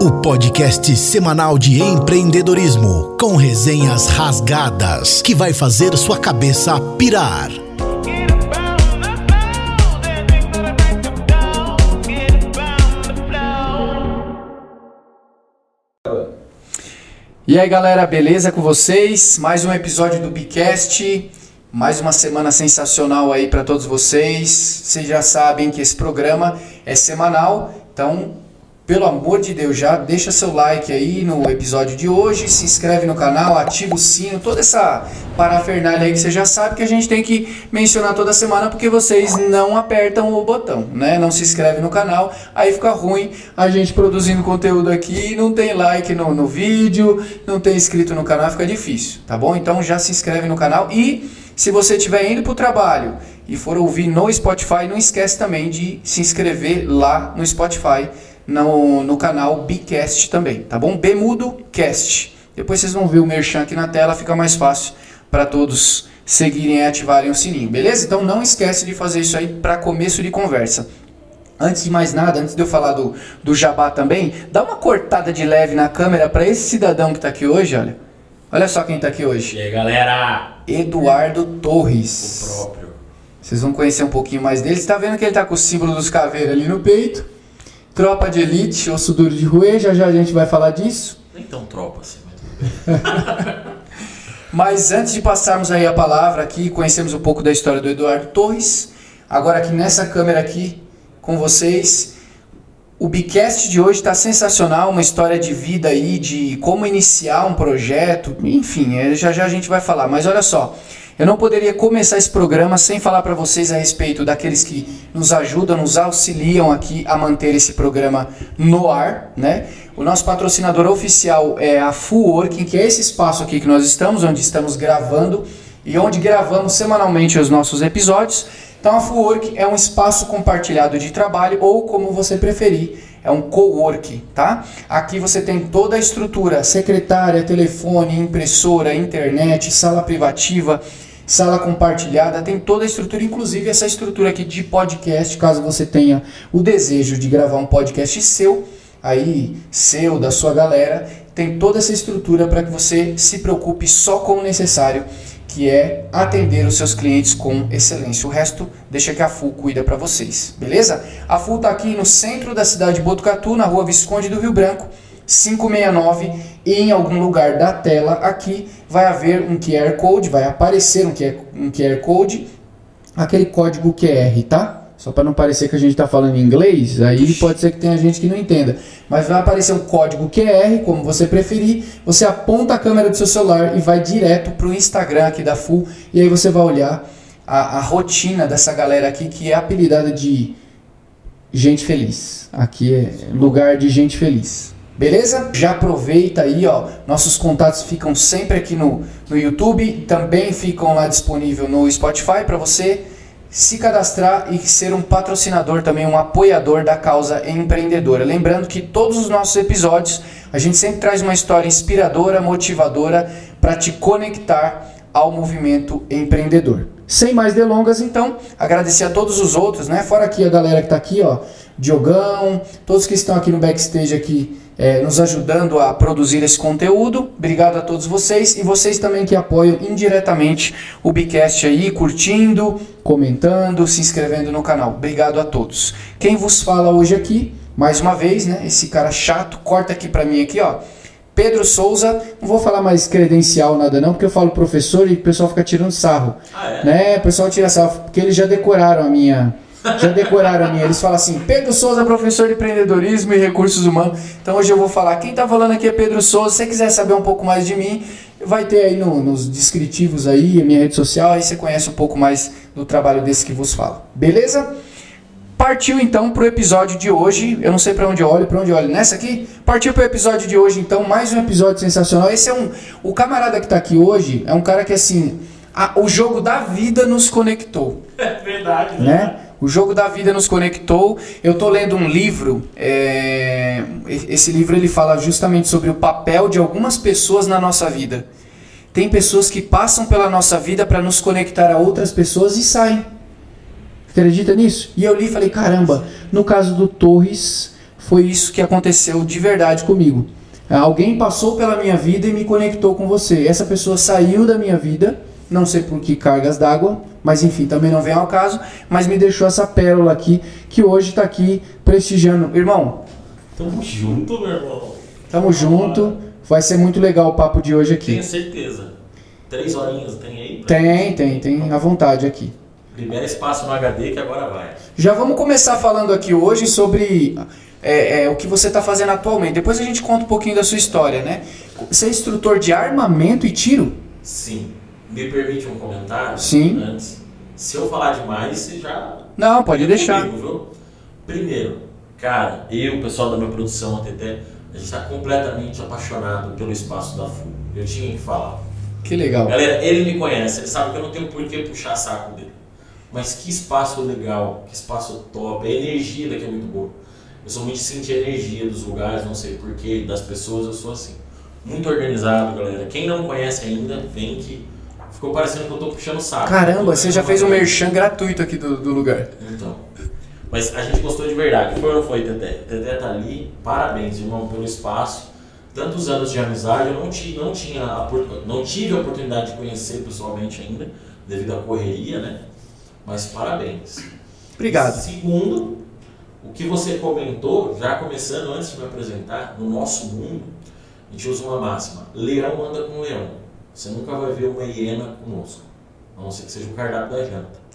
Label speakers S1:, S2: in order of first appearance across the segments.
S1: O podcast semanal de empreendedorismo com resenhas rasgadas que vai fazer sua cabeça pirar.
S2: E aí galera, beleza com vocês? Mais um episódio do Bicast. Mais uma semana sensacional aí para todos vocês. Vocês já sabem que esse programa é semanal, então, pelo amor de Deus, já deixa seu like aí no episódio de hoje, se inscreve no canal, ativa o sino, toda essa parafernália aí que você já sabe que a gente tem que mencionar toda semana porque vocês não apertam o botão, né? Não se inscreve no canal, aí fica ruim a gente produzindo conteúdo aqui, não tem like no, no vídeo, não tem inscrito no canal, fica difícil, tá bom? Então já se inscreve no canal e se você estiver indo para o trabalho e for ouvir no Spotify, não esquece também de se inscrever lá no Spotify, no, no canal Bcast também, tá bom? Bemudo Cast. Depois vocês vão ver o merchan aqui na tela, fica mais fácil para todos seguirem e ativarem o sininho, beleza? Então não esquece de fazer isso aí para começo de conversa. Antes de mais nada, antes de eu falar do, do jabá também, dá uma cortada de leve na câmera para esse cidadão que está aqui hoje, olha. Olha só quem está aqui hoje.
S3: E aí, galera?
S2: Eduardo Torres.
S3: O próprio.
S2: Vocês vão conhecer um pouquinho mais dele. Você tá vendo que ele tá com o símbolo dos caveiras ali no peito. Tropa de elite, osso duro de ruê, já já a gente vai falar disso.
S3: Nem tão tropa assim, mas...
S2: Mas antes de passarmos aí a palavra aqui, conhecemos um pouco da história do Eduardo Torres. Agora aqui nessa câmera aqui com vocês, o Bicast de hoje está sensacional, uma história de vida aí, de como iniciar um projeto, enfim, é, já já a gente vai falar. Mas olha só, eu não poderia começar esse programa sem falar para vocês a respeito daqueles que nos ajudam, nos auxiliam aqui a manter esse programa no ar, né? O nosso patrocinador oficial é a Full Working, que é esse espaço aqui que nós estamos, onde estamos gravando e onde gravamos semanalmente os nossos episódios. Então a Fullwork é um espaço compartilhado de trabalho ou como você preferir, é um co-work, tá? Aqui você tem toda a estrutura, secretária, telefone, impressora, internet, sala privativa, sala compartilhada, tem toda a estrutura, inclusive essa estrutura aqui de podcast, caso você tenha o desejo de gravar um podcast seu, aí seu, da sua galera, tem toda essa estrutura para que você se preocupe só com o necessário que é atender os seus clientes com excelência. O resto deixa que a FUL cuida para vocês, beleza? A FUL está aqui no centro da cidade de Botucatu, na rua Visconde do Rio Branco, 569, e em algum lugar da tela aqui vai haver um QR Code, vai aparecer um QR, um QR Code, aquele código QR, tá? Só para não parecer que a gente está falando em inglês, aí pode ser que tenha gente que não entenda. Mas vai aparecer um código QR, como você preferir. Você aponta a câmera do seu celular e vai direto para o Instagram aqui da Full. E aí você vai olhar a, a rotina dessa galera aqui que é apelidada de gente feliz. Aqui é lugar de gente feliz. Beleza? Já aproveita aí, ó. Nossos contatos ficam sempre aqui no, no YouTube, também ficam lá disponível no Spotify para você se cadastrar e ser um patrocinador também, um apoiador da causa empreendedora. Lembrando que todos os nossos episódios a gente sempre traz uma história inspiradora, motivadora para te conectar ao movimento empreendedor. Sem mais delongas, então, agradecer a todos os outros, né? Fora aqui a galera que está aqui, ó, Diogão, todos que estão aqui no backstage aqui é, nos ajudando a produzir esse conteúdo. Obrigado a todos vocês e vocês também que apoiam indiretamente o Bicast aí, curtindo, comentando, se inscrevendo no canal. Obrigado a todos. Quem vos fala hoje aqui, mais uma vez, né? Esse cara chato, corta aqui para mim aqui, ó. Pedro Souza, não vou falar mais credencial nada não, porque eu falo professor e o pessoal fica tirando sarro.
S3: Ah, é?
S2: Né? O pessoal tira sarro, porque eles já decoraram a minha já decoraram a minha. Eles falam assim: Pedro Souza, professor de empreendedorismo e recursos humanos. Então hoje eu vou falar. Quem está falando aqui é Pedro Souza. Se você quiser saber um pouco mais de mim, vai ter aí no, nos descritivos aí, a minha rede social. Aí você conhece um pouco mais do trabalho desse que vos falo. Beleza? Partiu então para o episódio de hoje. Eu não sei para onde eu olho, para onde eu olho. Nessa aqui? Partiu para o episódio de hoje, então. Mais um episódio sensacional. Esse é um. O camarada que está aqui hoje é um cara que assim. A, o jogo da vida nos conectou.
S3: É verdade,
S2: né? O jogo da vida nos conectou. Eu estou lendo um livro. É... Esse livro ele fala justamente sobre o papel de algumas pessoas na nossa vida. Tem pessoas que passam pela nossa vida para nos conectar a outras pessoas e saem. Acredita nisso? E eu li e falei, caramba, no caso do Torres, foi isso que aconteceu de verdade comigo. Alguém passou pela minha vida e me conectou com você. Essa pessoa saiu da minha vida, não sei por que cargas d'água, mas enfim, também não vem ao caso, mas me deixou essa pérola aqui, que hoje está aqui prestigiando. Irmão,
S3: Tamo junto, meu irmão.
S2: tamo junto, vai ser muito legal o papo de hoje aqui.
S3: Tenho certeza. Três horinhas tem aí?
S2: Tem, tem, tem à vontade aqui.
S3: Libera espaço no HD que agora vai.
S2: Já vamos começar falando aqui hoje sobre é, é, o que você está fazendo atualmente. Depois a gente conta um pouquinho da sua história, né? Você é instrutor de armamento e tiro?
S3: Sim. Me permite um comentário?
S2: Sim.
S3: Antes. Se eu falar demais, você já.
S2: Não, pode deixar.
S3: viu? Primeiro, cara, eu, o pessoal da minha produção, a TT, a gente está completamente apaixonado pelo espaço da FU. Eu tinha que falar.
S2: Que legal.
S3: Galera, ele me conhece, ele sabe que eu não tenho por que puxar saco dele. Mas que espaço legal, que espaço top, a energia daqui é muito boa. Eu sou muito sentir a energia dos lugares, não sei porquê, das pessoas, eu sou assim. Muito organizado, galera. Quem não conhece ainda, vem que ficou parecendo que eu tô puxando saco.
S2: Caramba, você já fez um merchan gratuito aqui do, do lugar.
S3: Então. Mas a gente gostou de verdade. Foi ou não foi, Teté? Teté tá ali. Parabéns, irmão, pelo espaço. Tantos anos de amizade, eu não, ti, não, tinha não tive a oportunidade de conhecer pessoalmente ainda, devido à correria, né? Mas parabéns.
S2: Obrigado.
S3: Segundo, o que você comentou, já começando antes de me apresentar, no nosso mundo, a gente usa uma máxima: leão anda com leão. Você nunca vai ver uma hiena conosco, a não ser que seja o cardápio da janta.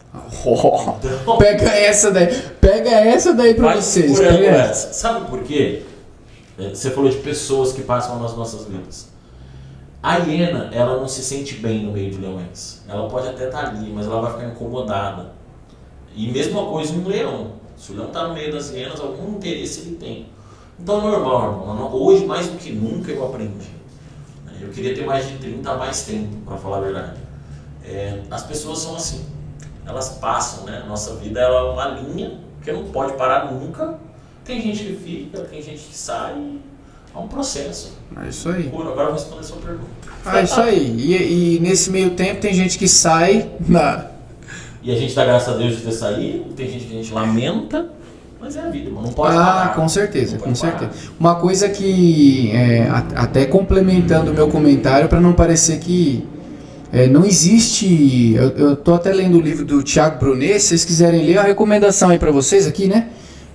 S3: Então,
S2: Pega essa daí. Pega essa daí pra vocês. Pega essa.
S3: Sabe por quê? É, Você falou de pessoas que passam nas nossas vidas. A hiena, ela não se sente bem no meio de leões. Ela pode até estar ali, mas ela vai ficar incomodada. E mesma coisa um leão. Se o leão está no meio das hienas, algum interesse ele tem. Então é normal, irmão. Hoje, mais do que nunca, eu aprendi. Eu queria ter mais de 30 a mais tempo, para falar a verdade. É, as pessoas são assim. Elas passam, né? Nossa vida ela é uma linha que não pode parar nunca. Tem gente que fica, tem gente que sai. É um processo.
S2: É isso aí.
S3: Puro. Agora eu vou responder a sua pergunta.
S2: Ah, isso aí. E, e nesse meio tempo tem gente que sai na.
S3: E a gente dá graças a Deus de ter saído. Tem gente que a gente lamenta. Mas é a vida, mano. Não pode
S2: Ah,
S3: parar.
S2: com certeza, com
S3: parar.
S2: certeza. Uma coisa que, é, até complementando o meu comentário, para não parecer que é, não existe. Eu, eu tô até lendo o livro do Tiago Brunet, se vocês quiserem ler, a recomendação aí para vocês aqui, né?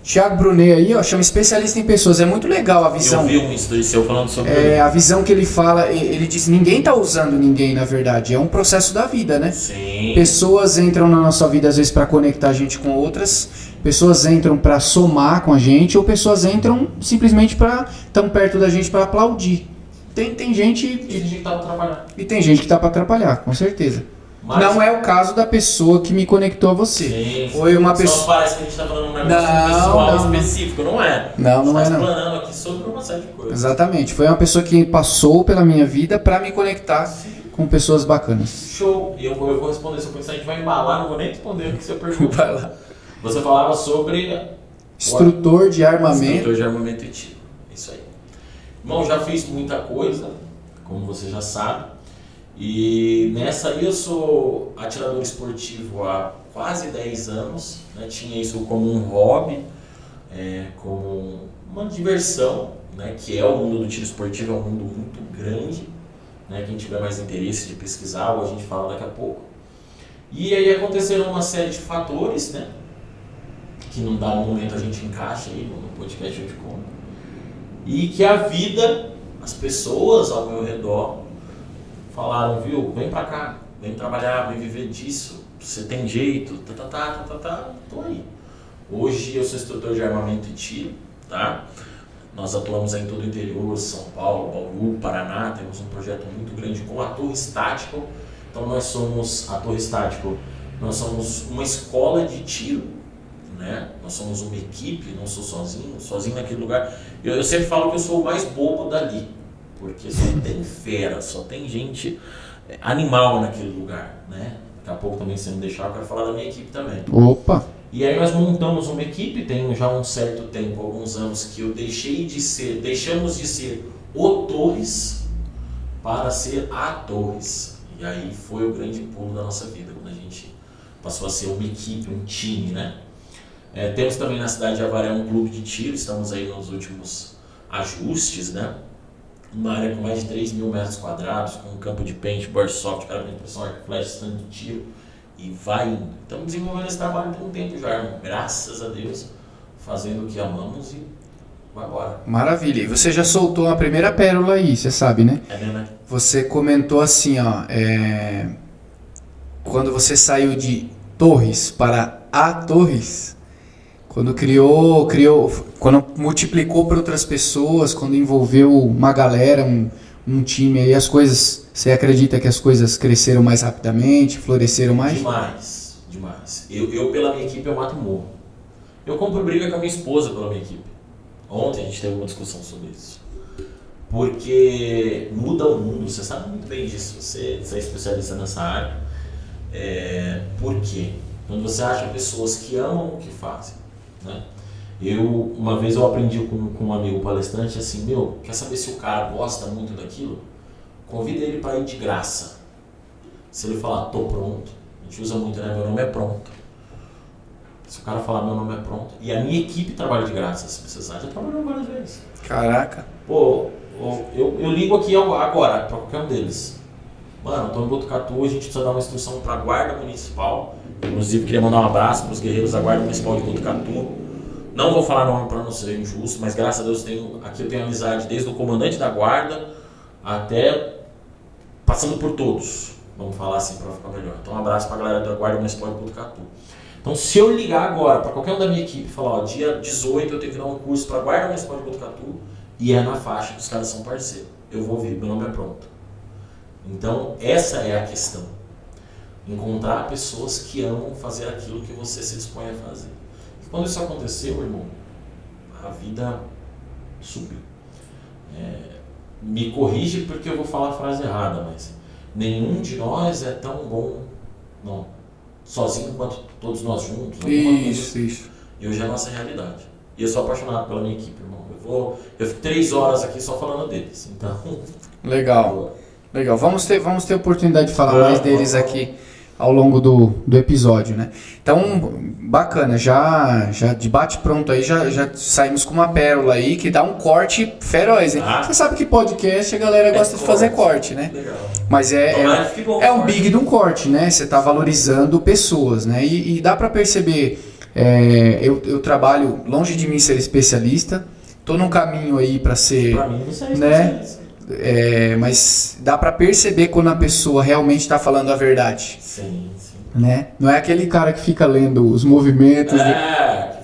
S2: Tiago Brunet aí, ó, chama especialista em pessoas. É muito legal a visão.
S3: Eu vi um estudo seu falando sobre.
S2: É, a visão que ele fala, e- ele diz: ninguém tá usando ninguém, na verdade. É um processo da vida, né?
S3: Sim.
S2: Pessoas entram na nossa vida às vezes para conectar a gente com outras, pessoas entram para somar com a gente ou pessoas entram simplesmente para tão perto da gente para aplaudir. Tem, tem gente
S3: E tem gente que tava trabalhando.
S2: e tem gente que tá para atrapalhar, com certeza.
S3: Mas-
S2: Não é o caso da pessoa que me conectou a você.
S3: Sim,
S2: Foi uma
S3: Só
S2: pessoa
S3: parece que a gente tá falando um negócio
S2: Não,
S3: pessoal
S2: não, não.
S3: específico, não é?
S2: Não, não é,
S3: gente tá
S2: não.
S3: explanando aqui sobre uma série de coisas.
S2: Exatamente, foi uma pessoa que passou pela minha vida para me conectar com pessoas bacanas.
S3: Show! E eu vou, eu vou responder sua pergunta, a gente vai embalar, não vou nem responder o que você perguntou.
S2: Vai lá.
S3: Você falava sobre
S2: Instrutor de armamento.
S3: instrutor de armamento e tiro. Isso aí. Irmão, já fiz muita coisa, como você já sabe. E nessa aí eu sou atirador esportivo há quase 10 anos. Né? Tinha isso como um hobby, é, como uma diversão, né? que é o mundo do tiro esportivo, é um mundo muito grande. Né? Quem tiver mais interesse de pesquisar, a gente fala daqui a pouco. E aí aconteceram uma série de fatores, né? que não dá no momento a gente encaixa aí no podcast eu te conto. E que a vida, as pessoas ao meu redor falaram, viu, vem pra cá, vem trabalhar, vem viver disso, você tem jeito, tá, tá, tá, tá, tá, tá, tô aí. Hoje eu sou instrutor de armamento e tiro, tá? Nós atuamos em todo o interior, São Paulo, Bauru, Paraná, temos um projeto muito grande com a Torre Estático. Então nós somos a Torre Estático, nós somos uma escola de tiro, né? Nós somos uma equipe, não sou sozinho, sozinho naquele lugar. Eu, eu sempre falo que eu sou o mais bobo dali, porque só tem fera, só tem gente é, animal naquele lugar, né? Daqui a pouco também, se não deixar, eu quero falar da minha equipe também.
S2: Opa!
S3: E aí nós montamos uma equipe, tem já um certo tempo, alguns anos, que eu deixei de ser, deixamos de ser o Torres para ser a Torres. E aí foi o grande pulo da nossa vida, quando a gente passou a ser uma equipe, um time, né? É, temos também na cidade de Avaré um clube de tiro, estamos aí nos últimos ajustes, né? Uma área com mais de 3 mil metros quadrados, com um campo de paint, bursoft, cara, impressão, flash, stand de tiro e vai indo. Estamos desenvolvendo esse trabalho tem um tempo já, irmão. Graças a Deus, fazendo o que amamos e vai embora.
S2: Maravilha. E você já soltou a primeira pérola aí, você sabe, né?
S3: É né?
S2: Você comentou assim, ó, é... quando você saiu de Torres para a Torres, quando criou, criou, quando multiplicou para outras pessoas, quando envolveu uma galera, um, um time aí, as coisas, você acredita que as coisas cresceram mais rapidamente, floresceram mais?
S3: Demais, demais. Eu, eu pela minha equipe, eu mato morro. Eu compro briga com a minha esposa pela minha equipe. Ontem a gente teve uma discussão sobre isso. Porque muda o mundo, você sabe muito bem disso, você, você é especialista nessa área. É, por quê? Quando você acha pessoas que amam o que fazem, né? Eu, uma vez eu aprendi com, com um amigo palestrante assim, meu, quer saber se o cara gosta muito daquilo? Convida ele para ir de graça. Se ele falar, tô pronto, a gente usa muito, né? Meu nome é pronto. Se o cara falar, meu nome é pronto. E a minha equipe trabalha de graça, se precisar. Já trabalhou várias vezes.
S2: Caraca.
S3: Pô, eu, eu ligo aqui agora para qualquer um deles. Mano, tô em Botucatu, a gente precisa dar uma instrução para a Guarda Municipal. Inclusive, queria mandar um abraço para os guerreiros da Guarda Municipal de Botucatu não vou falar nome para não ser injusto, mas graças a Deus tenho, aqui eu tenho amizade desde o comandante da guarda até passando por todos. Vamos falar assim para ficar melhor. Então um abraço para a galera da Guarda Municipal de Botucatu. Então se eu ligar agora para qualquer um da minha equipe e falar, ó, dia 18 eu tenho que dar um curso para a Guarda Municipal de Botucatu e é na faixa, os caras são parceiros. Eu vou vir, meu nome é pronto. Então essa é a questão. Encontrar pessoas que amam fazer aquilo que você se dispõe a fazer. Quando isso aconteceu, irmão, a vida subiu. É, me corrige porque eu vou falar a frase errada, mas nenhum de nós é tão bom, não, sozinho quanto todos nós juntos.
S2: Isso, coisa. isso.
S3: E hoje é a nossa realidade. E eu sou apaixonado pela minha equipe, irmão. Eu vou, eu fico três horas aqui só falando deles. Então.
S2: Legal. Legal. Vamos ter, vamos ter oportunidade de falar mais deles aqui ao longo do, do episódio, né? Então, bacana, já, já de bate pronto aí, já, já saímos com uma pérola aí que dá um corte feroz? Ah. Você sabe que podcast a galera gosta é de fazer corte, né? Legal. Mas é, é, é, um big de um corte, né? Você tá valorizando pessoas, né? E, e dá para perceber, é, eu, eu trabalho longe de mim ser especialista, tô num caminho aí para ser,
S3: pra mim, você é
S2: né? É, mas dá para perceber quando a pessoa realmente está falando a verdade.
S3: Sim, sim.
S2: Né? Não é aquele cara que fica lendo os movimentos.
S3: É,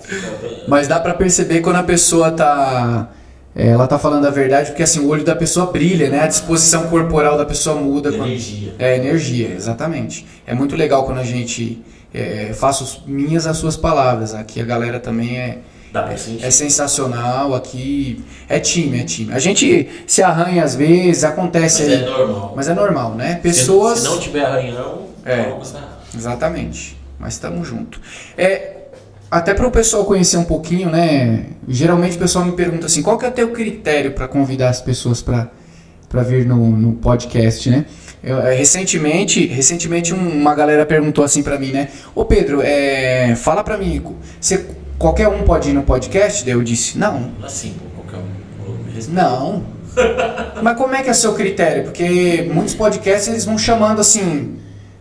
S2: Mas dá para perceber quando a pessoa tá é, ela tá falando a verdade porque assim o olho da pessoa brilha, né? A disposição corporal da pessoa muda.
S3: Energia.
S2: Quando... É energia, exatamente. É muito legal quando a gente é, faça minhas as suas palavras. Aqui a galera também é
S3: Dá pra sentir.
S2: É sensacional aqui. É time, é time. A gente se arranha às vezes, acontece
S3: mas
S2: aí.
S3: É normal.
S2: Mas é normal, né? Pessoas.
S3: Se, se não tiver arranhão,
S2: é. Vamos Exatamente. Mas estamos junto. É, até para o pessoal conhecer um pouquinho, né? Geralmente o pessoal me pergunta assim: qual que é o teu critério para convidar as pessoas para vir no, no podcast, né? Eu, é, recentemente, recentemente uma galera perguntou assim para mim, né? Ô Pedro, é, fala para mim, você qualquer um pode ir no podcast? Daí eu disse, não.
S3: Assim, qualquer um.
S2: Não. Mas como é que é o seu critério? Porque muitos podcasts eles vão chamando assim,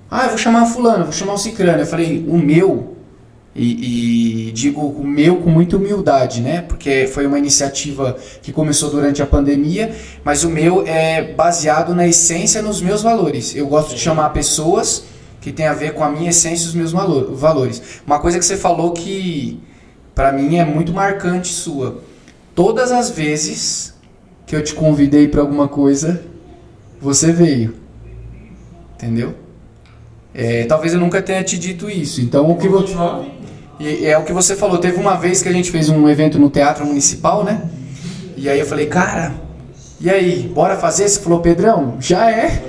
S2: ah, eu vou chamar fulano, vou chamar o cicrano. Eu falei, o meu, e, e, digo o meu com muita humildade, né? Porque foi uma iniciativa que começou durante a pandemia, mas o meu é baseado na essência, nos meus valores. Eu gosto de chamar pessoas que tem a ver com a minha essência e os meus valores. Uma coisa que você falou que para mim é muito marcante sua. Todas as vezes que eu te convidei para alguma coisa, você veio. Entendeu? É, talvez eu nunca tenha te dito isso. Então o que você é o que você falou. Teve uma vez que a gente fez um evento no Teatro Municipal, né? E aí eu falei, cara, e aí, bora fazer? Você falou, Pedrão, já é.
S3: É.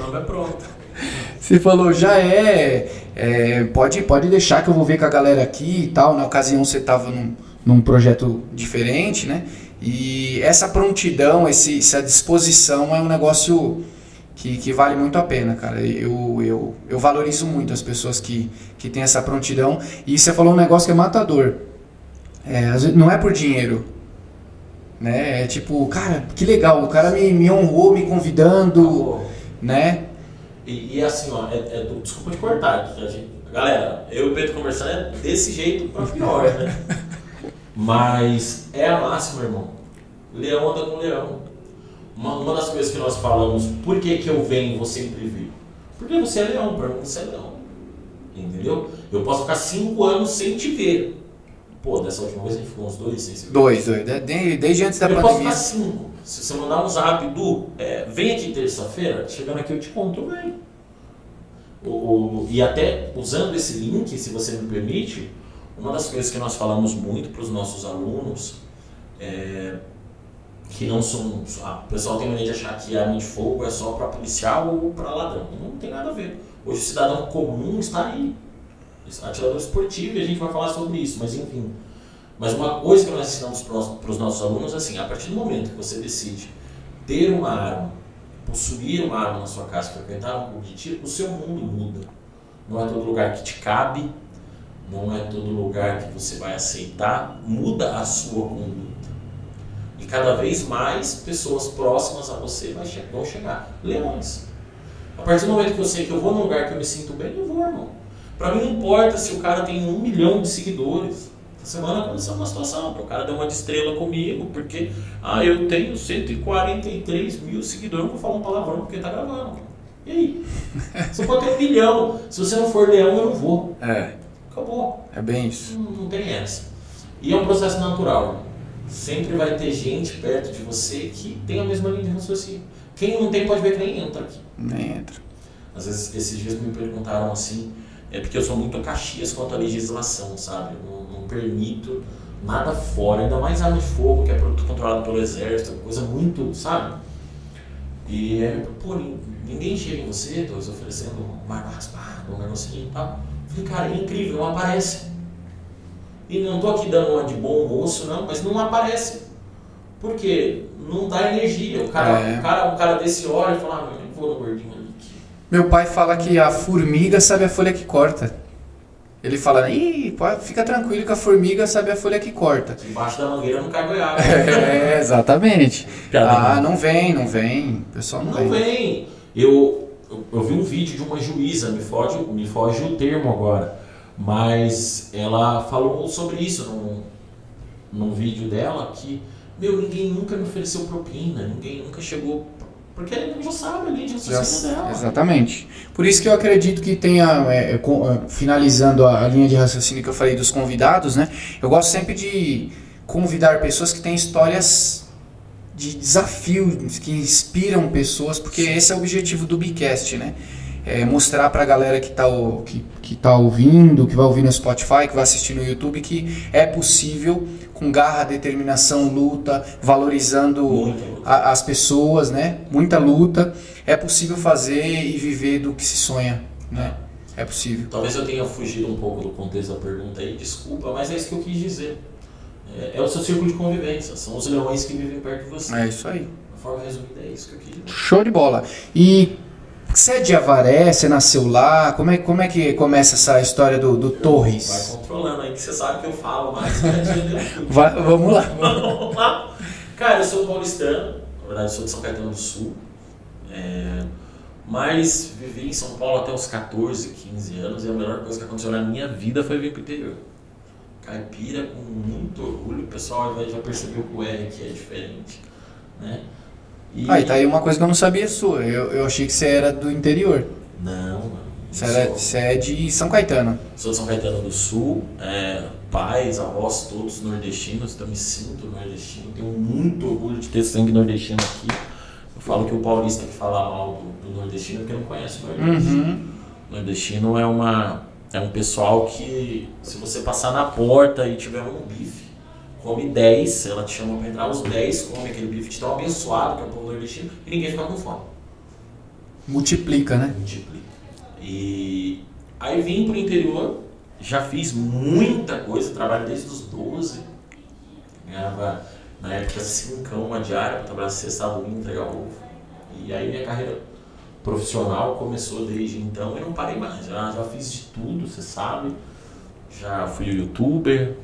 S2: Você falou, já é. É, pode, pode deixar que eu vou ver com a galera aqui e tal. Na ocasião você estava num, num projeto diferente, né? E essa prontidão, esse, essa disposição é um negócio que, que vale muito a pena, cara. Eu, eu, eu valorizo muito as pessoas que, que têm essa prontidão. E você falou um negócio que é matador. é, não é por dinheiro. Né? É tipo, cara, que legal, o cara me, me honrou me convidando, né?
S3: E, e assim, ó, é, é do- desculpa te cortar, a gente- galera, eu e o Pedro conversando é desse jeito pra pior, né? Mas é a máxima, irmão. Leão anda com leão. Uma, uma das coisas que nós falamos, por que, que eu venho e vou sempre vir? Porque você é leão, pra mim você é leão. Entendeu? Eu posso ficar cinco anos sem te ver. Pô, dessa última vez a gente ficou uns dois sem se ver.
S2: Dois, dois. de- de- Desde antes da
S3: Eu posso
S2: pandemia.
S3: ficar cinco. Se você mandar um zap, Du, é, vem aqui terça-feira, chegando aqui eu te conto, vem. E até usando esse link, se você me permite, uma das coisas que nós falamos muito para os nossos alunos é que não são. o pessoal tem mania de achar que arma de fogo é só para policial ou para ladrão. Não tem nada a ver. Hoje o cidadão comum está aí. Atirador esportivo e a gente vai falar sobre isso, mas enfim. Mas uma coisa que nós ensinamos para os nossos alunos é assim: a partir do momento que você decide ter uma arma, possuir uma arma na sua casa, frequentar um clube de tiro, o seu mundo muda. Não é todo lugar que te cabe, não é todo lugar que você vai aceitar, muda a sua conduta. E cada vez mais pessoas próximas a você vão chegar. Leões. A partir do momento que eu sei que eu vou num lugar que eu me sinto bem, eu vou, irmão. Pra mim não importa se o cara tem um milhão de seguidores. Semana aconteceu uma situação, que o cara deu uma de estrela comigo, porque ah, eu tenho 143 mil seguidores, não vou falar um palavrão porque tá gravando. E aí? Você pode ter um milhão. Se você não for leão, eu não vou.
S2: É,
S3: Acabou.
S2: é bem isso.
S3: Não, não tem essa. E é um processo natural. Sempre vai ter gente perto de você que tem a mesma linha de raciocínio. Quem não tem pode ver que nem entra aqui.
S2: Nem entra.
S3: Às vezes, esses dias me perguntaram assim, é porque eu sou muito caxias quanto à legislação, sabe? Eu não, não permito nada fora, ainda mais arma de fogo, que é produto controlado pelo exército, coisa muito, sabe? E é, pô, nin- ninguém chega em você, tô oferecendo uma arma raspada, um negocinho e tal. Eu Falei, cara, é incrível, não aparece. E não tô aqui dando uma de bom moço, não, mas não aparece. Por quê? Não dá energia. O cara,
S2: É.
S3: o cara, um cara desse olha e fala, ah, eu vou no gordinho que
S2: Meu pai fala que a formiga sabe a folha que corta. Ele fala, Ih, fica tranquilo que a formiga sabe a folha que corta.
S3: Embaixo da mangueira não cai goiaba.
S2: É, exatamente.
S3: Piada
S2: Ah, não vem, não vem. O pessoal não,
S3: Não
S2: vem.
S3: vem. Eu, eu, eu vi um vídeo de uma juíza, me foge, me foge o termo agora, mas ela falou sobre isso num, num vídeo dela que, meu, ninguém nunca me ofereceu propina, ninguém nunca chegou. Porque ele já sabe ali de
S2: Já-
S3: raciocínio dela.
S2: exatamente. Por isso que eu acredito que tenha, é, é, é, finalizando a, a linha de raciocínio que eu falei dos convidados, né? Eu gosto sempre de convidar pessoas que têm histórias de desafio, que inspiram pessoas, porque esse é o objetivo do Bicast, né? É mostrar pra galera que tá, o- que, que tá ouvindo, que vai ouvir no Spotify, que vai assistir no YouTube, que é possível, com garra, determinação, luta, valorizando a- as pessoas, né? Muita luta. É possível fazer e viver do que se sonha, né? É possível.
S3: Talvez eu tenha fugido um pouco do contexto da pergunta aí, desculpa, mas é isso que eu quis dizer. É, é o seu círculo de convivência, são os leões que vivem perto de você.
S2: É isso aí.
S3: De forma resumida, é isso que eu quis dizer.
S2: Show de bola. E você é de Avaré, você nasceu lá? Como é, como é que começa essa história do, do
S3: Vai
S2: Torres?
S3: controlando aí, que você sabe que eu falo mais tia
S2: Vai, vamos lá.
S3: Vamos lá. Cara, eu sou paulistano, na verdade eu sou de São Caetano do Sul, é, mas vivi em São Paulo até os 14, 15 anos e a melhor coisa que aconteceu na minha vida foi vir pro interior. Caipira com muito orgulho, o pessoal já percebeu que o R aqui é diferente, né? E-
S2: Aí tá aí uma coisa que eu não sabia sua. Eu, eu achei que você era do interior.
S3: Não, mano.
S2: Você, era- você é de São Caetano.
S3: Sou de São Caetano do Sul, é, pais, avós, todos nordestinos, então me sinto nordestino, tenho muito orgulho de ter sangue nordestino aqui. Eu falo que o paulista que fala mal do, do nordestino é porque não conhece o nordeste.
S2: Uhum.
S3: Nordestino é, uma, é um pessoal que, se você passar na porta e tiver um bife, come 10, ela te chama pra entrar, os 10 come aquele bife tão abençoado que é o povo nordestino e ninguém fica com fome
S2: Multiplica, né?
S3: multiplica. E aí vim pro interior, já fiz muita coisa, trabalho desde os 12. Ganhava na época cincão uma diária para trabalhar sexta, domingo, entregar ovo. E aí minha carreira profissional começou desde então e não parei mais. Já, já fiz de tudo, você sabe. Já fui youtuber,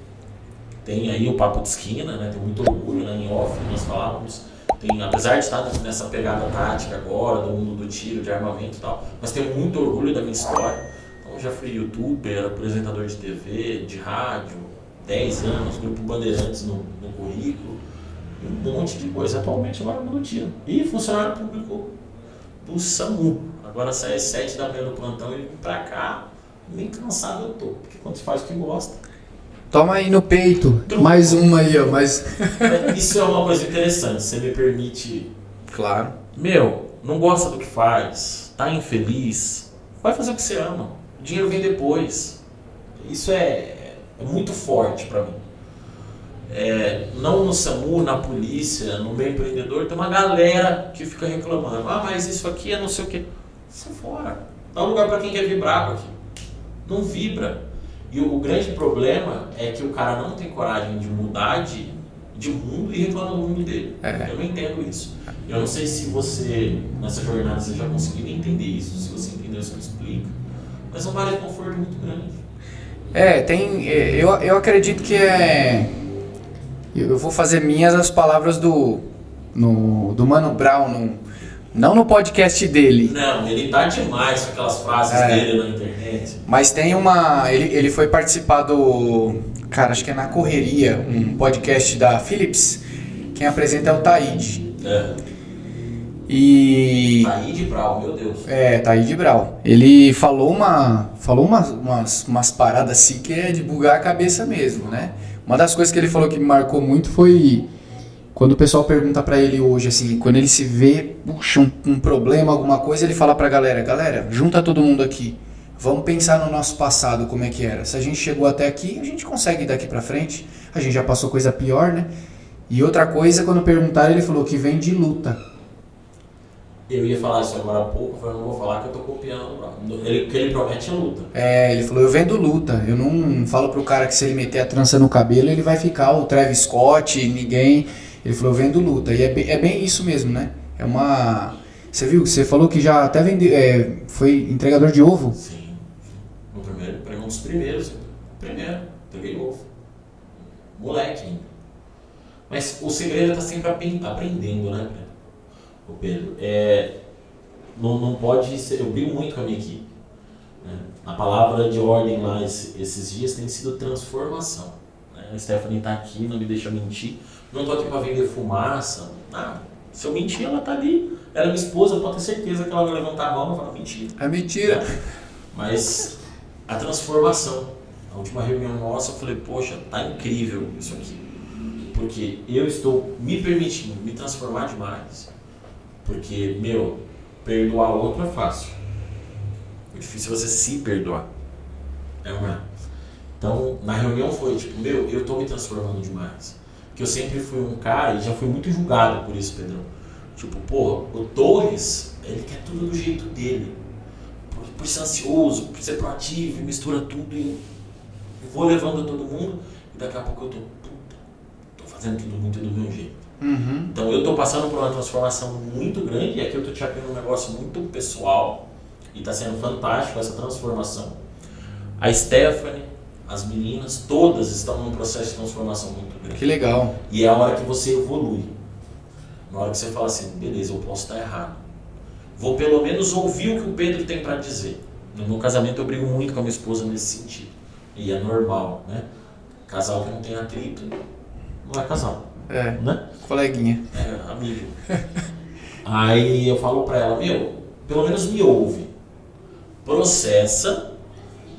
S3: tem aí o papo de esquina, né? Tem muito orgulho, né? Em off nós falávamos. Tem, apesar de estar nessa pegada tática agora, do mundo do tiro, de armamento e tal, mas tenho muito orgulho da minha história. Então já fui youtuber, apresentador de TV, de rádio, 10 anos, grupo Bandeirantes no, no currículo, um monte de coisa. Atualmente agora mundo tiro. E funcionário público do SAMU. Agora sai às 7 da manhã do plantão e vim pra cá, nem cansado eu tô. Porque quando você faz o que gosta,
S2: Toma aí no peito. Mais uma aí, ó. Mais...
S3: Isso é uma coisa interessante, você me permite.
S2: Claro.
S3: Meu, não gosta do que faz, tá infeliz, vai fazer o que você ama. O dinheiro vem depois. Isso é, é muito forte para mim. É, não no SAMU, na polícia, no meio empreendedor, tem uma galera que fica reclamando. Ah, mas isso aqui é não sei o que. Sai fora. Dá um lugar para quem quer vibrar com aquilo. Não vibra. E o, o, grande problema é que o cara não tem coragem de mudar de, de mundo e reclama do mundo dele. É. Eu não entendo isso. Eu não sei se você, nessa jornada, você já conseguiu entender isso, se você entendeu isso que eu explico. Mas é um vale de conforto muito grande.
S2: É, tem. Eu, eu acredito que é. Eu vou fazer minhas as palavras do. No, do Mano Brown no, não no podcast dele.
S3: Não, ele tá demais com aquelas frases é. dele na internet.
S2: Mas tem uma. Ele, ele foi participar do. Cara, acho que é na Correria, um podcast da Philips. Quem apresenta é o Taíde. É.
S3: E. Taíde Brau, meu Deus.
S2: É, Taíde Brau. Ele falou uma. Falou umas, umas, umas paradas assim que é de bugar a cabeça mesmo, né? Uma das coisas que ele falou que me marcou muito foi quando o pessoal pergunta para ele hoje, assim, quando ele se vê, puxa, um, um problema, alguma coisa, ele fala pra galera, galera, junta todo mundo aqui. Vamos pensar no nosso passado, como é que era. Se a gente chegou até aqui, a gente consegue ir daqui para frente. A gente já passou coisa pior, né? E outra coisa, quando perguntaram, ele falou que vem de luta.
S3: Eu ia falar isso agora há pouco, eu não vou falar que eu tô copiando. Ele, o que ele promete é luta.
S2: É, ele falou, eu vendo luta. Eu não falo pro cara que se ele meter a trança no cabelo, ele vai ficar o Travis Scott, ninguém ele falou, vendo luta. E é bem, é bem isso mesmo, né? É uma. Você viu? Você falou que já até vendeu. É, foi entregador de ovo?
S3: Sim. No primeiro, um dos primeiros. Primeiro, entreguei ovo. Moleque ainda. Mas o segredo está sempre aprendendo, né, O Pedro? É, não, não pode ser. Eu brigo muito com a minha equipe. Né? A palavra de ordem lá esses dias tem sido transformação. Né? A Stephanie está aqui, não me deixa mentir não estou aqui para vender fumaça, nada. Se eu mentir, ela tá ali. Ela é minha esposa, posso ter certeza que ela vai levantar a mão e falar mentira.
S2: É mentira.
S3: É. Mas a transformação. A última reunião nossa, eu falei, poxa, tá incrível isso aqui. Porque eu estou me permitindo me transformar demais. Porque, meu, perdoar outro é fácil. O difícil é você se perdoar. É uma. Então, na reunião foi tipo, meu, eu estou me transformando demais que eu sempre fui um cara e já fui muito julgado por isso, Pedrão. Tipo, porra, o Torres, ele quer tudo do jeito dele. Por, por ser ansioso, por ser proativo, mistura tudo e eu vou levando todo mundo e daqui a pouco eu tô, puta, tô fazendo tudo muito do meu jeito. Uhum. Então eu tô passando por uma transformação muito grande e aqui eu tô te abrindo um negócio muito pessoal e tá sendo fantástico essa transformação. A Stephanie, as meninas, todas estão num processo de transformação muito grande.
S2: Que legal.
S3: E é a hora que você evolui. Na hora que você fala assim, beleza, eu posso estar errado. Vou pelo menos ouvir o que o Pedro tem para dizer. No meu casamento eu brigo muito com a minha esposa nesse sentido. E é normal, né? Casal que não tem atrito não é casal.
S2: É.
S3: Né?
S2: Coleguinha.
S3: É, amigo. Aí eu falo pra ela, meu, pelo menos me ouve. Processa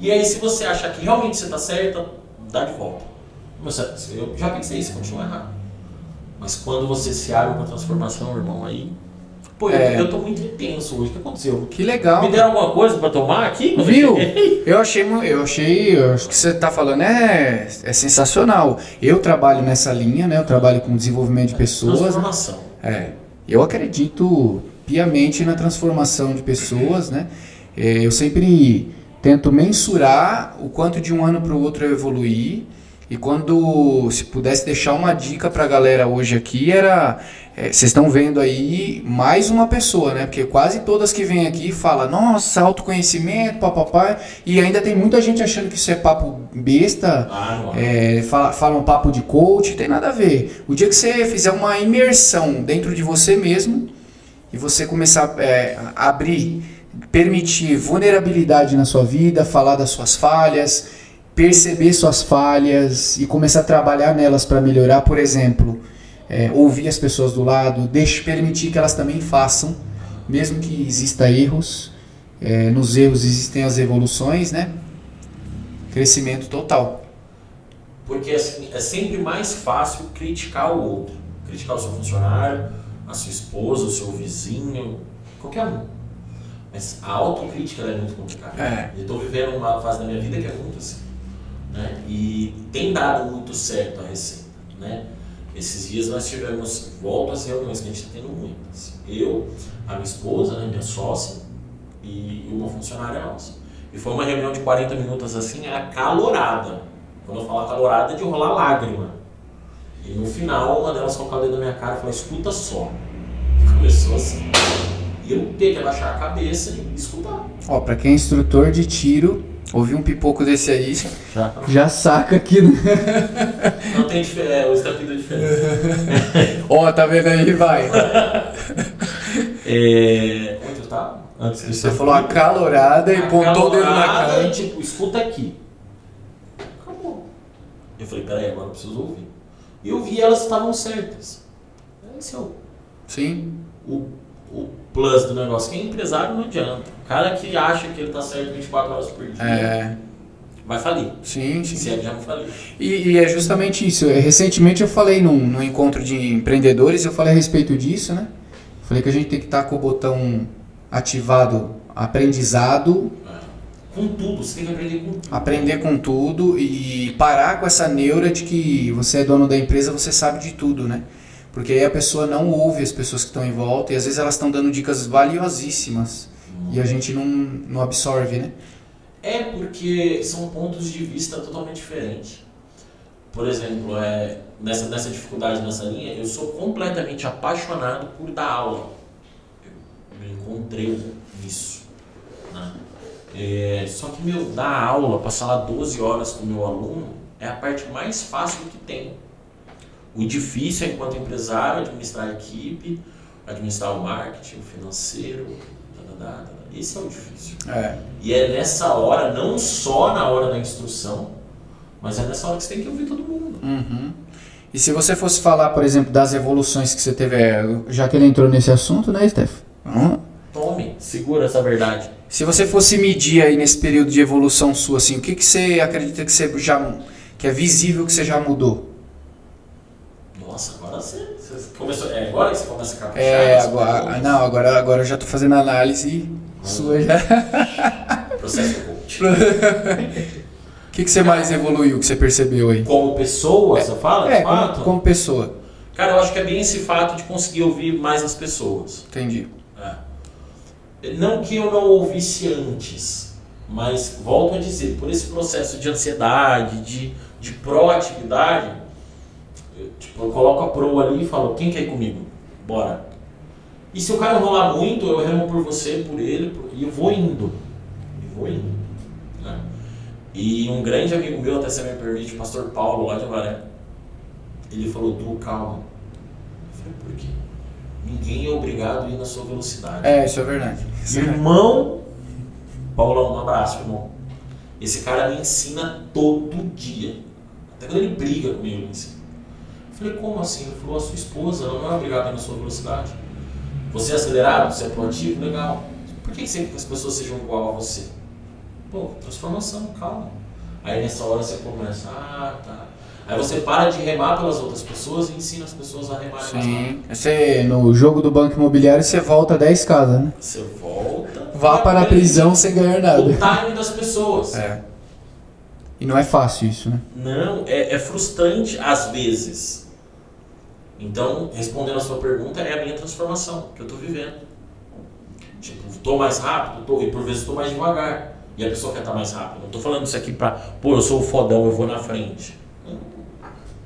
S3: e aí, se você acha que realmente você está certa, dá de volta. Eu já pensei isso, continua errado. Mas quando você se abre para transformação, irmão, aí. Pô, é. eu, estou muito intenso hoje. O que aconteceu?
S2: Que legal.
S3: Me deram alguma coisa para tomar aqui?
S2: Viu? Eu, achei, eu achei, eu acho que você está falando é, é sensacional. Eu trabalho nessa linha, né? Eu trabalho com desenvolvimento de pessoas.
S3: Transformação.
S2: É. Eu acredito piamente na transformação de pessoas, né? É, eu sempre tento mensurar o quanto de um ano para o outro eu evoluir E quando se pudesse deixar uma dica pra galera hoje aqui era é, vocês estão vendo aí mais uma pessoa, né? Porque quase todas que vêm aqui falam, nossa, autoconhecimento, papapá, e ainda tem muita gente achando que isso é papo besta,
S3: Ah, é.
S2: é, fala, fala um papo de coach, tem nada a ver. O dia que você fizer uma imersão dentro de você mesmo e você começar é, a abrir, permitir vulnerabilidade na sua vida, falar das suas falhas, perceber suas falhas e começar a trabalhar nelas para melhorar, por exemplo, é, ouvir as pessoas do lado, deixe, permitir que elas também façam, mesmo que exista erros, é, nos erros existem as evoluções, né? Crescimento total.
S3: Porque assim, é sempre mais fácil criticar o outro. Criticar o seu funcionário, a sua esposa, o seu vizinho, qualquer um. Mas a autocrítica é muito complicada.
S2: É.
S3: Eu estou vivendo uma fase da minha vida que é muito assim. Né? E tem dado muito certo a receita. Né? Esses dias nós tivemos, volto às reuniões que a gente está tendo muitas. Eu, a minha esposa, né, minha sócia e uma funcionária nossa. E foi uma reunião de 40 minutos assim, acalorada. Quando eu falo acalorada, é de rolar lágrima. E no final, uma delas colocou o dedo na minha cara e falou: escuta só. E começou assim. Eu ter que abaixar a cabeça e escutar.
S2: Ó, pra quem é instrutor de tiro, ouvir um pipoco desse aí,
S3: Já.
S2: já saca aqui. né?
S3: Não tem diferença, é, o estampido é diferente.
S2: Ó, tá vendo aí? Vai.
S3: É, onde eu tava? Antes do
S2: Você falou acalorada e pontou o dedo na cara.
S3: E tipo, escuta aqui. Acabou. Eu falei, peraí, agora eu preciso ouvir. E eu vi elas estavam certas. Esse é o,
S2: Sim.
S3: o, o plus do negócio. Quem é empresário não adianta. O cara que acha que ele tá certo 24 horas por dia
S2: É.
S3: vai falir.
S2: Sim, sim.
S3: Se é que já não faliu.
S2: E, e é justamente isso. Recentemente eu falei num, num encontro de empreendedores, eu falei a respeito disso, né? Falei que a gente tem que estar com o botão ativado aprendizado,
S3: É. Com tudo, você tem que aprender com tudo.
S2: aprender com tudo e parar com essa neura de que você é dono da empresa, você sabe de tudo, né? Porque aí a pessoa não ouve as pessoas que estão em volta e às vezes elas estão dando dicas valiosíssimas e a gente não, não absorve, né?
S3: É porque são pontos de vista totalmente diferentes. Por exemplo, é, nessa, nessa dificuldade nessa linha, eu sou completamente apaixonado por dar aula. Eu me encontrei nisso. Né? É, só que, meu, dar aula, passar lá 12 horas com o meu aluno, é a parte mais fácil que tem. O difícil é, enquanto empresário, administrar a equipe, administrar o marketing, o financeiro, esse é o difícil.
S2: É.
S3: E é nessa hora, não só na hora da instrução, mas é nessa hora que você tem que ouvir todo mundo.
S2: Uhum. E se você fosse falar, por exemplo, das evoluções que você teve, é, já que ele entrou nesse assunto, né, Steph? Lá.
S3: Tome, segura essa verdade.
S2: Se você fosse medir aí nesse período de evolução sua, assim, o que, que você acredita que você já que é visível que você já mudou?
S3: Nossa, agora você, você começou. É agora que você começa a caprichar.
S2: É,
S3: nas
S2: agora, não, agora, agora eu já tô fazendo análise sua já.
S3: Processo coach.
S2: O que, que você mais evoluiu, que você percebeu aí?
S3: Como pessoa, você fala?
S2: É,
S3: de fato?
S2: como, como pessoa.
S3: Cara, eu acho que é bem esse fato de conseguir ouvir mais as pessoas.
S2: Entendi.
S3: É. Não que eu não ouvisse antes, mas volto a dizer, por esse processo de ansiedade, de, de proatividade, eu, tipo, eu coloco a pro ali e falo, quem quer ir comigo? Bora. E se o cara enrolar muito, eu remo por você, por ele, por- e eu vou indo. E vou indo. né? E um grande amigo meu, até se me permite, o pastor Paulo, lá de Avaré, ele falou, Du, calma. Eu falei, por quê? Ninguém é obrigado a ir na sua velocidade.
S2: É, isso é verdade. Isso é.
S3: Irmão, Paulão, um abraço, irmão. Esse cara me ensina todo dia. Até quando ele briga comigo, ele me ensina. Eu falei, como assim? Ele falou, a sua esposa ela não é obrigada na sua velocidade. Você é acelerado, você é proativo, legal. Por que sempre que as pessoas sejam igual a você? Pô, transformação, calma. Aí nessa hora você começa, ah, tá. Aí você para de remar pelas outras pessoas e ensina as pessoas a remar mais rápido.
S2: Sim. Você, no jogo do banco imobiliário, você volta 10 casas, né?
S3: Você volta.
S2: Vá para a prisão sem ganhar
S3: O
S2: nada.
S3: time das pessoas.
S2: É. E não é fácil isso, né?
S3: Não, é, é frustrante às vezes. Então, respondendo a sua pergunta, é a minha transformação que eu tô vivendo. Tipo, tô mais rápido, tô, e por vezes tô mais devagar. E a pessoa quer estar mais rápido. Não tô falando isso aqui pra, pô, eu sou o fodão, eu vou na frente. Não.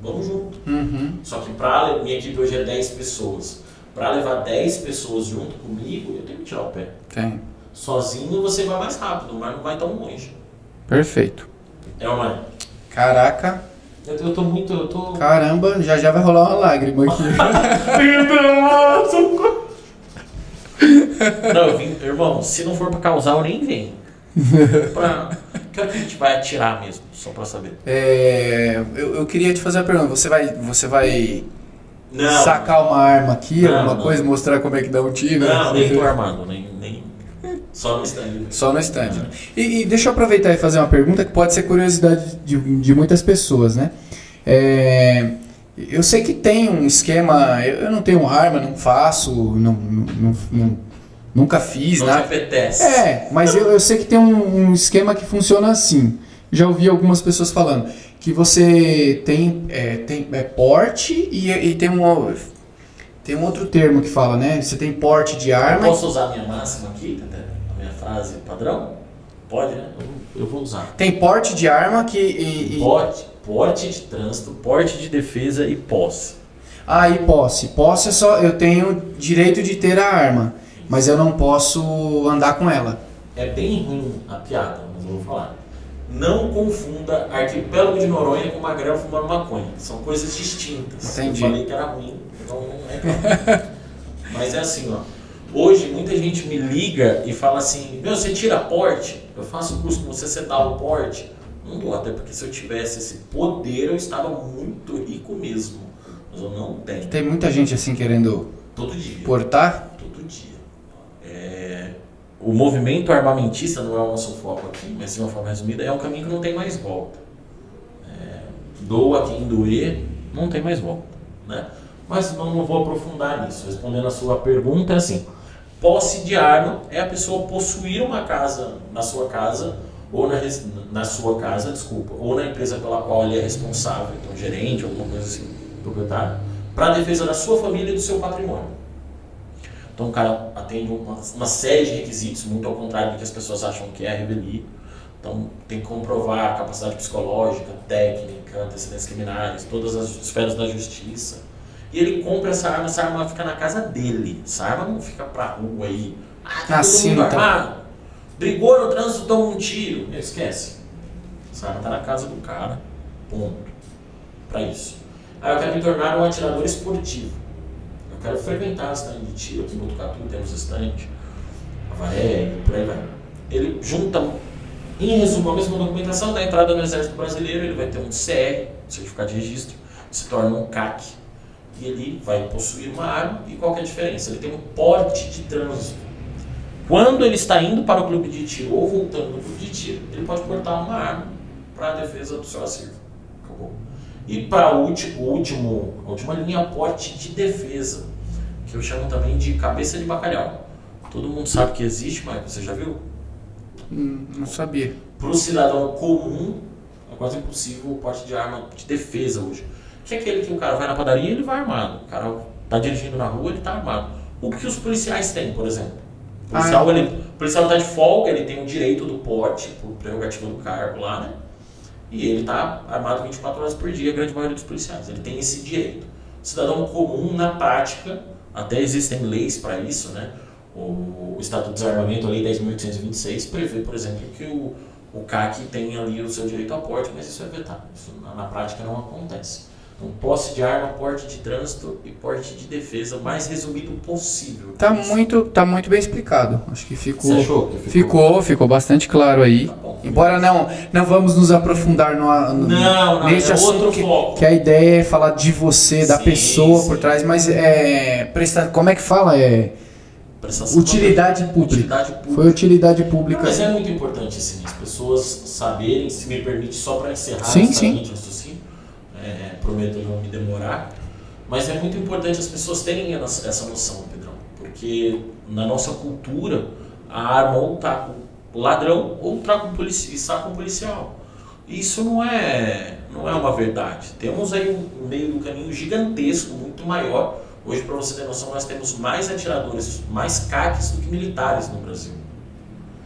S3: vamos junto.
S2: Uhum.
S3: Só que pra, minha equipe hoje é 10 pessoas. Para levar 10 pessoas junto comigo, eu tenho que tirar o pé.
S2: Tem.
S3: Sozinho você vai mais rápido, mas não vai tão longe.
S2: Perfeito.
S3: É uma.
S2: Caraca,
S3: Eu, eu tô muito. Eu tô.
S2: caramba, já já vai rolar uma lágrima aqui.
S3: Não, eu vim, irmão, se não for pra causar, eu nem venho. Pra... Que hora que a gente vai atirar mesmo, só pra saber.
S2: É, eu, eu queria te fazer uma pergunta. Você vai, você vai
S3: Não,
S2: sacar uma arma aqui,
S3: Não,
S2: alguma
S3: não.
S2: coisa, mostrar como é que dá um tiro?
S3: não, nem tô armado, nem. Só no stand.
S2: Só no stand. E, e deixa eu aproveitar e fazer uma pergunta que pode ser curiosidade de, de muitas pessoas, né? É, eu sei que tem um esquema, eu, eu não tenho arma, não faço, não, não- não- nunca fiz
S3: Não
S2: nada.
S3: apetece.
S2: É, mas eu, eu sei que tem um, um esquema que funciona assim. Já ouvi algumas pessoas falando que você tem, é, tem é, porte e, e tem um tem um outro termo que fala, né? Você tem porte de
S3: Eu
S2: arma.
S3: posso usar a minha máxima aqui, Tete? Frase padrão? Pode, né? Eu, eu vou usar.
S2: Tem porte de arma que e, e-
S3: Porte, porte de trânsito, porte de defesa e posse.
S2: Ah, e posse. Posse é só. Eu tenho direito de ter a arma, mas eu não posso andar com ela.
S3: É bem ruim a piada, mas eu vou falar. Não confunda arquipélago de Noronha com magrelo fumando maconha. São coisas distintas.
S2: Entendi.
S3: Eu falei que era ruim, então não é. mas é assim, ó. Hoje muita gente me liga e fala assim: Meu, você tira porte? Eu faço curso com você, você dá o porte? Não dou, até porque se eu tivesse esse poder eu estava muito rico mesmo. Mas eu não tenho.
S2: Tem muita gente assim querendo
S3: Todo dia.
S2: portar.
S3: Todo dia. É, o movimento armamentista não é o nosso foco aqui, mas de uma forma resumida, é um caminho que não tem mais volta. É, doa quem doer, não tem mais volta. Né? Mas não, não vou aprofundar nisso. Respondendo a sua pergunta, é assim: posse de arma é a pessoa possuir uma casa na sua casa, ou na, na sua casa, desculpa, ou na empresa pela qual ele é responsável, então gerente, alguma coisa assim, proprietário, para defesa da sua família e do seu patrimônio. Então o cara atende uma, uma série de requisitos, muito ao contrário do que as pessoas acham que é a revelia. Então tem que comprovar a capacidade psicológica, técnica, antecedentes criminais, todas as esferas da justiça. E ele compra essa arma, essa arma fica na casa dele. Essa arma não fica pra rua aí. Ah, tá
S2: Ah,
S3: todo
S2: sim,
S3: mundo
S2: então.
S3: armado. Brigou no trânsito, toma um tiro. Esquece. Essa arma tá na casa do cara. Ponto. Pra isso. Aí eu quero me tornar um atirador esportivo. Eu quero frequentar a stand de tiro aqui em Botucatu, temos stand, Avaré, por aí vai. Ele junta, em resumo, a mesma documentação da entrada no Exército Brasileiro, ele vai ter um CR, Certificado de Registro, se torna um CAC, e ele vai possuir uma arma, e qual que é a diferença? Ele tem um porte de trânsito. Quando ele está indo para o clube de tiro ou voltando do clube de tiro, ele pode portar uma arma para a defesa do seu acervo. Acabou. E para o último, último, a última linha, porte de defesa, que eu chamo também de cabeça de bacalhau. Todo mundo sabe que existe, mas você já viu?
S2: Hum, não sabia.
S3: Para o cidadão comum, é quase impossível o porte de arma de defesa hoje. Que é aquele que o cara vai na padaria ele vai armado. O cara está dirigindo na rua, ele está armado. O que os policiais têm, por exemplo? O policial,
S2: Ah, é.
S3: ele, o policial está de folga, ele tem o direito do porte, por prerrogativa do cargo lá, né? E ele está armado 24 horas por dia, a grande maioria dos policiais. Ele tem esse direito. O cidadão comum, na prática, até existem leis para isso, né? O, o Estatuto de Desarmamento, a Lei 10.826, prevê, por exemplo, que o, o CAC tem ali o seu direito a porte, mas isso é vetado. Isso na, na prática não acontece. Então, posse de arma, porte de trânsito e porte de defesa, o mais resumido possível.
S2: Tá
S3: Isso.
S2: muito, tá muito bem explicado. Acho que ficou.
S3: Você achou que
S2: Ficou, ficou bastante claro aí.
S3: Tá bom.
S2: Embora não, não vamos nos aprofundar no, no-
S3: Não, não,
S2: neste
S3: é
S2: assunto
S3: outro
S2: que,
S3: foco.
S2: que a ideia é falar de você, da
S3: Sim,
S2: pessoa
S3: sim.
S2: por trás, mas é prestar, como é que fala? É utilidade pública.
S3: Utilidade pública.
S2: Foi utilidade pública.
S3: Mas é muito importante assim, as pessoas saberem, se me permite, só para encerrar
S2: Sim, sim.
S3: raciocínio, é, prometo não me demorar, mas é muito importante as pessoas terem essa noção, Pedrão, porque na nossa cultura a arma ou tá com ladrão ou tá com polici está com policial. Isso não é, não é uma verdade. Temos aí um meio do caminho gigantesco, muito maior. Hoje, para você ter noção, nós temos mais atiradores, mais CACs do que militares no Brasil.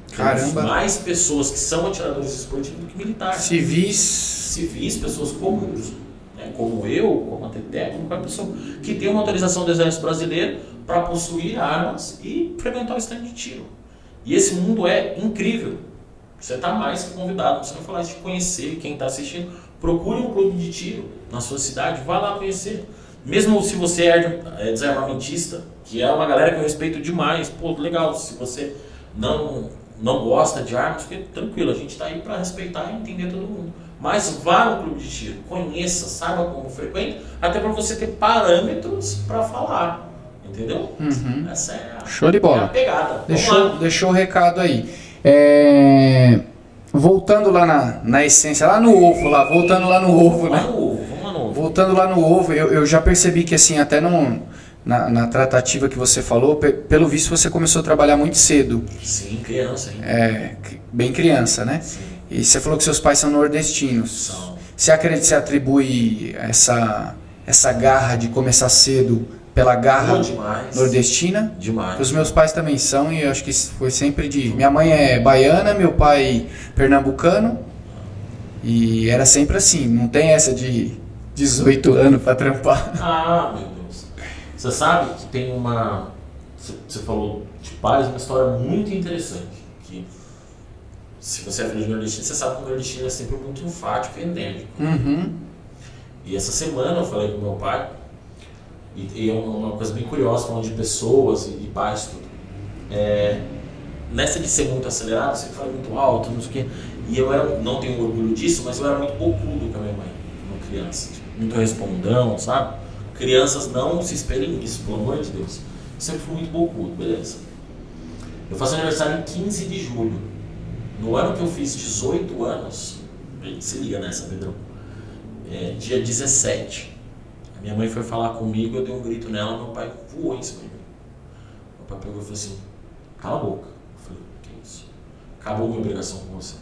S3: Temos
S2: Caramba.
S3: mais pessoas que são atiradores esportivos do que militares.
S2: Civis.
S3: Civis, pessoas comuns. Né, como eu, como a TTE, como qualquer pessoa que tem uma autorização do Exército Brasileiro para possuir armas e frequentar o stand de tiro. E esse mundo é incrível. Você está mais que convidado. Você não falar de conhecer quem está assistindo. Procure um clube de tiro na sua cidade, vá lá conhecer. Mesmo se você é, é desarmamentista, que é uma galera que eu respeito demais, pô, legal. Se você não, não gosta de armas, porque tranquilo, a gente está aí para respeitar e entender todo mundo. Mas vá no clube de tiro, conheça, saiba como frequenta, até para você ter parâmetros para falar. Entendeu?
S2: Uhum.
S3: Essa é a,
S2: Show de bola.
S3: é a pegada.
S2: Deixou, deixou o recado aí. É, Voltando lá na, na essência, lá no ovo, lá, voltando lá no ovo,
S3: Vamos lá
S2: né?
S3: no ovo, vamos lá no ovo.
S2: Voltando lá no ovo, eu, eu já percebi que assim, até no, na, na tratativa que você falou, pe- pelo visto você começou a trabalhar muito cedo,
S3: Sim, criança, hein?
S2: é, bem criança, né?
S3: Sim,
S2: E você falou que seus pais são nordestinos.
S3: são.
S2: Você acredita que você atribui essa, essa garra de começar cedo pela garra
S3: demais.
S2: nordestina?
S3: Demais.
S2: Os meus pais também são e eu acho que foi sempre de. Minha mãe é baiana, meu pai pernambucano. E era sempre assim, não tem essa de 18 anos pra trampar.
S3: Ah, meu Deus. Você sabe que tem uma. Você você falou de pais, uma história muito interessante. Se você é filho de nordestino, você sabe que o nordestino é sempre muito enfático e endêmico.
S2: Uhum.
S3: E essa semana eu falei com meu pai, e, e é uma coisa bem curiosa, falando de pessoas e de pais, tudo. É, nessa de ser muito acelerado, você fala muito alto, não sei o quê. E eu era, não tenho orgulho disso, mas eu era muito bocudo com a minha mãe, como criança. Tipo, muito respondão, sabe? Crianças não se espelhem nisso, pelo amor de Deus. Eu sempre fui muito bocudo, beleza. Eu faço aniversário em 15 de julho. No ano que eu fiz 18 anos, se liga nessa, Pedrão. É, dia 17. A minha mãe foi falar comigo, eu dei um grito nela, meu pai voou em cima de mim. Meu pai pegou e falou assim, cala a boca. Eu falei, que isso? Acabou minha obrigação com você.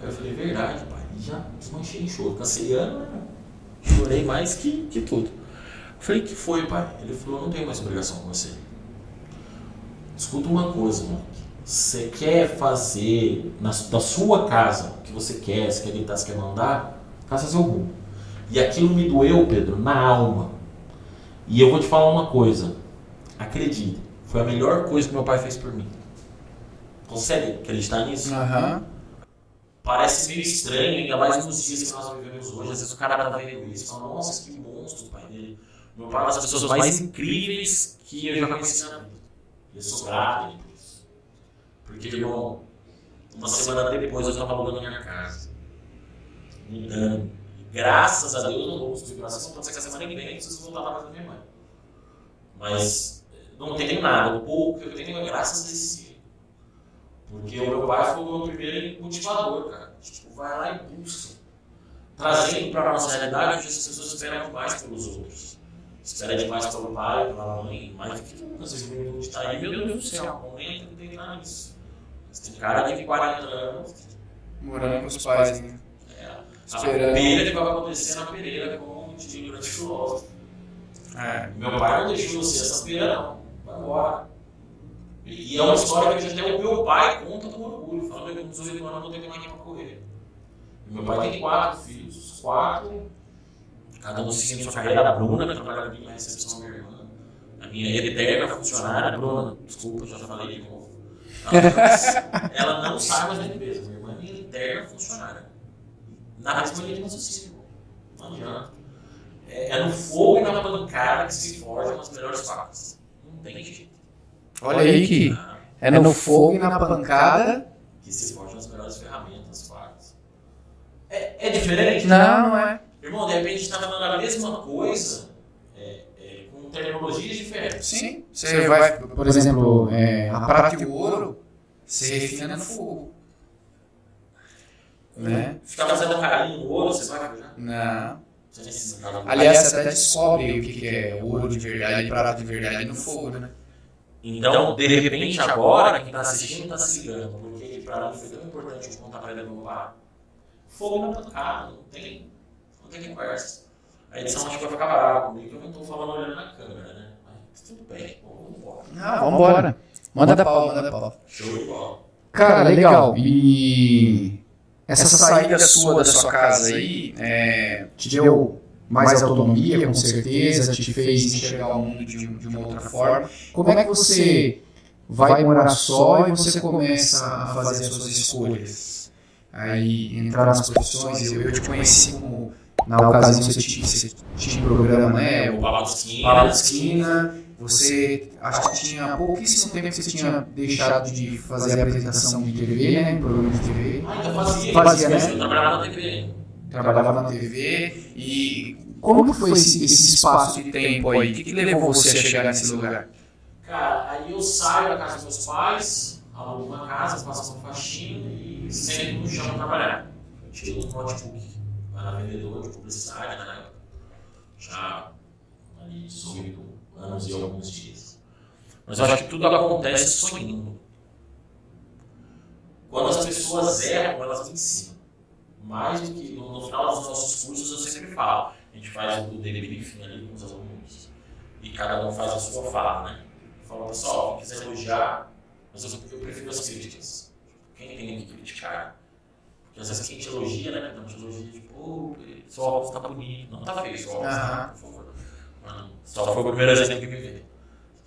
S3: Aí eu falei, verdade, pai. E já desmanchei em choro. Canceriano, né? Chorei mais que, que tudo. Eu falei, que foi, pai? Ele falou, não tenho mais obrigação com você. Escuta uma coisa, moleque. Você quer fazer na, da sua casa o que você quer, você quer deitar, você quer mandar, faça seu rumo. E aquilo me doeu, Pedro, na alma. E eu vou te falar uma coisa. Acredite, foi a melhor coisa que meu pai fez por mim. Consegue acreditar nisso?
S2: Aham.
S3: Parece meio estranho, ainda mais nos dias que nós vivemos hoje. Às vezes o cara tá vendo isso e fala, nossa, que monstro o pai dele. Meu pai é uma das pessoas mais incríveis que eu já conheci na vida. Eu sou grato a ele por isso. Porque, irmão, uma semana depois eu estava alugando minha casa. Mudando. Graças a Deus, eu não vou conseguir graças pode ser que essa semana que vem eu preciso voltar lá mais da minha mãe. Mas não tenho nada. O pouco que eu tenho é graças a esse. Porque o meu pai foi o meu primeiro motivador, cara. Tipo, vai lá e busca. Trazendo para a nossa realidade, hoje as pessoas esperam demais pelos outros. Espera demais pelo pai, pela mãe, mas que nunca se juventude está aí, meu Deus do céu, momento que tem nada nisso. Tem cara de 40 anos,
S2: Morando com os pais, né?
S3: é, a pereira que vai acontecer na pereira, como diz o grande filósofo.
S2: É.
S3: Meu pai não deixou você essa pereira, não. Vai embora. E é uma história que até o meu pai conta com orgulho. Fala, meu, com 18 anos eu não tenho mais para correr. Meu pai tem quatro filhos. Os quatro, cada um seguindo sua carreira. A Bruna, que trabalha na recepção da minha irmã. A minha eterna funcionária, Bruna, desculpa, já falei de novo. Ela, ela não sabe mais da empresa. Minha irmã é minha eterna funcionária. Na mesma linha de raciocínio. Não adianta. É, é no fogo e na pancada que se forjam as melhores facas. Não tem jeito.
S2: Olha aí que é no fogo e na pancada.
S3: Que se forjam as melhores ferramentas, facas. É, é diferente?
S2: Não, não é.
S3: Irmão, de repente a gente está falando a mesma coisa é, com terminologias diferentes.
S2: Sim. Você vai, por exemplo, é, a prata e o ouro, você refina no fogo. Né?
S3: Ficar fazendo carinho no ouro, você vai forjar?
S2: Não. Aliás, você até descobre o que que é ouro de verdade e prata de verdade no fogo, né?
S3: Então, de repente, agora, quem está assistindo está se ligando, porque para mim foi tão importante eu contar para ele no bar. Fogo na pancada, não tem, não tem conversa. A edição acho que vai ficar brava comigo, eu não estou falando olhando na câmera, né? Mas tudo bem, vamos embora.
S2: Não, vambora. Manda pau, manda pau.
S3: Show de bola.
S2: Cara, legal. E essa saída sua da sua casa aí é, te deu mais autonomia, com certeza, te fez enxergar o mundo de, de uma outra forma. Como é que você vai morar só e você começa a fazer as suas escolhas? Aí entrar nas profissões, eu, eu te conheci como na ocasião você tinha, você tinha um programa, né? O
S3: Balado Esquina.
S2: Esquina. Você acho que tinha pouquíssimo tempo que você tinha deixado de fazer a apresentação de TV, né? Programa de TV.
S3: Ainda fazia,
S2: Fazia,
S3: isso,
S2: né?
S3: eu trabalhava na TV.
S2: Trabalhava na TV. E como que foi esse, esse espaço de tempo aí? O que, que levou você a chegar nesse lugar?
S3: Cara, aí eu saio da casa dos meus pais, alugo uma casa, faço uma faxina e sento no chão trabalhar. Eu tiro um notebook, vai na vendedora de publicidade, né? Já ali 18 anos e alguns dias. Mas eu acho que tudo acontece sonhando. Quando as pessoas erram, elas ensinam. Mais do que no, no final dos nossos cursos eu sempre falo. A gente faz o debriefing ali com os alunos. E cada um faz a sua fala, né? Fala, pessoal, quem quiser elogiar, mas eu, eu prefiro as críticas. Quem tem que criticar? Porque às vezes quem te elogia, né? Cada um te elogia, tipo, pô, seu óculos tá bonito. Não tá feio seu óculos, tá? Por favor. Mano, só foi o primeiro exemplo que veio.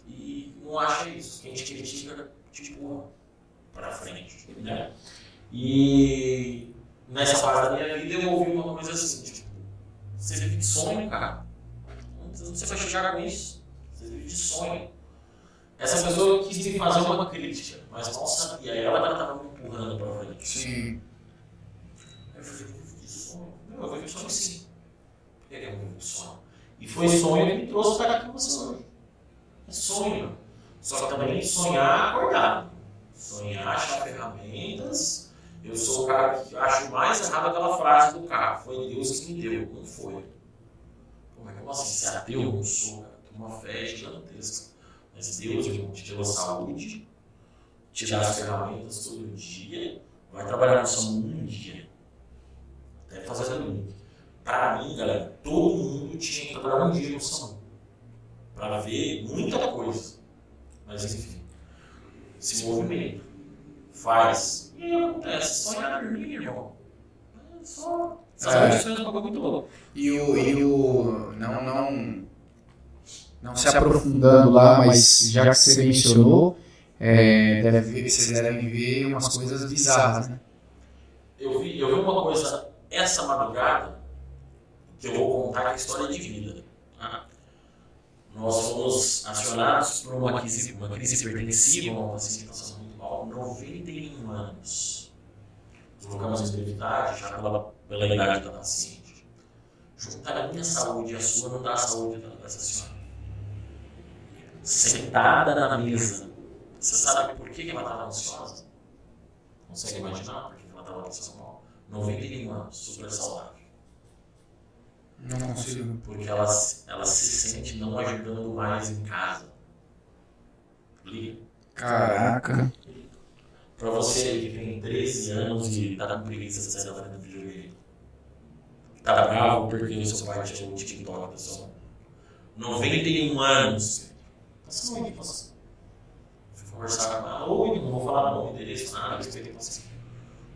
S3: E não acha isso. Quem te critica, te empurra pra frente, né? E nessa fase da minha vida eu ouvi uma coisa assim, tipo, você vive de sonho, cara. Você vai chegar com isso. Você vive de sonho. Essa pessoa quis me fazer uma crítica, mas não sabia. Ela estava me empurrando pra frente.
S2: Sim.
S3: Sim. Por que que eu vivo de sonho? E foi sonho que me trouxe para aqui com você hoje. É sonho. Só que também sonhar acordado. Sonhar, achar ferramentas. Eu sou o cara que acho mais errado aquela frase do carro. Foi Deus que me deu, não foi. Como é que eu posso ser ateu? Eu não sou, cara. Tenho uma fé gigantesca. Mas Deus, irmão, te deu a saúde, te dá as ferramentas todo dia, vai trabalhar no SAMU um dia. Até fazer ali. Para mim, galera, todo mundo tinha que trabalhar um dia no SAMU. Para ver muita coisa. Mas enfim, se movimenta, faz. E acontece, sonhar dormir, irmão. É só.
S2: É.
S3: Coisas é um bagulho muito louco.
S2: E o, e o não, não, não se aprofundando lá, mas já que você mencionou, é, deve ver- vocês devem ver umas coisas bizarras, né?
S3: Eu vi, eu vi uma coisa essa madrugada que eu vou contar que é história de vida. Nós fomos acionados por uma crise, uma crise hipertensiva, uma paciente passando muito mal, 91 anos. Colocamos em brevidade já pela, pela idade da paciente. Juntar a minha saúde e a sua não dá a saúde dessa senhora. Sentada na mesa. Você sabe por que que ela estava ansiosa? Consegue imaginar por que ela estava mal? 91 anos, super saudável.
S2: Não consigo.
S3: Porque ela, se- ela se sente não ajudando mais em casa. Liga.
S2: Caraca.
S3: Pra você aí que tem 13 anos e tá com preguiça de sair da frente do videogame. Tá bravo porque o seu pai tirou o TikTok da sua mão. 91 anos. Passa a aqui, passa. Fui conversar com ela. Oi, não vou falar nome, endereço, nada, respeito passa. Ô,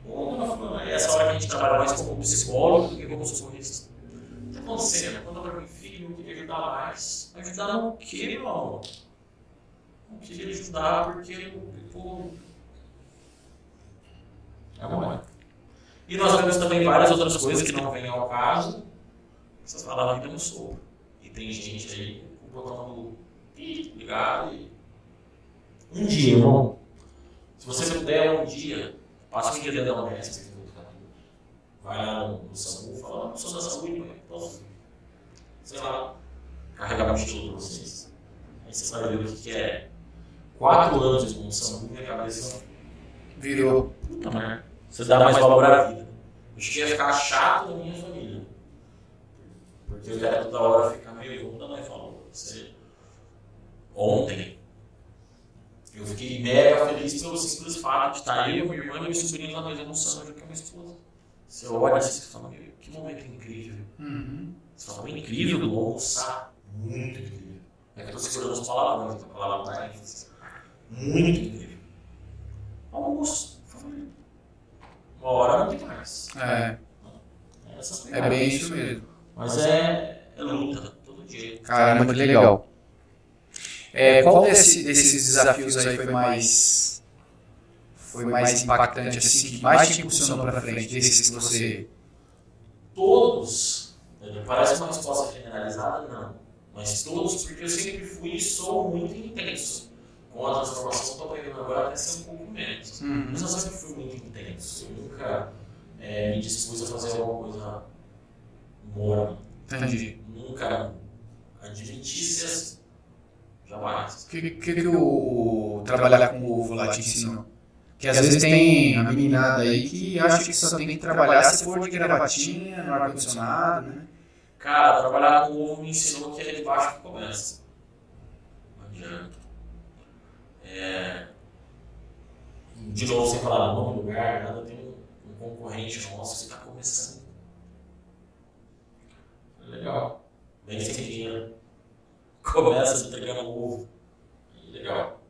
S3: Fulana, é essa hora que a gente trabalha mais como psicólogo do que como socorrista. O que tá acontecendo? Conta pra mim, filho, eu queria ajudar mais. Ajudar no quê, meu amor? Não queria ajudar porque, pô, é uma E nós temos também várias outras coisas que não vêm ao caso. Vocês falam a vida no sopro. E tem gente aí com o botão do ligado e. Um dia, irmão. Se você puder, um dia, passa um dia dentro da UNESP, vai lá no, no SAMU e fala, não sou da mas posso, sei lá, carregar a mochila pra vocês. Aí você vai ver o que, que é quatro anos com o SAMU e a cabeça
S2: Virou.
S3: Puta merda. Você dá mais valor à vida. Eu cheguei a ficar chato na minha família. Porque eu quero toda hora ficar meio, vamos dar mais valor. Você... Ontem, eu fiquei mega feliz pelo simples fato de estar eu, minha irmã e meu sobrinho lá nós almoçando com a minha esposa. Você olha assim e fala, meu, que momento incrível.
S2: Uhum.
S3: Você fala, incrível do almoçar. Muito incrível. É que eu tô segurando os palavrões, a palavra tá ênfase. Muito incrível. Almoço, família. uma hora não tem mais.
S2: É, é
S3: pegadas.
S2: bem isso mesmo.
S3: Mas é, é luta, todo dia.
S2: Caramba, que legal. É, qual desse- desses desafios aí foi mais foi mais impactante assim, que mais te impulsionou para frente desses que você
S3: Todos, né, parece uma resposta generalizada, não. Mas todos, porque eu sempre fui e sou muito intenso. Com a transformação que eu estou aprendendo agora, até ser um pouco menos.
S2: Uhum.
S3: Mas eu sempre fui muito intenso. Eu nunca eh, me dispus a fazer alguma coisa morna.
S2: entendi.
S3: Nunca admitícias, jamais.
S2: O que, que, que o trabalhar com ovo lá te ensinou? Que às vezes tem a meninada aí que acha que só tem que trabalhar se for de gravatinha, no ar-condicionado, né?
S3: Cara, trabalhar com ovo me ensinou que é de baixo que começa. Não adianta. É... De novo, sem falar nome lugar, nada, tem um, concorrente nosso que está começando. Legal. Bem sem dinheiro. Começa entregando ovo. Legal.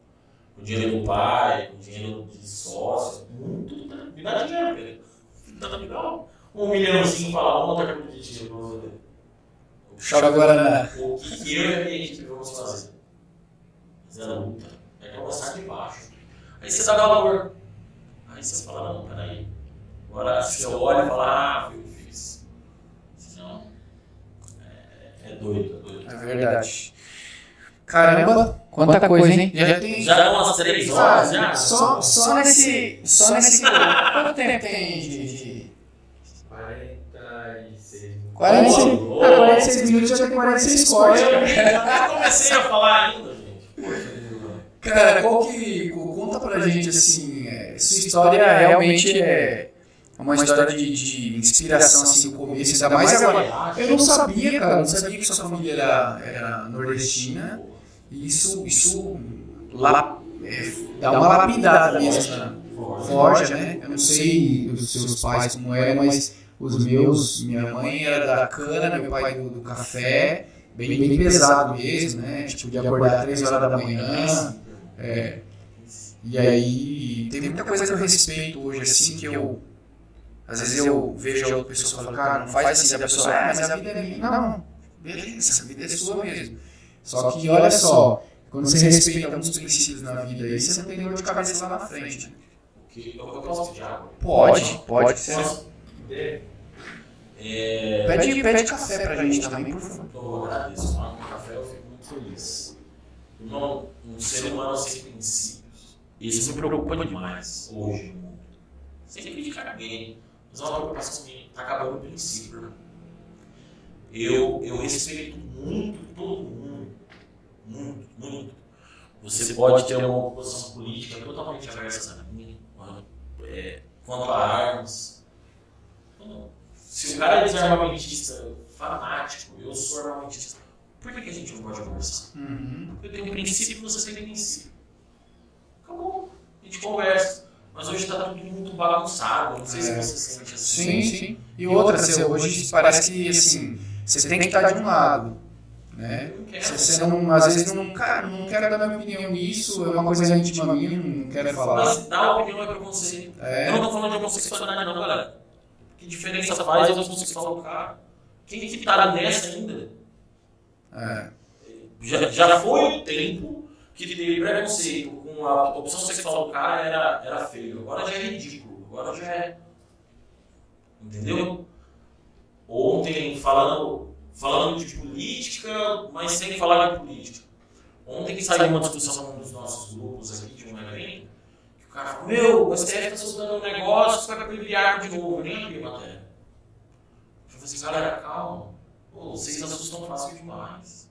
S3: Com dinheiro do pai, com dinheiro de sócio, muito. Me dá dinheiro, Pedro. Dá legal. Um milhãozinho fala, vamos montar competitivo pra você.
S2: Chora Guaraná.
S3: O que eu e a minha equipe vamos fazer? Fazer a luta. É começar de baixo. Aí você dá valor. Aí você fala, não, peraí. Agora você olha e fala, ah, foi o que eu fiz. Senão, é, é doido, é doido.
S2: É verdade. Caramba, quanta coisa, hein? Já tem.
S3: Já dá umas três horas, já?
S2: Só, só nesse. Só nesse. Quanto tempo tem de. de
S4: 46
S2: 46,
S3: Ô,
S2: ah, 46 minutos já tem 46 cortes.
S3: Eu nem comecei a falar ainda, gente. Poxa,
S2: Cara, qual que. Conta pra gente assim. é, sua história realmente é uma história de, de inspiração assim no começo, ainda mais agora. Eu não sabia, cara, eu não sabia que sua família era, era nordestina. Isso, isso é, dá uma lapidada mesmo na forja, né? Eu não sei os seus pais como eram, mas os meus, minha mãe era da cana, meu pai do, do café, bem, bem pesado mesmo, né? Tipo, de acordar três horas da manhã. É. E aí, tem muita coisa que eu respeito hoje, assim, que eu. Às vezes eu vejo a outra pessoa e falo, cara, não faz assim, a pessoa, ah, mas a vida é minha. Não, beleza, a vida é sua mesmo. Só que, olha só, quando você respeita alguns princípios na vida aí, você não tem dor de cabeça lá na frente.
S3: Que eu, eu posso pedir água?
S2: Pode, pode ser.
S3: Posso? É,
S2: Pede, pede café pra gente também, por favor.
S3: eu agradeço. Tomar um café eu fico muito feliz. Irmão, um ser humano sem princípios. Isso me preocupa demais hoje no mundo. Sem criticar ninguém. Mas é uma preocupação que está acabando o princípio. né? Eu, eu respeito muito todo mundo. Muito, muito. Você pode ter uma posição política totalmente aversa a mim, é, quanto a armas. Se o cara é desarmamentista, fanático, eu sou armamentista, por que, que a gente não pode conversar?
S2: Uhum.
S3: Eu tenho um princípio, você tem princípio. Acabou. A gente conversa. Mas hoje está tudo muito bagunçado. Não sei se
S2: É.
S3: você sente assim.
S2: Sim, sim. E outra, hoje parece que, assim, você tem que estar de um lado, né?
S3: Eu quero.
S2: Você, você não, às vezes não, cara, não quero dar minha opinião nisso, é uma coisa íntima minha, não quero falar.
S3: Mas dar opinião é preconceito.
S2: É.
S3: Eu não tô falando de homossexualidade, não, galera. Que diferença faz o homossexual do cara? Quem que tá nessa ainda?
S2: É.
S3: Já, já foi o tempo que teve preconceito com a opção sexual do cara era, era feio. Agora já é ridículo. Agora já é. Entendeu? Ontem, falando, falando de política, mas sem falar de política. Ontem que saiu uma discussão num dos nossos grupos aqui de um evento, que o cara falou, meu, o STF está soltando um negócio, proibir arma de novo. Eu nem a matéria. Eu falei assim, galera, calma. Pô, vocês assustam fácil demais.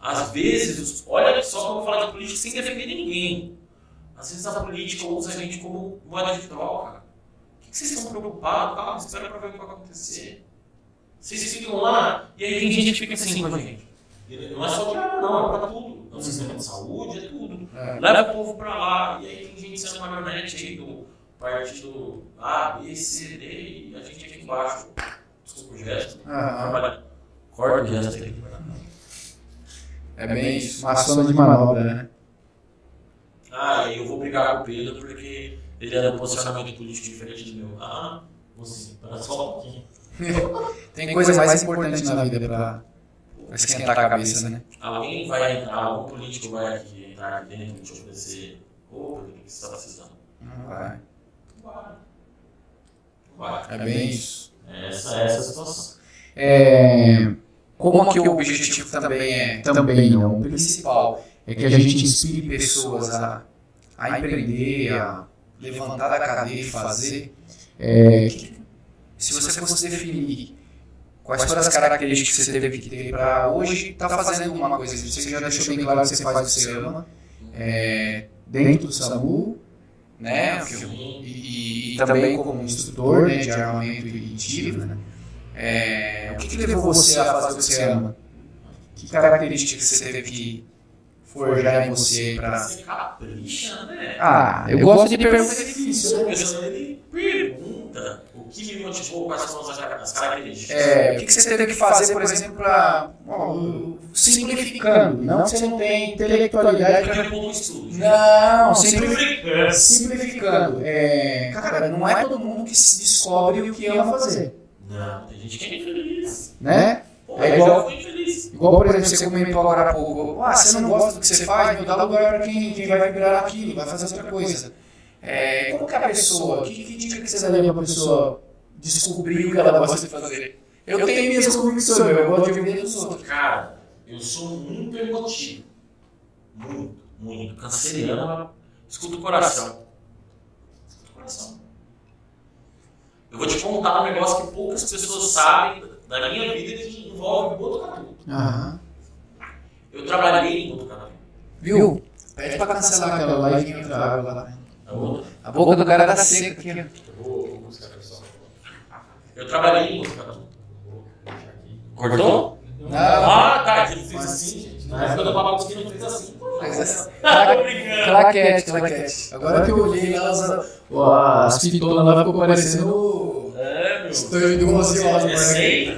S3: Às vezes, olha só vou falar de política sem defender ninguém. Às vezes a política usa a gente como moeda de troca. O que que vocês estão preocupados? Calma, espera pra ver o que vai acontecer. Vocês ficam lá e aí tem gente que fica assim com a gente. Não é só de arma, não, é pra tudo. É o sistema de saúde, é tudo.
S2: É.
S3: Leva o povo pra lá e aí tem gente sendo marionete aí do partido A, B, C, D e a gente aqui embaixo. Desculpa o gesto. Trabalha. Corta o gesto aí.
S2: É bem isso, uma zona de manobra, né?
S3: Ah, eu vou brigar com o Pedro porque ele era um posicionamento político diferente do meu. Ah, você, para só um pouquinho.
S2: Tem coisa mais importante na vida pra, pra esquentar a cabeça, né?
S3: Alguém vai entrar, algum político vai aqui, entrar aqui dentro e te oferecer. Ô, o que você está precisando?
S2: Não vai.
S3: Vai. Vai.
S2: É bem isso.
S3: Essa, essa é a situação.
S2: É, como que o objetivo também é, também não, o principal, é que a gente inspire pessoas a, a empreender, a levantar da cadeia e fazer. É, que- se você fosse definir quais foram as características que você teve que ter para hoje estar fazendo uma coisa, você já deixou bem claro que você faz o que você ama, é, dentro do SAMU, né, eu- e, e também como instrutor né, de armamento e tiro, né, é, o que, que levou você a fazer o que você ama? Que características você teve que forjar em você para...
S3: Você capricha, né?
S2: Ah, eu gosto de perguntas difíceis, né?
S3: Ele pergunta o que me motivou, quais são as as características.
S2: É, o que, que você teve que fazer, por exemplo, para... Simplificando, não que você não tem intelectualidade
S3: Porque
S2: pra... Não, simpli-
S3: Simplificando.
S2: simplificando. É, cara, não é todo mundo que descobre o que ama fazer,
S3: Não, tem gente que é infeliz.
S2: né?
S3: Pô,
S2: É igual-. Igual, por exemplo, você comentou agora há pouco, ah, você não gosta do que você faz, meu, dá lugar para quem, quem vai virar aquilo, vai fazer outra coisa. É, como que a pessoa, que, que dica que você daria para a pessoa descobrir o que ela gosta de fazer? Eu tenho minhas convicções, eu gosto de ouvir dos outros.
S3: Cara, eu sou muito emotivo. Muito, muito. Canceriano, escuta o coração. Escuta o coração. Eu vou te contar um negócio que poucas pessoas sabem da minha vida que envolve Botucatu.
S2: Aham.
S3: Eu trabalhei em Botucatu.
S2: Viu? Pede para cancelar aquela live e água lá. A boca do cara tá seca aqui, ó.
S3: eu vou- buscar pessoal. Eu trabalhei em Botucatu. Cortou?
S2: Não.
S3: Ah, tá, ele fez assim, gente. Na época do que não fez assim. Tô brincando.
S2: Claquete, claquete. Agora que eu olhei lá, as, as fitonas lá ficou parecendo
S3: É, meu.
S2: Estou do Ozzy Osbourne
S3: É sempre.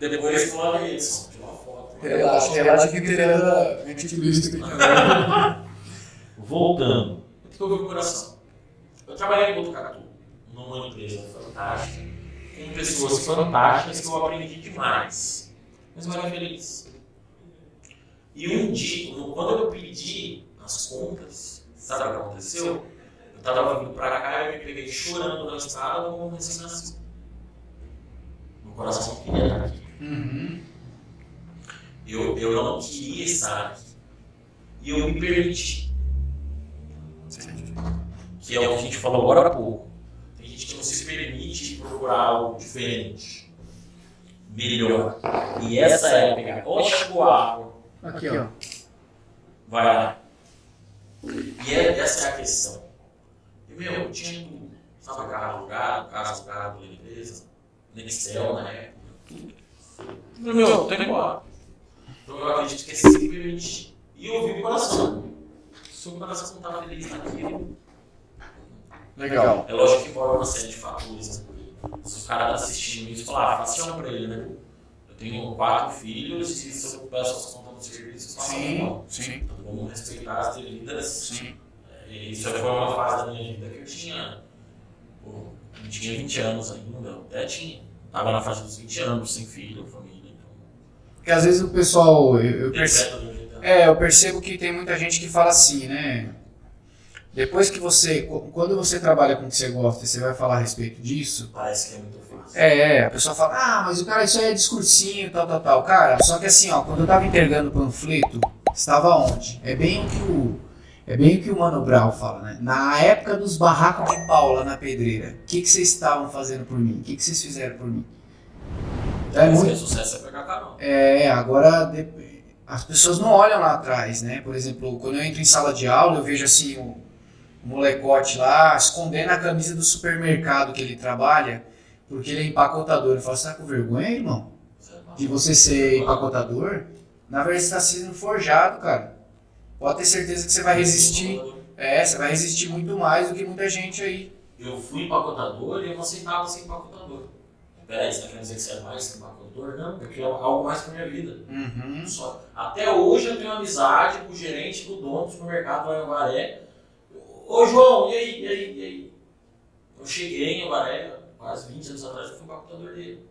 S3: Depois fala isso. Tira uma foto.
S2: Relaxa, relaxa que inteira anticristo.
S3: Voltando. O que eu vi o coração? Eu trabalhei em Botucatu, numa empresa fantástica, com pessoas fantásticas que eu aprendi demais. Mas eu era feliz. E um dia, quando eu pedi as contas, sabe o que aconteceu? Eu tava vindo pra cá e eu me peguei chorando na estrada como um recém-nascido. Meu coração não queria estar aqui.
S2: Uhum.
S3: Eu, eu não queria estar aqui. E eu me permiti. Que é o que a gente falou agora há pouco. Tem gente que não se permite procurar algo diferente. Melhor. E essa é a pegada. Onde chegou a água?
S2: Aqui, ó.
S3: Vai lá. E é- essa é a questão. E, meu, eu tinha tudo. Sabe, carro alugado, casa alugada pela empresa, Nextel na época, Meu, tem que ir embora. Então eu acredito que é permitir. E ouvir o coração. Se o coração não está feliz naquilo,
S2: Legal.
S3: é lógico que envolve uma série de fatores. né? Se o cara tá assistindo isso, fala, ah, faça um pra ele, né? Eu tenho quatro filhos e se eu peço as contas do serviço, faça
S2: Sim, sim,
S3: Então vamos respeitar as devidas.
S2: sim.
S3: E Isso foi uma fase da minha vida que eu tinha. Pô, eu tinha 20 anos ainda, eu até tinha. Tava na faixa dos 20 anos, sem filho, família. Então,
S2: Porque às vezes o pessoal, eu, eu percebo, é, eu percebo que tem muita gente que fala assim, né? Depois que você, quando você trabalha com o que você gosta e você vai falar a respeito disso,
S3: Parece que é muito fácil.
S2: É, é, a pessoa fala, ah, mas o cara, isso aí é discursinho, tal, tal, tal. Cara, só que assim, ó, quando eu tava entregando o panfleto, estava onde? É bem o que o. É bem o que o Mano Brown fala, né? Na época dos barracos de Paula na pedreira, o que, que vocês estavam fazendo por mim? O que, que vocês fizeram por mim? Então é muito.
S3: é sucesso é pegar carão.
S2: É, agora de- as pessoas não olham lá atrás, né? Por exemplo, quando eu entro em sala de aula, eu vejo assim o, molecote lá escondendo a camisa do supermercado que ele trabalha, porque ele é empacotador. Eu falo, você tá com vergonha, irmão? De você ser empacotador? Na verdade, você está sendo forjado, cara. Pode ter certeza que você vai resistir. É, você vai resistir muito mais do que muita gente aí.
S3: Eu fui empacotador e eu não aceitava ser empacotador. Peraí, você tá querendo dizer que você é mais que empacotador? Não, eu queria algo mais pra minha vida.
S2: Uhum.
S3: Só. Até hoje eu tenho amizade com o gerente do dono do supermercado em Avaré. Ô João, e aí, e aí, e aí? Eu cheguei em Avaré, quase 20 anos atrás, eu fui computador dele.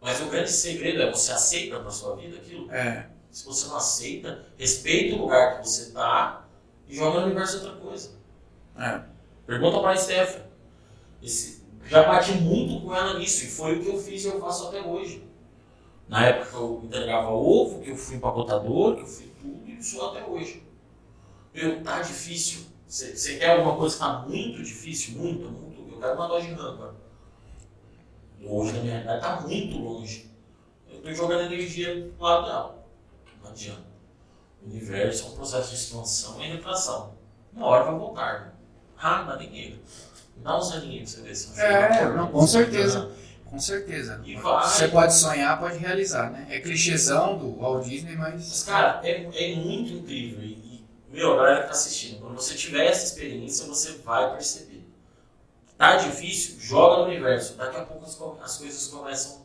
S3: Mas o grande segredo é você aceita na sua vida aquilo?
S2: É.
S3: Se você não aceita, respeita o lugar que você está e joga no universo outra coisa.
S2: É.
S3: Pergunta para a Steph. Esse, já bati muito com ela nisso e foi o que eu fiz e eu faço até hoje. Na época que eu entregava ovo, que eu fui empacotador, que eu fui tudo e sou até hoje. Meu, tá difícil. Você quer alguma coisa que tá muito difícil? Muito, muito. Eu quero uma Dodge Ram, cara. Hoje, na minha realidade, tá muito longe. Eu tô jogando energia do lado dela. Não adianta. O universo é um processo de expansão e retração. Uma hora vai voltar. Né? Ah, dá dinheiro. Dá uns aninhos pra você ver se
S2: É, não, com certeza. Com certeza.
S3: E vai.
S2: Você pode sonhar, pode realizar, né? É clichêzão do Walt Disney, mas.
S3: Mas, cara, é, é muito incrível. E, meu, a galera que tá assistindo, quando você tiver essa experiência, você vai perceber. Tá difícil? Joga no universo. Daqui a pouco as, co- as coisas começam a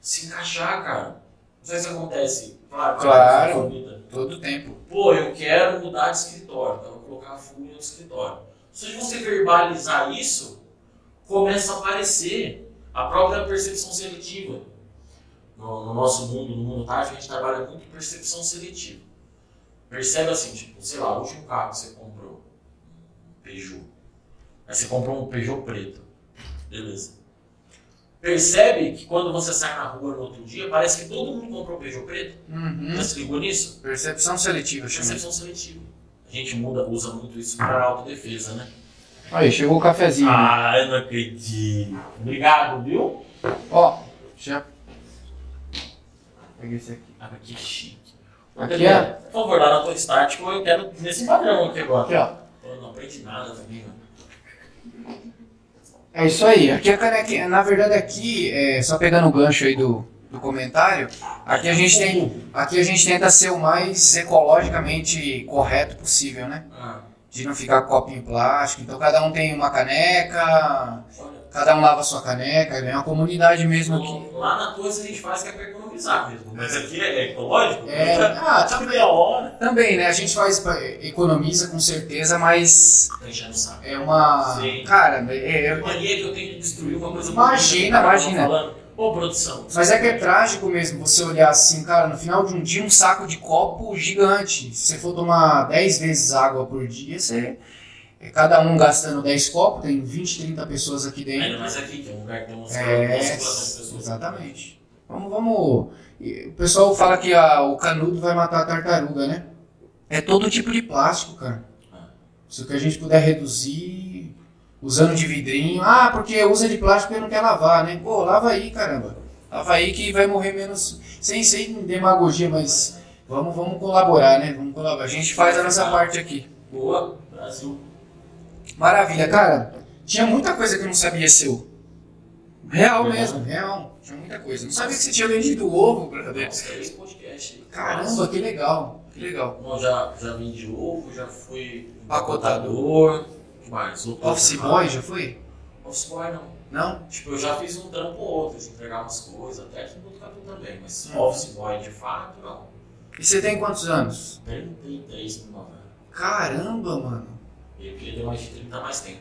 S3: se encaixar, cara. Não sei se acontece. Claro,
S2: Claro. Todo tempo.
S3: Pô, eu quero mudar de escritório, quero colocar full no escritório. Se você verbalizar isso, começa a aparecer a própria percepção seletiva. No, no nosso mundo, no mundo tático, a gente trabalha muito percepção seletiva. Percebe assim, tipo, sei lá, o último carro que você comprou, um Peugeot. Aí você comprou um Peugeot preto. Beleza. Percebe que quando você sai na rua no outro dia, parece que todo mundo comprou Peugeot preto.
S2: Uhum.
S3: Já se ligou nisso?
S2: Percepção seletiva, chama.
S3: Percepção seletiva. A gente muda, usa muito isso para autodefesa, né?
S2: Aí, chegou o cafezinho.
S3: Ah, eu não acredito. Obrigado, viu?
S2: Ó, já. Peguei esse aqui.
S3: Ah, que chique.
S2: Aqui é.
S3: Por favor, lá na tua start, eu quero nesse padrão aqui agora.
S2: Aqui, ó.
S3: Eu não aprendi nada também, mano.
S2: É isso aí. Aqui a canequinha. Na verdade, aqui, é, só pegando o gancho aí do, do comentário, aqui a gente tem. Aqui a gente tenta ser o mais ecologicamente correto possível, né?
S3: Ah,
S2: De não ficar com copinho em plástico. Então cada um tem uma caneca. Cada um lava a sua caneca, é uma comunidade mesmo aqui.
S3: Lá na tua a gente faz que é pra economizar mesmo. Mas aqui é ecológico?
S2: É, ah,
S3: tá
S2: também.
S3: meia hora.
S2: Também, né? A gente faz, pra- economiza com certeza, mas
S3: Tá enchendo o saco.
S2: é uma.
S3: Sim.
S2: Cara, é, é-
S3: Mania que eu tenho de destruir uma coisa
S2: Imagina, imagina.
S3: falando. Ô, produção.
S2: Mas é que é trágico mesmo você olhar assim, cara, no final de um dia um saco de copo gigante. Se você for tomar 10 vezes água por dia, você. é Cada um gastando 10 copos, tem 20, 30 pessoas aqui
S3: Ainda
S2: dentro.
S3: mais aqui, que é um lugar que tem uns
S2: É,
S3: pessoas.
S2: exatamente. Vamos, vamos. O pessoal fala que a- o canudo vai matar a tartaruga, né? É todo tipo de plástico, cara. Se o que a gente puder reduzir, usando de vidrinho. Ah, porque usa de plástico e não quer lavar, né? Pô, lava aí, caramba. Lava aí que vai morrer menos. Sem, sem demagogia, mas vamos, vamos colaborar, né? Vamos colaborar. A gente faz a nossa parte aqui.
S3: Boa, Brasil.
S2: Maravilha, cara. Tinha muita coisa que eu não sabia seu. Real mesmo, real. Tinha muita coisa. Não sabia que você tinha vendido ovo, brother.
S3: Três podcasts aí.
S2: Caramba, que legal. Que legal.
S3: Bom, já, já vendi ovo, já fui
S2: Empacotador.
S3: que mais? Outro
S2: Office
S3: trabalho.
S2: boy já foi?
S3: Office boy não.
S2: Não?
S3: Tipo, eu já fiz um trampo ou outro, de entregar umas coisas, até aqui no Botucatu também, mas
S2: Hum.
S3: office boy de fato, não.
S2: E você tem quantos anos?
S3: 33 primavera.
S2: Caramba, mano.
S3: E eu queria ter mais de 30 mais tempo.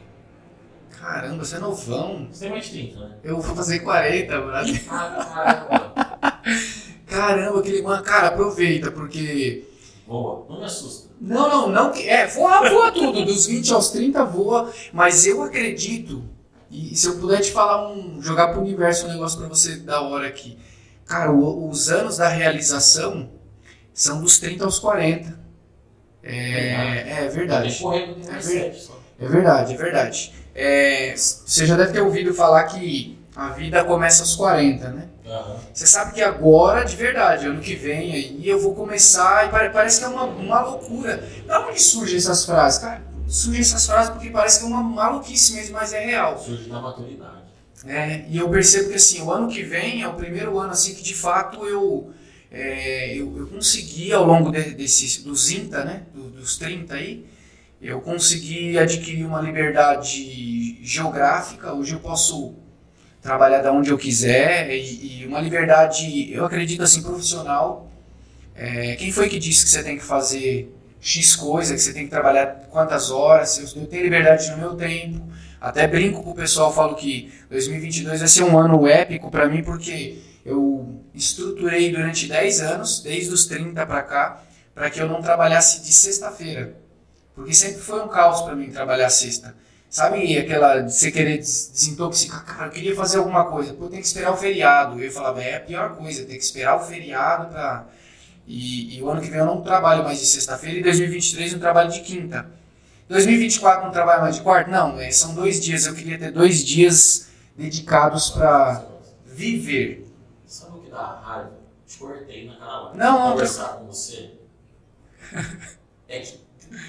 S2: Caramba, você é novão.
S3: Você tem mais de 30, né?
S2: Eu vou fazer 40, brother.
S3: Ah, Caramba.
S2: Caramba, aquele. Mano, cara, aproveita, porque.
S3: Boa, não me assusta.
S2: Não, não, não. É, voa, voa tudo. Dos 20 aos 30 voa. Mas eu acredito. E se eu puder te falar um. jogar pro universo um negócio pra você da hora aqui. Cara, o- os anos da realização são dos 30 aos 40. É, é verdade. É verdade.
S3: 7 só.
S2: É verdade, é verdade. É, você já deve ter ouvido falar que a vida começa aos 40, né?
S3: Aham.
S2: Você sabe que agora, de verdade, ano que vem aí, eu vou começar e pare- parece que é uma, uma loucura. Da onde surgem essas frases? Cara, surgem essas frases porque parece que é uma maluquice mesmo, mas é real.
S3: Surge da maturidade.
S2: É, e eu percebo que assim, o ano que vem é o primeiro ano assim que de fato eu, é, eu, eu consegui ao longo de, desses, dos 30, né, do- dos 30 aí, eu consegui adquirir uma liberdade geográfica, hoje eu posso trabalhar da onde eu quiser e, e uma liberdade, eu acredito assim, profissional. É, quem foi que disse que você tem que fazer X coisa, que você tem que trabalhar quantas horas, eu tenho liberdade no meu tempo. Até brinco com o pessoal, falo que 2022 vai ser um ano épico para mim, porque eu estruturei durante 10 anos, desde os 30 para cá, para que eu não trabalhasse de sexta-feira. Porque sempre foi um caos para mim trabalhar sexta. Sabe aquela de você querer desintoxicar? Cara, eu queria fazer alguma coisa. Pô, tem que esperar o feriado. Eu falava, é a pior coisa, tem que esperar o feriado para. E, e, o ano que vem eu não trabalho mais de sexta-feira e 2023 eu trabalho de quinta. 2024 não trabalho mais de quarta? Não, é, são dois dias. Eu queria ter dois dias dedicados para viver.
S3: Sabe o que dá raiva? Te cortei na cara.
S2: Não, não.
S3: Conversar com você. É que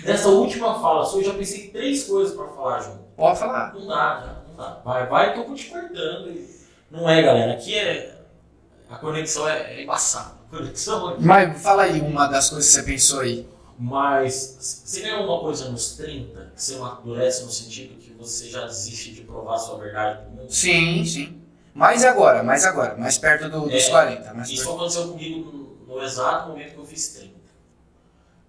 S3: Nessa última fala sua, eu já pensei três coisas para falar junto.
S2: Pode falar.
S3: Não dá, já, não dá. Vai, vai que eu vou te cortando. Não é, galera. Aqui é. A conexão é, é embaçada. Conexão aqui.
S2: Mas fala aí uma das coisas que você pensou aí.
S3: Mas você ganhou uma coisa nos 30 que você amadurece no sentido que você já desiste de provar sua verdade pro mundo?
S2: Sim, sim. Mais agora, mais agora, mais perto do, dos
S3: é,
S2: 40. Mais
S3: isso
S2: perto.
S3: aconteceu comigo no, no exato momento que eu fiz 30.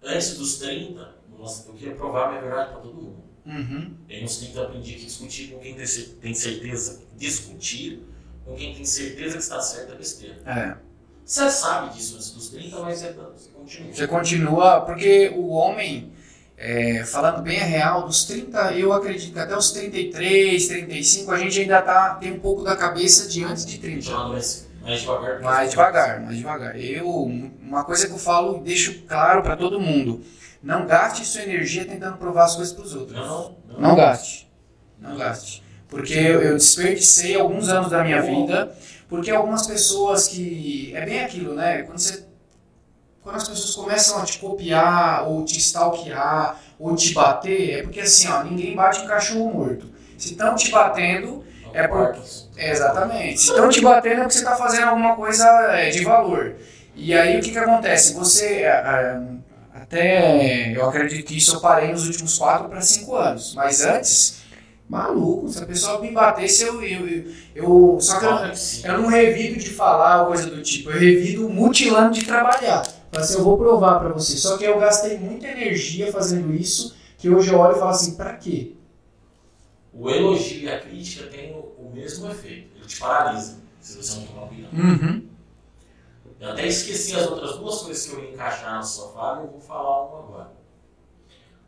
S3: Antes dos 30, nossa, eu queria provar a minha verdade para todo mundo.
S2: Uhum.
S3: Tem uns 30 eu aprendi que discutir com quem tem certeza, discutir com quem tem certeza que está certo é besteira.
S2: É.
S3: Você sabe disso antes dos 30, mas você, você continua.
S2: Você continua, porque o homem, é, falando bem a real, dos 30, eu acredito que até os 33, 35, a gente ainda tá, tem um pouco da cabeça de antes de 30.
S3: Já adoece. Mais devagar.
S2: Mais devagar, mais devagar. Eu, uma coisa que eu falo e deixo claro para todo mundo não gaste sua energia tentando provar as coisas para os outros.
S3: Não,
S2: não, não gaste. Não gaste. Porque eu desperdicei alguns anos da minha vida, porque algumas pessoas que. É bem aquilo, né? Quando você. Quando as pessoas começam a te copiar, ou te stalkear, ou te bater, é porque assim, ó, ninguém bate em cachorro morto. Se estão te batendo, é porque. Exatamente. Se estão te batendo é porque você está fazendo alguma coisa é, de valor. E aí o que, que acontece? Você. É, é, até eu acredito que isso eu parei nos últimos 4 para 5 anos. Mas antes, maluco, se a pessoa me batesse, eu. eu, eu, eu só que eu, eu não revido de falar coisa do tipo, eu revido mutilando de trabalhar. Assim, eu vou provar para você. Só que eu gastei muita energia fazendo isso, que hoje eu olho e falo assim, para quê?
S3: O elogio e a crítica têm o mesmo efeito. Ele te paralisa, se você não tomar cuidado.
S2: Uhum.
S3: Eu até esqueci as outras duas coisas que eu ia encaixar na sua fala e eu vou falar uma agora.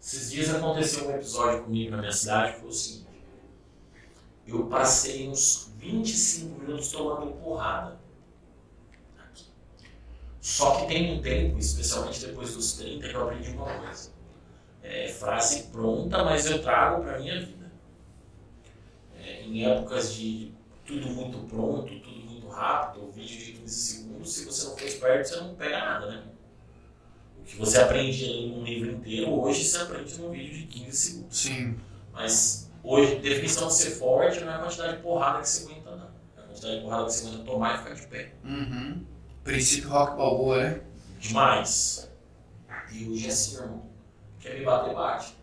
S3: Esses dias aconteceu um episódio comigo na minha cidade que foi o seguinte. Eu passei uns 25 minutos tomando porrada. Só que tem um tempo, especialmente depois dos 30, que eu aprendi uma coisa. É frase pronta, mas eu trago para minha vida. É, em épocas de tudo muito pronto, tudo muito rápido, vídeo de 15 segundos, se você não for esperto, você não pega nada, né? O que você aprende em um livro inteiro, hoje você aprende num vídeo de 15 segundos.
S2: Sim.
S3: Mas hoje, definição de ser forte não é a quantidade de porrada que você aguenta, não. É a quantidade de porrada que você aguenta tomar e ficar de pé.
S2: Uhum. Princípio rock balboa, né?
S3: Demais. E hoje é assim, irmão. Quer me bater, bate.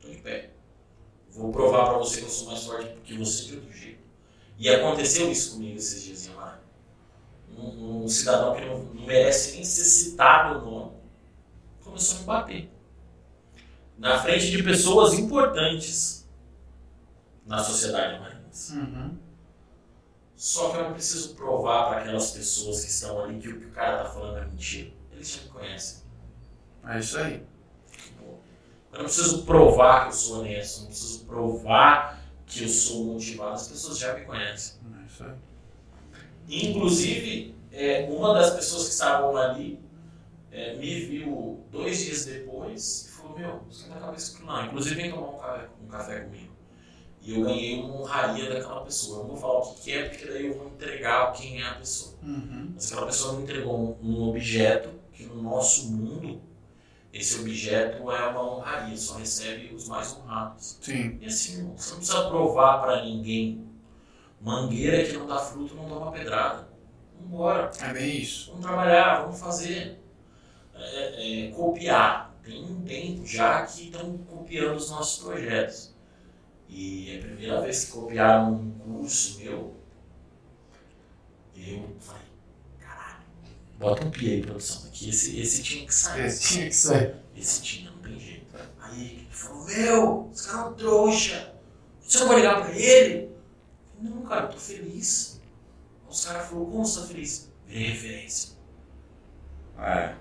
S3: Tô de pé. Vou provar pra você que eu sou mais forte que você de outro jeito. E aconteceu isso comigo esses dias em. Um, um, cidadão que não, não, merece nem ser citado o nome começou a me bater. Na frente de pessoas importantes na sociedade marinense.
S2: Uhum.
S3: Só que eu não preciso provar para aquelas pessoas que estão ali que o que o cara está falando é mentira. Eles já me conhecem.
S2: É isso aí.
S3: Eu não preciso provar que eu sou honesto, não preciso provar que eu sou motivado, as pessoas já me conhecem.
S2: É isso aí.
S3: Inclusive, é, uma das pessoas que estavam ali é, me viu dois dias depois e falou: Meu, você não acaba isso não. Inclusive, vem tomar um café, um café comigo. E eu ganhei uma honraria daquela pessoa. Eu não vou falar o que é, porque daí eu vou entregar quem é a pessoa.
S2: Uhum.
S3: Mas aquela pessoa me entregou um, objeto que no nosso mundo esse objeto é uma honraria, só recebe os mais honrados.
S2: Sim.
S3: E assim, você não precisa provar para ninguém. Mangueira que não dá fruto não toma pedrada. Vamos embora.
S2: É bem isso.
S3: Vamos trabalhar, vamos fazer. É, é, copiar. Tem um tempo já que estão copiando os nossos projetos. E é a primeira vez que copiaram um curso meu, eu falei, caralho, bota um pi aí, produção, aqui, esse, esse tinha que sair.
S2: Esse tinha que sair.
S3: Esse tinha, não tem jeito. Aí ele falou, meu, esse cara é um trouxa. Você não vai ligar pra ele? Eu falei, não, cara, eu tô feliz. Os caras falaram, como você tá feliz? Virei referência.
S2: É,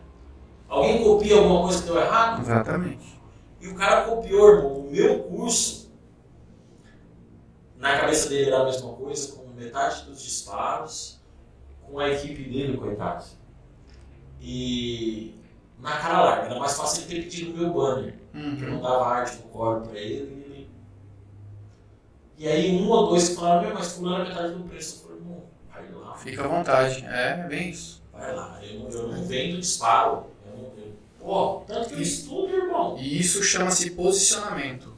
S3: Alguém copia alguma coisa que deu errado?
S2: exatamente.
S3: E o cara copiou, irmão, o meu curso. Na cabeça dele era a mesma coisa, com metade dos disparos, com a equipe dele, coitado. E na cara larga, era mais fácil ele ter pedido o meu banner. que eu
S2: Uhum.
S3: não dava arte no core pra ele. E aí um ou dois falaram, meu, mas fulano é metade do preço. Eu falei, irmão, vai lá,
S2: Fica à vontade. É, é bem isso.
S3: vai lá. Eu não, eu não vendo disparo. Eu não, eu, pô, tanto que eu estudo, irmão.
S2: E isso chama-se posicionamento.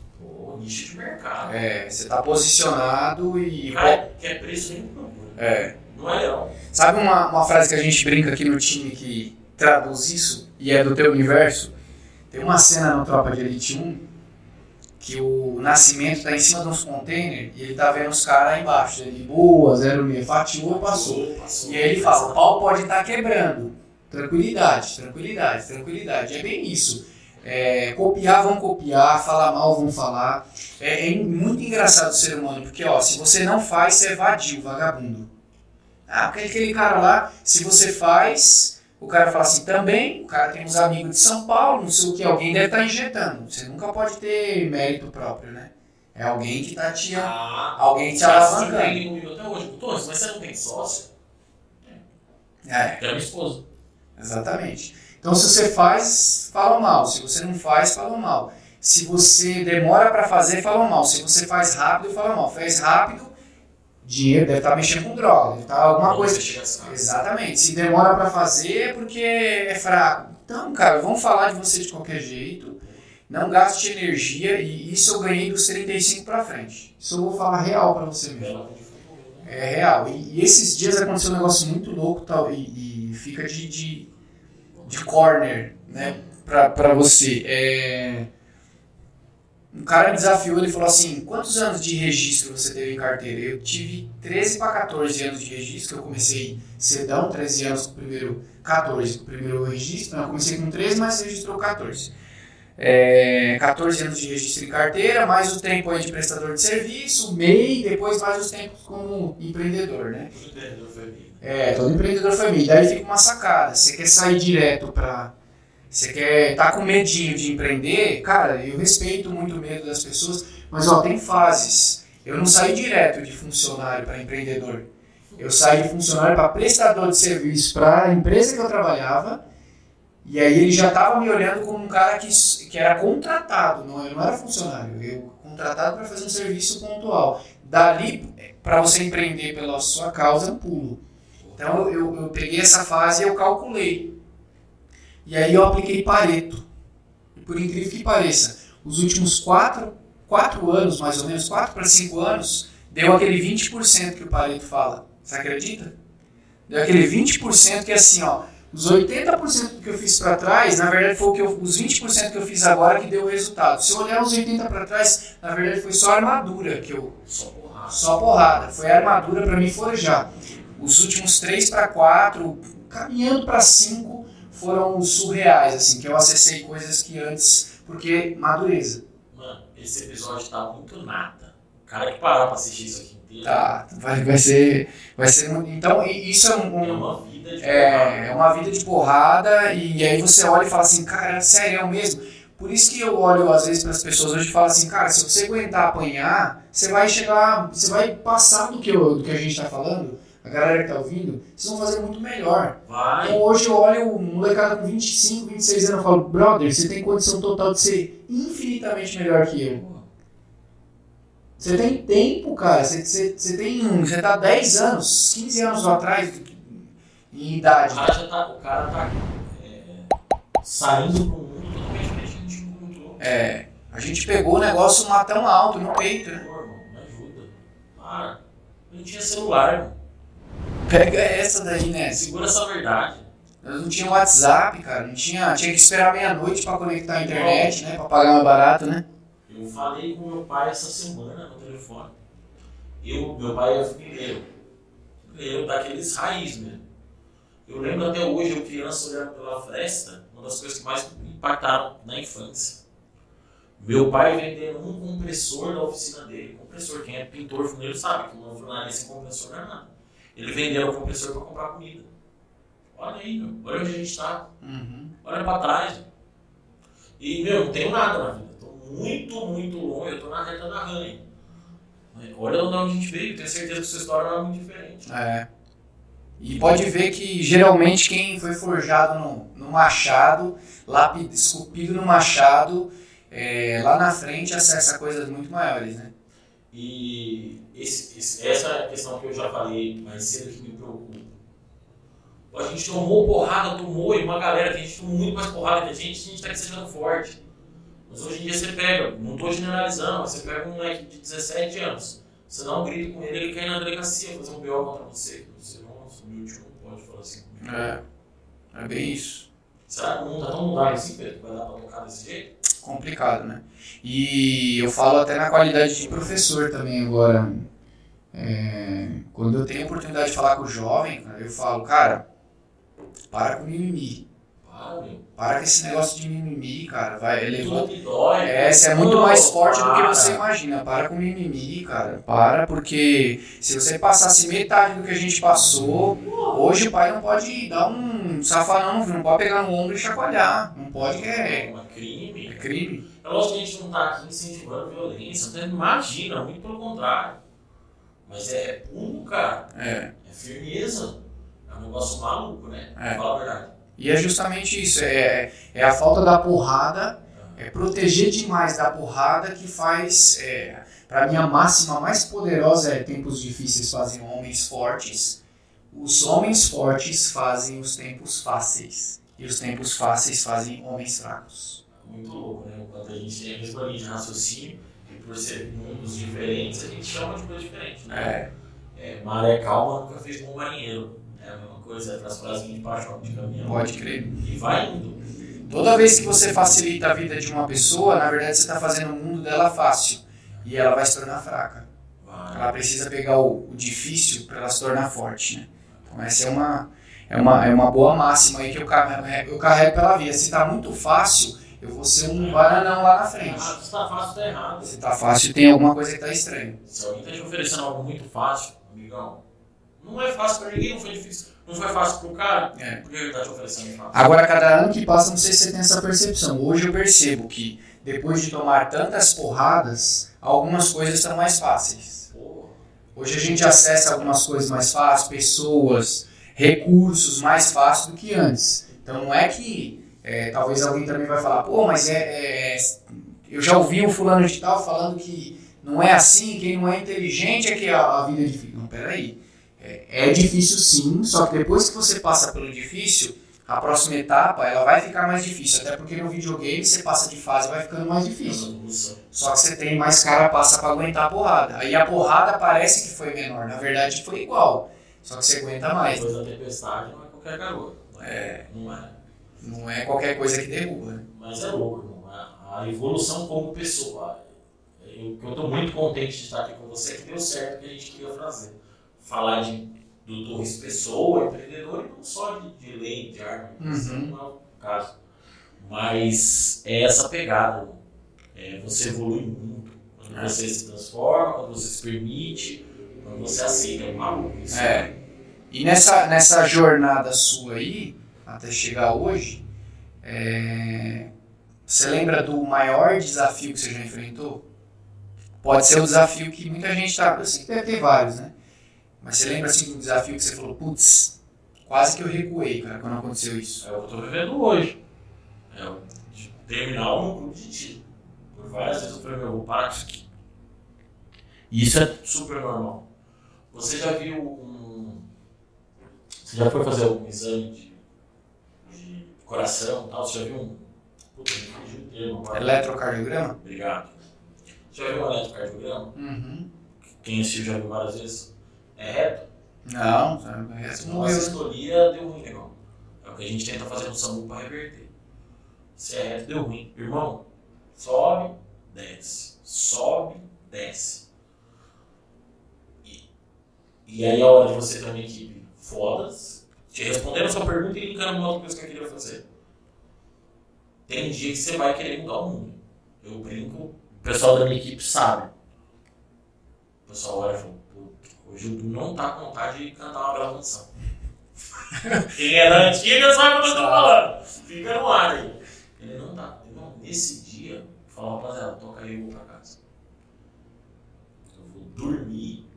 S3: Nicho de mercado.
S2: É, você tá posicionado e.
S3: Cara quer preço nem não.
S2: É.
S3: Não é legal.
S2: Sabe uma, uma frase que a gente brinca aqui no time que traduz isso e é do teu universo? Tem uma cena no Tropa de Elite 1 que o Nascimento tá em cima de uns containers e ele tá vendo os caras aí embaixo. Ele, boa, 06, fatiou e passou.
S3: passou.
S2: E aí ele fala, o pau pode estar quebrando. Tranquilidade, tranquilidade, tranquilidade. É bem isso. É, copiar vão copiar, falar mal vão falar. É, é muito engraçado o ser humano, porque ó, se você não faz, você é vadio, vagabundo. Ah, porque aquele cara lá, se você faz, o cara fala assim, também, o cara tem uns amigos de São Paulo, não sei o que, alguém deve estar injetando. Você nunca pode ter mérito próprio, né? É alguém que tá te...
S3: Ah,
S2: Alguém te alavancando.
S3: comigo até hoje. Torres, mas você não tem sócio?
S2: É.
S3: É minha esposa.
S2: Exatamente. Então, se você faz, falam mal. Se você não faz, falam mal. Se você demora para fazer, falam mal. Se você faz rápido, falam mal. Faz rápido, dinheiro deve estar mexendo com droga, deve estar alguma
S3: Quando
S2: coisa. Exatamente. Se demora para fazer, é porque é fraco. Então, cara, vamos falar de você de qualquer jeito. Não gaste energia e isso eu ganhei dos 35 para frente. Isso eu vou falar real para você mesmo.
S3: Né?
S2: É real. E, e esses dias aconteceu um negócio muito louco tal, e, e fica de, de, de corner né, pra, pra você. É, um cara me desafiou, ele falou assim, quantos anos de registro você teve em carteira? Eu tive 13 para 14 anos de registro, eu comecei cedão, 13 anos com o primeiro, 14 com o primeiro registro, não, eu comecei com 13, mas registrou 14. É, 14 anos de registro em carteira, mais o tempo aí de prestador de serviço, MEI, depois mais os tempos como empreendedor, né?
S3: Empreendedor família.
S2: É, todo empreendedor família. Daí fica uma sacada. Você quer sair direto pra. Você quer. tá com medinho de empreender? Cara, eu respeito muito o medo das pessoas, mas ó, tem fases. Eu não saí direto de funcionário para empreendedor. Eu saí de funcionário para prestador de serviço para a empresa que eu trabalhava. E aí ele já estava me olhando como um cara que, que era contratado, não, eu não era funcionário, eu contratado para fazer um serviço pontual. Dali, para você empreender pela sua causa, é um pulo. Então eu, eu peguei essa fase e eu calculei. E aí eu apliquei Pareto. E por incrível que pareça, os últimos quatro, quatro anos, mais ou menos, quatro para cinco anos, deu aquele 20% que o Pareto fala. Você acredita? Deu aquele 20% que é assim, ó. Os 80% do que eu fiz para trás, na verdade, foi o que eu, os 20% que eu fiz agora que deu o resultado. Se eu olhar os 80% para trás, na verdade foi só armadura que eu,
S3: Só porrada.
S2: só porrada. Foi a armadura para me forjar. Os últimos 3 para 4, caminhando para 5, foram surreais, assim, que eu acessei coisas que antes, porque madureza.
S3: Mano, esse episódio tá muito nada. O cara que parar pra assistir isso aqui inteiro.
S2: Tá, vai, vai ser. Vai ser então, isso é um.
S3: É
S2: um-
S3: uma vida de
S2: é, é uma vida de porrada, e aí você olha e fala assim, cara, sério, é o mesmo. Por isso que eu olho às vezes para as pessoas hoje e falo assim, cara, se você aguentar apanhar, você vai chegar, você vai passar do que, eu- do que a gente está falando, a galera que tá ouvindo, vocês vão fazer muito melhor.
S3: Vai.
S2: Então hoje eu olho um molecada com 25, 26 anos e falo, brother, você tem condição total de ser infinitamente melhor que eu. Você tem tempo, cara. Você, você, você tem um. Você tá 10 anos, 15 anos lá atrás em
S3: O
S2: idade.
S3: cara já tá, o cara tá é, saindo pro mundo totalmente do que a gente encontrou.
S2: É. A gente pegou o negócio lá tão alto no peito, né?
S3: Pô, irmão, me ajuda. Para. Não tinha celular, irmão.
S2: Pega essa daí, né?
S3: Segura essa verdade.
S2: Eu não tinha WhatsApp, cara. Não tinha. Tinha que esperar meia-noite pra conectar a internet, né? Pra pagar mais barato, né?
S3: Eu falei com meu pai essa semana no telefone. Eu, meu pai é funileiro. Funileiro daqueles raiz mesmo. Eu lembro até hoje, eu criança olhando pela fresta, uma das coisas que mais me impactaram na infância. Meu pai vendendo um compressor da oficina dele. Compressor, quem é pintor funeiro sabe que uma furnaria sem compressor não é nada. Ele vendeu o compressor para comprar comida. Olha aí, meu. olha onde a gente está.
S2: Uhum.
S3: Olha para trás. E, meu, não tenho nada na vida. Estou muito, muito longe. Eu estou na reta da ranha. Olha de onde a gente veio. Tenho certeza que sua história não é muito diferente.
S2: É. E pode ver que geralmente quem foi forjado no, no machado, lápide, esculpido no machado, é, lá na frente acessa coisas muito maiores, né?
S3: E esse, esse, essa é a questão que eu já falei mais cedo que me preocupa. A gente tomou porrada, tomou, e uma galera que a gente tomou muito mais porrada que a gente, a gente está crescendo forte. Mas hoje em dia você pega, não estou generalizando, mas você pega um moleque de 17 anos, você dá um grito com ele, ele cai na delegacia fazer um BO contra você.
S2: É, é bem isso.
S3: Será que o mundo tá tão mudado assim, Pedro, que vai dar pra tocar desse jeito?
S2: Complicado, né? E eu falo até na qualidade de professor também agora. É, quando eu tenho a oportunidade de falar com o jovem, eu falo, cara, para com mimimi.
S3: Para,
S2: com esse negócio de mimimi, cara. Vai, elevou.
S3: Dói.
S2: É, você é muito mais forte do que você imagina. Para com mimimi, cara. Para, porque se você passasse metade do que a gente passou, hoje o pai não pode dar um safanão, não pode pegar no ombro e chacoalhar. Não pode, é,
S3: É crime.
S2: é crime.
S3: É lógico que a gente não tá aqui incentivando violência, até imagina, muito pelo contrário. Mas é pulo, cara.
S2: É.
S3: É firmeza. É um negócio maluco, né?
S2: É.
S3: Fala a verdade.
S2: E é justamente isso. É, é a falta da porrada, é proteger demais da porrada que faz. É, para mim, a máxima mais poderosa é: tempos difíceis fazem homens fortes, os homens fortes fazem os tempos fáceis, e os tempos fáceis fazem homens fracos.
S3: Muito louco, né? Enquanto a gente tem a mesma linha de raciocínio, e por ser mundos diferentes, a gente chama de coisa diferente. Né?
S2: É,
S3: É, maré calma nunca fez bom marinheiro. É coisa, traz frasinha de paixão de caminhão.
S2: pode crer.
S3: E vai indo.
S2: Toda vez que você facilita a vida de uma pessoa, na verdade você está fazendo o mundo dela fácil, e ela vai se tornar fraca.
S3: Vai.
S2: Ela precisa pegar o, o difícil para ela se tornar forte, né? Então essa é uma, é uma, é uma boa máxima aí que eu carrego, eu carrego pela vida. Se tá muito fácil, eu vou ser um bananão lá na frente.
S3: Ah, se tá fácil, tá errado.
S2: Se tá fácil, tem alguma coisa que tá estranha.
S3: Se alguém tá te oferecendo algo muito fácil, amigão, não é fácil pra ninguém, não foi difícil. Não foi fácil pro cara,
S2: É.
S3: por que ele tá te oferecendo fácil?
S2: Agora, cada ano que passa, não sei se você tem essa percepção. Hoje eu percebo que, depois de tomar tantas porradas, algumas coisas estão mais fáceis.
S3: Pô,
S2: Hoje a gente acessa algumas coisas mais fácil, pessoas, recursos mais fácil do que antes. Então não é que é, talvez alguém também vai falar, pô, mas é, é- eu já ouvi um fulano de tal falando que não é assim, quem não é inteligente é que a, a vida é difícil. Não, peraí. É, é difícil sim, só que depois que você passa pelo difícil, a próxima etapa ela vai ficar mais difícil. Até porque no videogame você passa de fase e vai ficando mais difícil. Só que você tem mais cara passa pra aguentar a porrada. Aí a porrada parece que foi menor, na verdade foi igual. Só que você aguenta mais.
S3: Depois da tempestade não é qualquer garoto.
S2: É,
S3: Não é.
S2: não é qualquer coisa que derruba. né?
S3: Mas é louco, irmão. A, evolução como pessoa. Eu, eu tô muito contente de estar aqui com você, que deu certo o que a gente queria fazer. Falar de, do Torres Pessoa, empreendedor, e não só de, de lei, de arma. Isso
S2: Uhum.
S3: não é o caso. Mas é essa pegada. irmão. É, você evolui muito. Quando
S2: É.
S3: você se transforma, quando você se permite, quando você aceita. É maluco isso.
S2: É. E nessa, nessa jornada sua aí, até chegar hoje, é, você lembra do maior desafio que você já enfrentou? Pode ser o desafio que muita gente tá. Eu sei que deve ter vários, né? Mas você lembra assim de um desafio que você falou, putz, quase que eu recuei, cara, quando aconteceu isso.
S3: É o que eu tô vivendo hoje. É o de terminar um clube de tiro. Por várias vezes eu falei, meu, eu vou parar com isso aqui. E isso é super normal. Você já viu um. Você já foi fazer algum exame de, de coração e tal? Você já viu um. Puta, me fugiu o termo agora.
S2: Eletrocardiograma?
S3: Obrigado. Você já viu um eletrocardiograma?
S2: Uhum.
S3: Quem assistiu já viu várias vezes? É reto?
S2: Não, sabe, o resto
S3: Nossa
S2: morreu. né?
S3: historia deu ruim, negão. É o que a gente tenta fazer no SAMU pra reverter. Se é reto, deu ruim. Irmão, sobe, desce. Sobe, desce. E, e aí a hora de você ter uma equipe fodas, te respondendo a sua pergunta e linkando uma outra coisa que eu queria fazer. tem dia que você vai querer mudar o mundo. Eu brinco, o pessoal da minha equipe sabe. O pessoal olha e fala, hoje o não tá com vontade de cantar uma bela canção. Quem é da antiga sabe o que eu tô falando. Fica no ar aí. Ele não tá. Irmão, nesse dia, fala, rapaziada, toca aí, eu vou pra casa. Eu vou dormir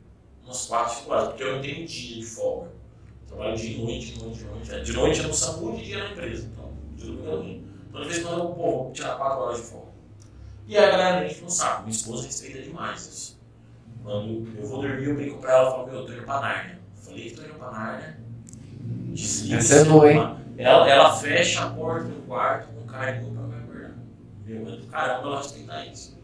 S3: umas 4, 5 horas, porque eu não tenho dia de folga. Trabalho de noite, de noite, de noite. De noite eu não SAMU, de dia na empresa. Então, de domingo Toda vez que eu vou, vou tirar 4 horas de folga. E a galera, a gente não sabe. Minha esposa respeita demais isso. Quando eu vou dormir, eu brinco pra ela e falo, meu, eu tô indo pra Nárnia. Falei que tô indo pra Nárnia.
S2: Desliga Essa é boa, hein?
S3: Ela, ela fecha a porta do quarto com carinho pra me acordar. Meu, do caramba ela respeitar isso.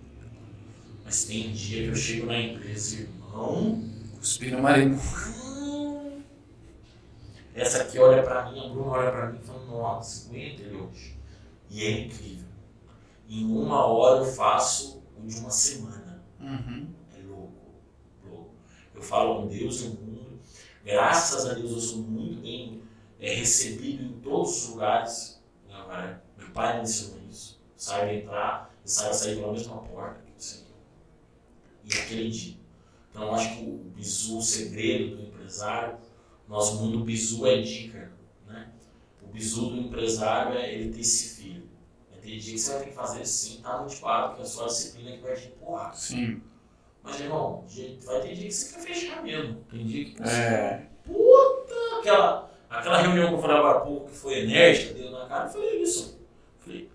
S3: Mas tem dia que eu chego na empresa, irmão.
S2: Cuspir no marido.
S3: Essa aqui olha pra mim, a Bruna olha pra mim e fala, nossa, aguenta ele hoje. E é incrível. Em uma hora eu faço o de uma semana.
S2: Uhum.
S3: É. Eu falo com Deus e o mundo. Graças a Deus eu sou muito bem é, recebido em todos os lugares. Né, Meu pai me ensinou isso. Saiba entrar e saiba sair pela mesma porta que você E acredito. Então eu acho que o bizu, o segredo do empresário, nosso mundo bizu é dica. Né? O bizu do empresário é ele ter esse filho. É ter dia que você vai ter que fazer sim, tá motivado, porque é a sua disciplina que vai te empurrar.
S2: Sim.
S3: Mas, irmão, vai ter dia que você quer fechar mesmo. Tem dia que você.
S2: É.
S3: Puta! Aquela, aquela reunião que eu falei agora há pouco, que foi enérgica, deu na cara, eu falei isso. falei,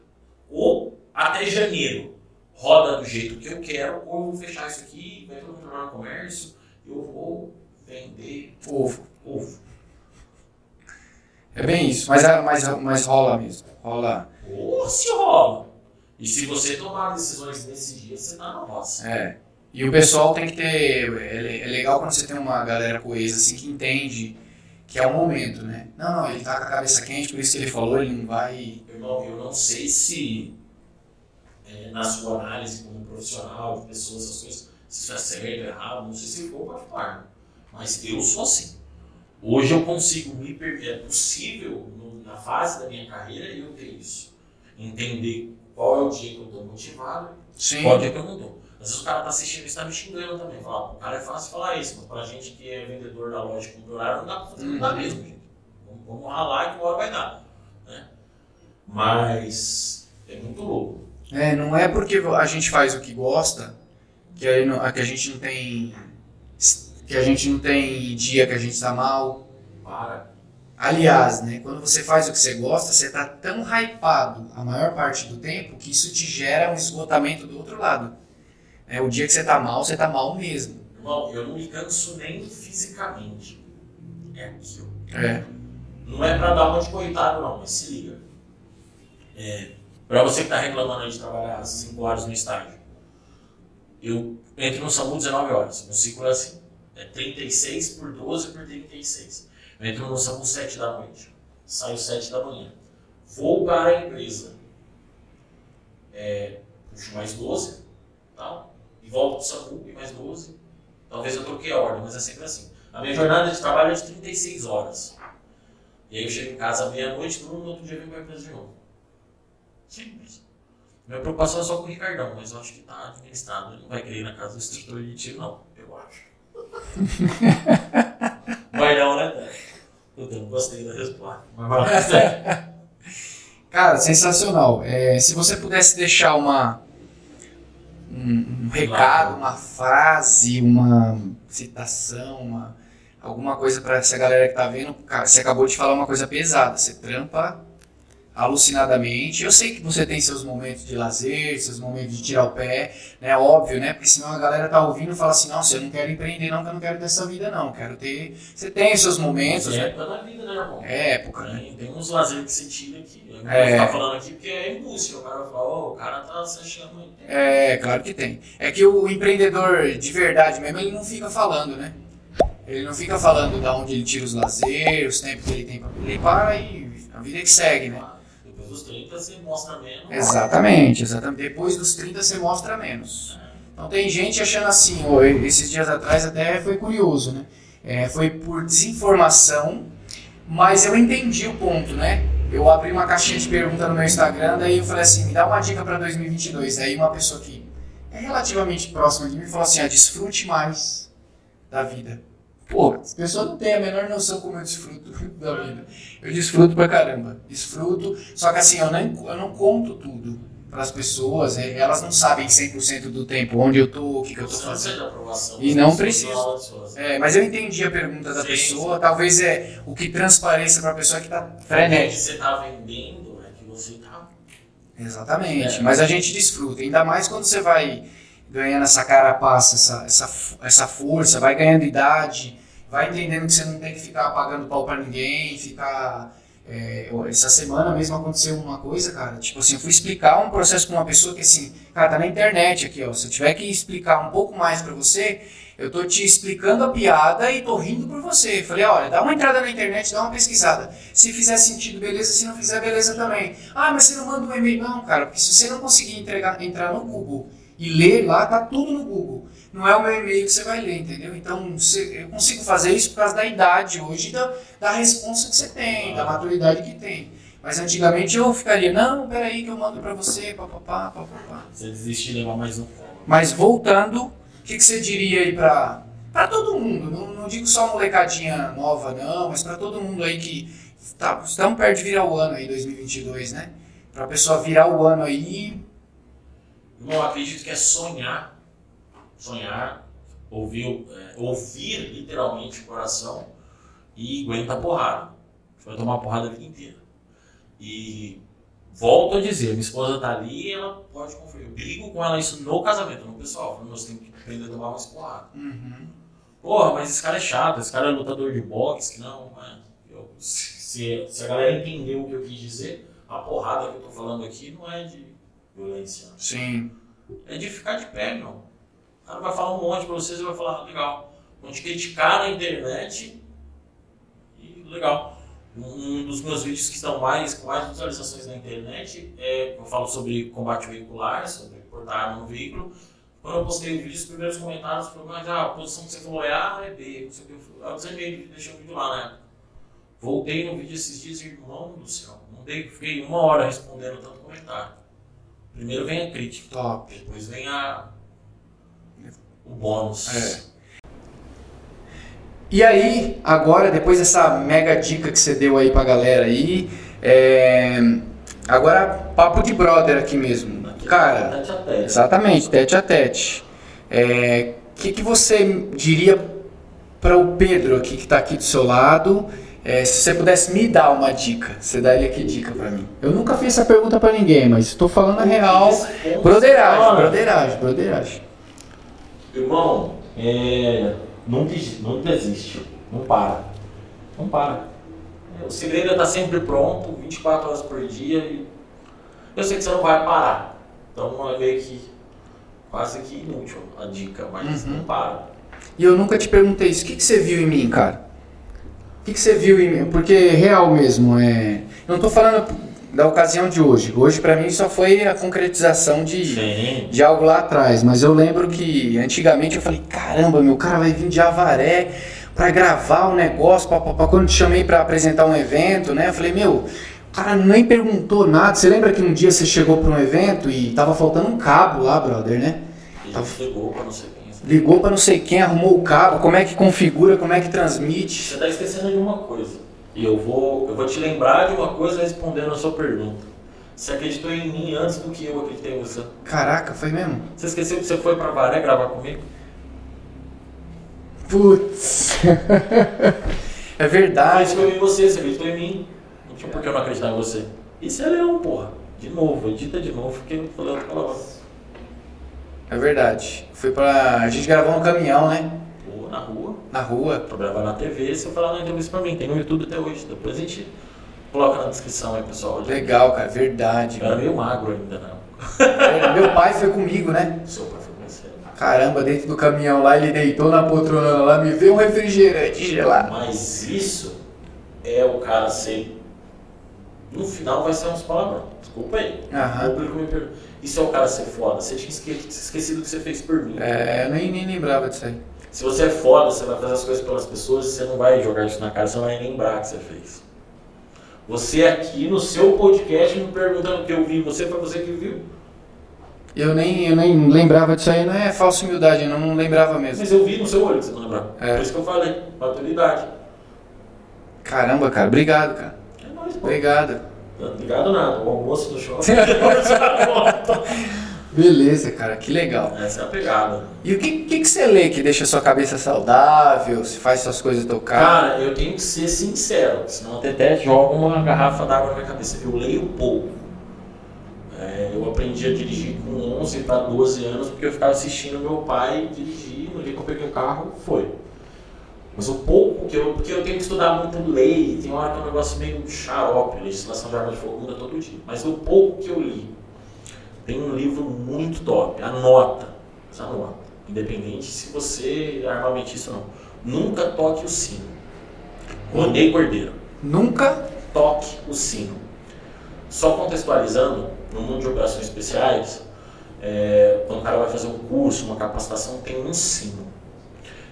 S3: ou até janeiro roda do jeito que eu quero, ou eu vou fechar isso aqui, vai todo mundo trabalhar no comércio, eu vou vender
S2: ovo.
S3: ovo.
S2: É bem isso, mas, mas, mas rola mesmo. Rola.
S3: Ou se rola. E se você tomar decisões nesse dia, você tá na roça.
S2: É. E o pessoal tem que ter. É, é legal quando você tem uma galera coesa assim que entende que é o momento, né? Não, não, ele tá com a cabeça quente, por isso que ele falou, ele não vai.
S3: Irmão, eu não sei se é, na sua análise como profissional, de pessoas, essas coisas, se isso é certo, errado, não sei se for, pode falar. Mas eu sou assim. Hoje eu consigo me per... é possível no, na fase da minha carreira eu ter isso. Entender qual é o dia que eu estou motivado,
S2: Sim.
S3: qual é o dia que eu não estou. Às vezes o cara está assistindo e está me xingando também. Fala, o cara é fácil falar isso, mas para a gente que é vendedor da loja com horário, não dá para fazer, não dá uhum. mesmo, gente. Vamos, vamos ralar que uma hora vai dar. Né? Mas é muito louco.
S2: É, não é porque a gente faz o que gosta que a, que a gente não tem que a gente não tem dia que a gente está mal.
S3: Para.
S2: Aliás, né, quando você faz o que você gosta, você está tão hypado a maior parte do tempo que isso te gera um esgotamento do outro lado. É, o dia que você está mal, você está mal mesmo.
S3: Irmão, eu não me canso nem fisicamente. É aquilo.
S2: É.
S3: Não é para dar uma de coitado, não, mas se liga. É, para você que está reclamando de trabalhar 5 horas no estágio, eu entro no SAMU 19 horas. Meu ciclo é assim: é 36 por 12 por 36. Eu entro no SAMU 7 da noite, saio 7 da manhã. Vou para a empresa, é, puxo mais 12, tal, e volto para o SAMU e mais 12. Talvez eu troquei a ordem, mas é sempre assim. A minha jornada de trabalho é de 36 horas. E aí eu chego em casa à meia-noite, no outro dia eu venho para a empresa de novo. Simples. Minha preocupação é só com o Ricardão, mas eu acho que tá administrado. Ele não vai querer ir na casa do instrutor de tiro, não. Eu acho. vai não, né, Eu não gostei da resposta. Mas
S2: Cara, sensacional. É, se você pudesse deixar uma um, um recado, uma frase, uma citação, uma, alguma coisa para essa galera que tá vendo, cara, você acabou de falar uma coisa pesada. Você trampa alucinadamente. Eu sei que você tem seus momentos de lazer, seus momentos de tirar o pé, né? Óbvio, né? Porque senão a galera tá ouvindo e fala assim, nossa, eu não quero empreender não, que eu não quero ter essa vida não, quero ter... Você tem os seus momentos,
S3: é
S2: né?
S3: época da vida, né, irmão?
S2: É época, né?
S3: Tem, tem uns lazer que você tira aqui. Eu não é. vou falando aqui porque é impulso. O cara vai falar, oh, o cara tá se achando...
S2: É, claro que tem. É que o empreendedor de verdade mesmo, ele não fica falando, né? Ele não fica falando da onde ele tira os lazeres, os tempos que ele tem pra... Ele para e a vida é que segue, né?
S3: Dos 30 você mostra menos.
S2: Exatamente, exatamente. Depois dos 30 você mostra menos. Então tem gente achando assim, esses dias atrás até foi curioso, né? É, foi por desinformação, mas eu entendi o ponto, né? eu abri uma caixinha de pergunta no meu Instagram, daí eu falei assim, me dá uma dica para 2022. Daí uma pessoa que é relativamente próxima de mim falou assim, ah, desfrute mais da vida. Pô, as pessoas não têm a menor noção como eu desfruto da vida. Eu desfruto pra caramba. Desfruto, só que assim, eu não, eu não conto tudo para as pessoas, elas não sabem 100% do tempo onde eu tô, o que, que eu tô fazendo. E não preciso. É, mas eu entendi a pergunta da sim, pessoa, sim. talvez é o que transpareça para a pessoa que tá frenética.
S3: O que você tá vendendo é que você tá
S2: Exatamente, é. mas a gente desfruta, ainda mais quando você vai ganhando essa carapaça, essa, essa, essa força, vai ganhando idade, vai entendendo que você não tem que ficar pagando pau para ninguém, ficar é, essa semana mesmo aconteceu uma coisa, cara. Tipo assim, eu fui explicar um processo com uma pessoa que assim, cara, tá na internet aqui, ó. Se eu tiver que explicar um pouco mais para você, eu tô te explicando a piada e tô rindo por você. Falei, olha, dá uma entrada na internet, dá uma pesquisada. Se fizer sentido, beleza. Se não fizer, beleza também. Ah, mas você não manda um e-mail. Não, cara, porque se você não conseguir entregar, entrar no Google e ler lá, tá tudo no Google não é o meu e-mail que você vai ler, entendeu? Então, eu consigo fazer isso por causa da idade hoje, da, da responsa que você tem, da maturidade que tem. Mas antigamente eu ficaria, não, peraí que eu mando para você, papapá, papapá.
S3: Você desiste de levar mais um
S2: Mas voltando, o que, que você diria aí para para todo mundo, não, não, digo só molecadinha nova não, mas para todo mundo aí que tá, estamos perto de virar o ano aí, 2022, né? Para a pessoa virar o ano aí...
S3: Eu acredito que é sonhar sonhar, ouvir, é, ouvir literalmente o coração e aguenta a porrada. Você vai tomar uma porrada a vida inteira. E volto a dizer, minha esposa tá ali ela pode conferir. Eu brigo com ela isso no casamento, no pessoal. Nós temos que aprender a tomar mais porrada. Uhum. Porra, mas esse cara é chato, esse cara é lutador de boxe, que não, mano. Eu, se, se a galera entendeu o que eu quis dizer, a porrada que eu tô falando aqui não é de violência.
S2: Sim.
S3: É de ficar de pé, meu cara vai falar um monte pra vocês e vai falar, legal. Vão te criticar na internet e legal. Um dos meus vídeos que estão mais, com mais visualizações na internet é eu falo sobre combate veicular, sobre portar arma no veículo. Quando eu postei o vídeo, os primeiros comentários foram, mas ah, a posição que você falou é A, é B, não sei o que. Eu desanimei, deixei o vídeo lá na época. Voltei no vídeo esses dias, irmão do céu. Não dei, fiquei uma hora respondendo tanto comentário. Primeiro vem a crítica.
S2: Top.
S3: Depois vem a, o bônus. É.
S2: E aí, agora, depois dessa mega dica que você deu aí pra galera aí, é... agora papo de brother aqui mesmo. Cara,
S3: tete a tete.
S2: exatamente, tete a tete. O é... que, que você diria para o Pedro aqui que está aqui do seu lado? É, se você pudesse me dar uma dica, você daria que dica para mim? Eu nunca fiz essa pergunta para ninguém, mas estou falando a real. Broderagem, broderagem, broderagem.
S3: Irmão, é, não, não desiste, não para. Não para. O segredo é estar sempre pronto, 24 horas por dia. E eu sei que você não vai parar. Então é meio que quase que inútil a dica, mas uhum. não para.
S2: E eu nunca te perguntei isso. O que, que você viu em mim, cara? O que, que você viu em mim? Porque é real mesmo. É... Eu não estou falando da ocasião de hoje. Hoje para mim só foi a concretização de, de algo lá atrás, mas eu lembro que antigamente eu falei, caramba, meu cara vai vir de Avaré para gravar o um negócio, papapá. quando te chamei para apresentar um evento, né? Eu falei, meu, o cara nem perguntou nada. Você lembra que um dia você chegou para um evento e tava faltando um cabo lá, brother, né?
S3: Tava... ligou para não sei.
S2: Ligou para não sei quem, arrumou o cabo, como é que configura, como é que transmite.
S3: Você tá esquecendo de uma coisa. E eu vou, eu vou te lembrar de uma coisa respondendo a sua pergunta. Você acreditou em mim antes do que eu acreditei em você.
S2: Caraca, foi mesmo?
S3: Você esqueceu que você foi pra Varé gravar comigo?
S2: Putz. é verdade.
S3: Eu acreditou em você, você acreditou em mim. Não tinha por que eu não acreditar em você. Isso é leão, porra. De novo, edita de novo, porque eu falei outra palavra.
S2: É verdade. Foi pra. A gente gravou no caminhão, né?
S3: na rua.
S2: Na rua?
S3: Pra gravar na TV, se eu falar na entrevista pra mim, tem no YouTube até hoje. Depois a gente coloca na descrição aí, pessoal.
S2: Legal, cara, verdade.
S3: Eu era meio magro ainda, não.
S2: É, meu pai foi comigo, né?
S3: Seu pai foi com você.
S2: Caramba, dentro do caminhão lá, ele deitou na poltrona lá, me vê um refrigerante gelado.
S3: Mas isso é o cara ser. No final vai ser uns palavrão. Desculpa aí.
S2: Aham.
S3: O público me pergunta. Isso é o cara ser foda. Você tinha esquecido o que você fez por mim.
S2: É, eu nem, nem lembrava disso aí.
S3: Se você é foda, você vai fazer as coisas pelas pessoas e você não vai jogar isso na cara, você não vai lembrar que você fez. Você aqui no seu podcast me perguntando o que eu vi, você foi você que viu.
S2: Eu nem, eu nem lembrava disso aí, não é falsa humildade, eu não lembrava mesmo.
S3: Mas eu vi no seu olho, você não lembra?
S2: É.
S3: Por isso que eu falei, maturidade.
S2: Caramba, cara, obrigado, cara.
S3: É nóis, pô.
S2: Obrigado.
S3: Obrigado nada, o almoço do shopping.
S2: Beleza, cara, que legal.
S3: Essa é a pegada.
S2: E o que, que, que você lê que deixa a sua cabeça saudável, se faz suas coisas tocar?
S3: Cara, eu tenho que ser sincero, senão até até joga uma garrafa d'água na minha cabeça. Eu leio pouco. É, eu aprendi a dirigir com 11 para 12 anos porque eu ficava assistindo meu pai dirigir. No dia que eu peguei o carro, foi. Mas o pouco que eu. Porque eu tenho que estudar muito lei, tem hora que é um negócio meio xarope, legislação de arma de fogo muda todo dia. Mas o pouco que eu li, tem um livro muito top, anota. Anota. Independente se você é armamentista ou não. Nunca toque o sino. Rondei Cordeiro.
S2: Nunca?
S3: Toque o sino. Só contextualizando, no mundo de operações especiais, é, quando o cara vai fazer um curso, uma capacitação, tem um sino.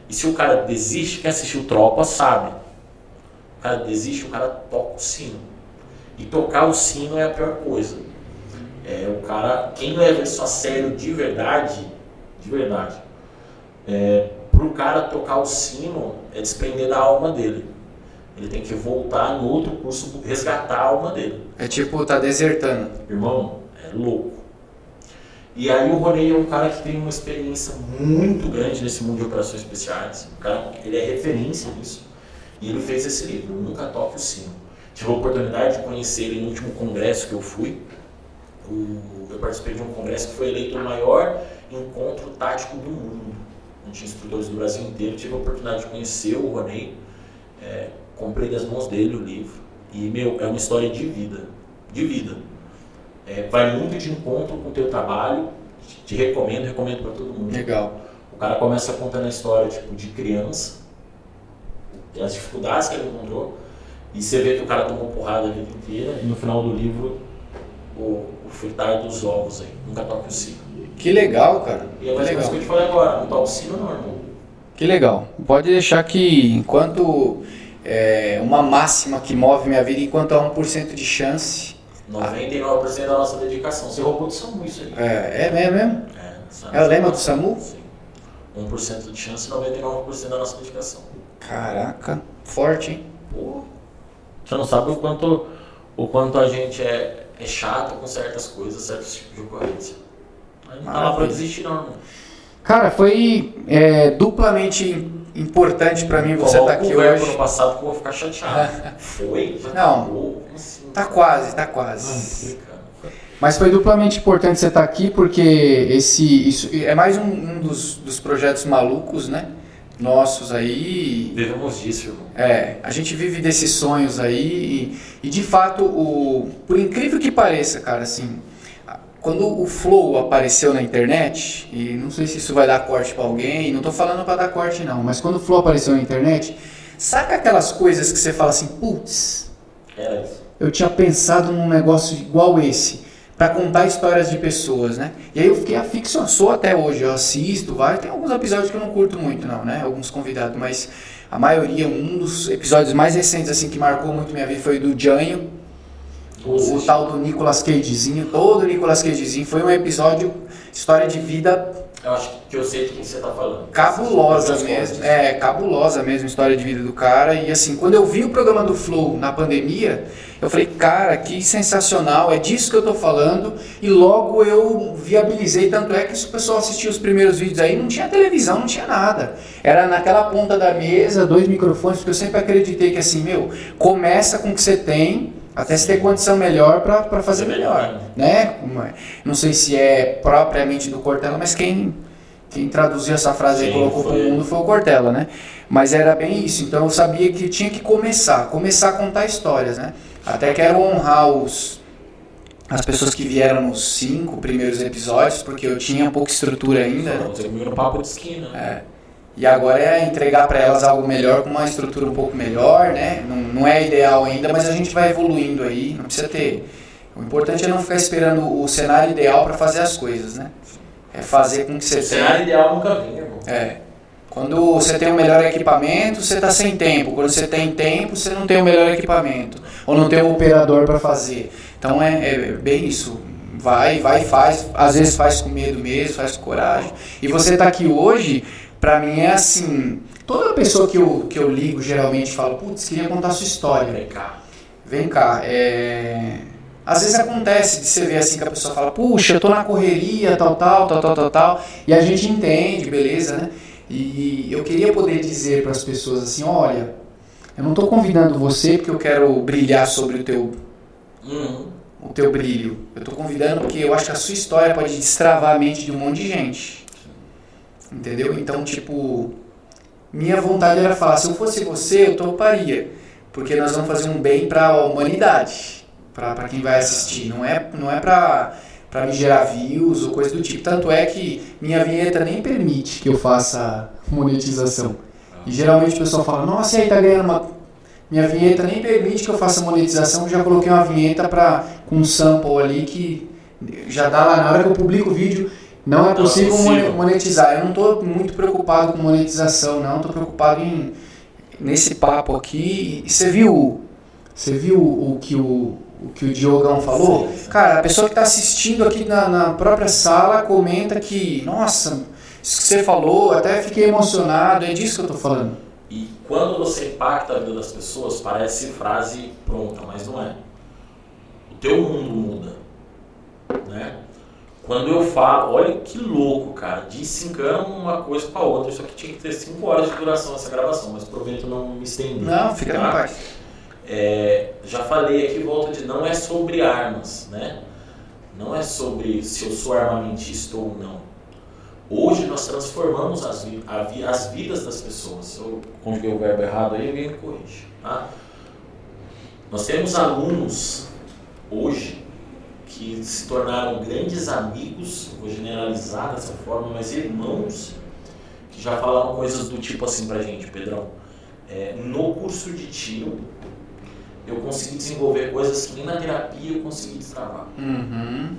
S3: E se o cara desiste, quem assistiu Tropa sabe. O cara desiste, o cara toca o sino. E tocar o sino é a pior coisa. É, o cara, quem leva isso a sério de verdade, de verdade, é, pro cara tocar o sino é desprender da alma dele. Ele tem que voltar no outro curso, resgatar a alma dele.
S2: É tipo, tá desertando.
S3: Irmão, é louco. E aí o Ronei é um cara que tem uma experiência muito grande nesse mundo de operações especiais. O cara, ele é referência nisso. E ele fez esse livro, Nunca Toque o Sino. Tive a oportunidade de conhecer ele no último congresso que eu fui. O- eu participei de um congresso que foi eleito o maior encontro tático do mundo. Onde tinha instrutores do Brasil inteiro. Tive a oportunidade de conhecer o Ronei. É, comprei das mãos dele o livro. E, meu, é uma história de vida. De vida. É, vai muito de encontro com o teu trabalho. Te recomendo, recomendo para todo mundo.
S2: Legal.
S3: O cara começa contando a história tipo, de criança, as dificuldades que ele encontrou, e você vê que o cara tomou porrada a vida inteira, e no final do livro, o, o fritar dos ovos aí, nunca toque o sino.
S2: Que legal, cara.
S3: E é mais
S2: legal.
S3: que eu te falei agora, não toca o sino não, irmão.
S2: Que legal. Pode deixar que enquanto é, uma máxima que move minha vida, enquanto há 1% de chance.
S3: 99% da nossa dedicação. Você roubou do SAMU isso aí.
S2: É, é mesmo?
S3: É, sabe?
S2: É o lema do SAMU?
S3: Sim. 1% de chance, 99% da nossa dedicação.
S2: Caraca, forte, hein?
S3: Pô, você não sabe o quanto, o quanto a gente é, é chato com certas coisas, certos tipos de ocorrência. Aí não tá lá pra desistir não, irmão.
S2: Cara, foi é, duplamente importante pra mim você estar
S3: Coloca
S2: aqui hoje.
S3: no passado que eu vou ficar chateado. Foi?
S2: Não. Tá quase, tá quase. Mas foi duplamente importante você estar aqui porque esse isso é mais um, um dos, dos projetos malucos, né? Nossos aí.
S3: Devemos disso, irmão.
S2: É, a gente vive desses sonhos aí e, e, de fato, o, por incrível que pareça, cara, assim, quando o Flow apareceu na internet, e não sei se isso vai dar corte pra alguém, não tô falando pra dar corte não, mas quando o Flow apareceu na internet, saca aquelas coisas que você fala assim, putz,
S3: Era isso.
S2: Eu tinha pensado num negócio igual esse pra contar histórias de pessoas, né? E aí eu fiquei aficionado, sou até hoje, eu assisto, vai, tem alguns episódios que eu não curto muito não, né? Alguns convidados, mas a maioria, um dos episódios mais recentes assim que marcou muito minha vida foi do Janho, o, o tal do Nicolas Cagezinho, todo o Nicolas Cagezinho, foi um episódio história de vida
S3: Eu acho que eu sei de quem você tá falando.
S2: cabulosa mesmo.
S3: coisas.
S2: É, cabulosa mesmo história de vida do cara. E assim, quando eu vi o programa do Flow na pandemia, eu falei, cara, que sensacional, é disso que eu tô falando. E logo eu viabilizei, tanto é que se o pessoal assistia os primeiros vídeos aí, não tinha televisão, não tinha nada. Era naquela ponta da mesa, dois microfones, porque eu sempre acreditei que assim, meu, começa com o que você tem. Até você ter condição melhor pra fazer
S3: melhor,
S2: né? Não sei se é propriamente do Cortella, mas quem quem traduziu essa frase e
S3: Sim,
S2: colocou
S3: foi
S2: pro
S3: ele.
S2: mundo foi o Cortella, né? Mas era bem isso. Então eu sabia que tinha que começar, começar a contar histórias, né? Até quero honrar os as pessoas que vieram nos cinco primeiros episódios, porque eu tinha pouca estrutura ainda?
S3: Você comigo no papo de esquina.
S2: É. E agora é entregar para elas algo melhor, com uma estrutura um pouco melhor, né? Não, não é ideal ainda, mas a gente vai evoluindo aí. Não precisa ter. O importante é não ficar esperando o cenário ideal para fazer as coisas, né? É fazer com que você
S3: O cenário ideal nunca vem, irmão.
S2: É. Quando você tem o melhor equipamento, você está sem tempo. Quando você tem tempo, você não tem o melhor equipamento. Ou não tem um operador para fazer. Então é, é, bem isso. Vai, vai, faz. Às vezes faz com medo mesmo, faz com coragem. E você está aqui hoje, para mim é assim. Toda pessoa que eu, que eu ligo geralmente fala, putz, queria contar sua história.
S3: Vem cá.
S2: Vem cá, é... Às vezes acontece de você ver assim que a pessoa fala, puxa, eu tô na correria, tal, tal, tal, tal, tal, tal, e a gente entende, beleza, né? E eu queria poder dizer para as pessoas assim, olha, eu não estou convidando você porque eu quero brilhar sobre o teu,
S3: Uhum.
S2: o teu brilho. Eu estou convidando porque eu acho que a sua história pode destravar a mente de um monte de gente. Entendeu? Então, tipo, minha vontade era falar, se eu fosse você, eu toparia. Porque nós vamos fazer um bem para a humanidade, para quem vai assistir. Não é, não é para para me gerar views ou coisa do tipo. Tanto é que minha vinheta nem permite que eu faça monetização. E geralmente o pessoal fala, nossa, e aí tá ganhando uma. Minha vinheta nem permite que eu faça monetização, já coloquei uma vinheta pra, com um sample ali que já dá lá na hora que eu publico o vídeo. Não é
S3: Não é
S2: possível
S3: possível.
S2: monetizar. Eu não estou muito preocupado com monetização, não. Estou preocupado em nesse papo aqui. E você viu, você viu o que o, o que o Diogão falou? Cara, a pessoa que está assistindo aqui na, na própria sala comenta que, nossa, isso que você falou, até fiquei emocionado. É disso que eu estou falando.
S3: E quando você impacta a vida das pessoas, parece frase pronta, mas não é. O teu mundo muda, né? Quando eu falo, olha que louco, cara, desencana uma coisa com a outra. Isso aqui tinha que ter 5 horas de duração essa gravação, mas prometo não me estender.
S2: Não, fica
S3: tá?
S2: na paz.
S3: É, já falei aqui, volta de não é sobre armas, né? Não é sobre se eu sou armamentista ou não. Hoje nós transformamos as, as vidas das pessoas. Eu conjuguei o verbo errado aí, alguém me corrige. Tá? Nós temos alunos hoje que se tornaram grandes amigos, vou generalizar dessa forma, mas irmãos, que já falaram coisas do tipo assim pra gente, Pedrão. é, no curso de tiro, eu consegui desenvolver coisas que nem na terapia eu consegui destravar.
S2: Uhum.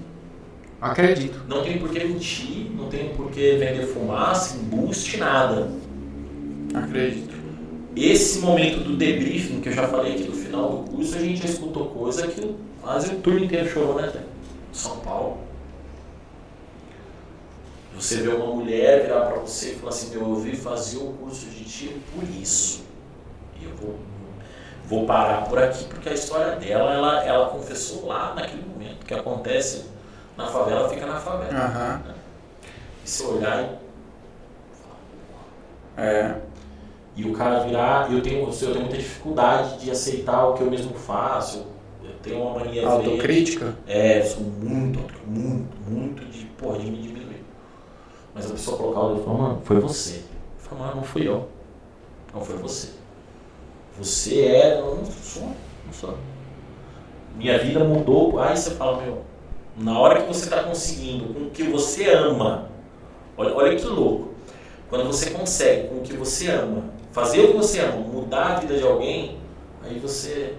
S2: Acredito.
S3: Não tem por que mentir, não tem por que vender fumaça, embuste, nada.
S2: Acredito.
S3: Esse momento do debriefing, que eu já falei aqui do final do curso, a gente já escutou coisa que quase o turno inteiro chorou, né? São Paulo. Você vê uma mulher virar pra você e falar assim, meu, eu vim fazer o curso de tiro por isso. E eu vou, vou parar por aqui, porque a história dela, ela, ela confessou lá naquele momento. O que acontece na favela, fica na favela.
S2: Aham.
S3: E se olhar e
S2: É.
S3: E o cara virar, eu tenho, eu tenho muita dificuldade de aceitar o que eu mesmo faço. Eu tenho uma mania
S2: Autocrítica?
S3: É, eu sou muito, muito, muito de, porra, de me diminuir. Mas a pessoa colocar o dedo e falar, mano, foi você. Eu falo, mano, não fui eu. Não foi você. Você é, não sou, não sou. Minha vida mudou. Aí você fala, meu, na hora que você está conseguindo com o que você ama, olha, olha que louco. Quando você consegue com o que você ama, fazer o que você ama, mudar a vida de alguém, aí você.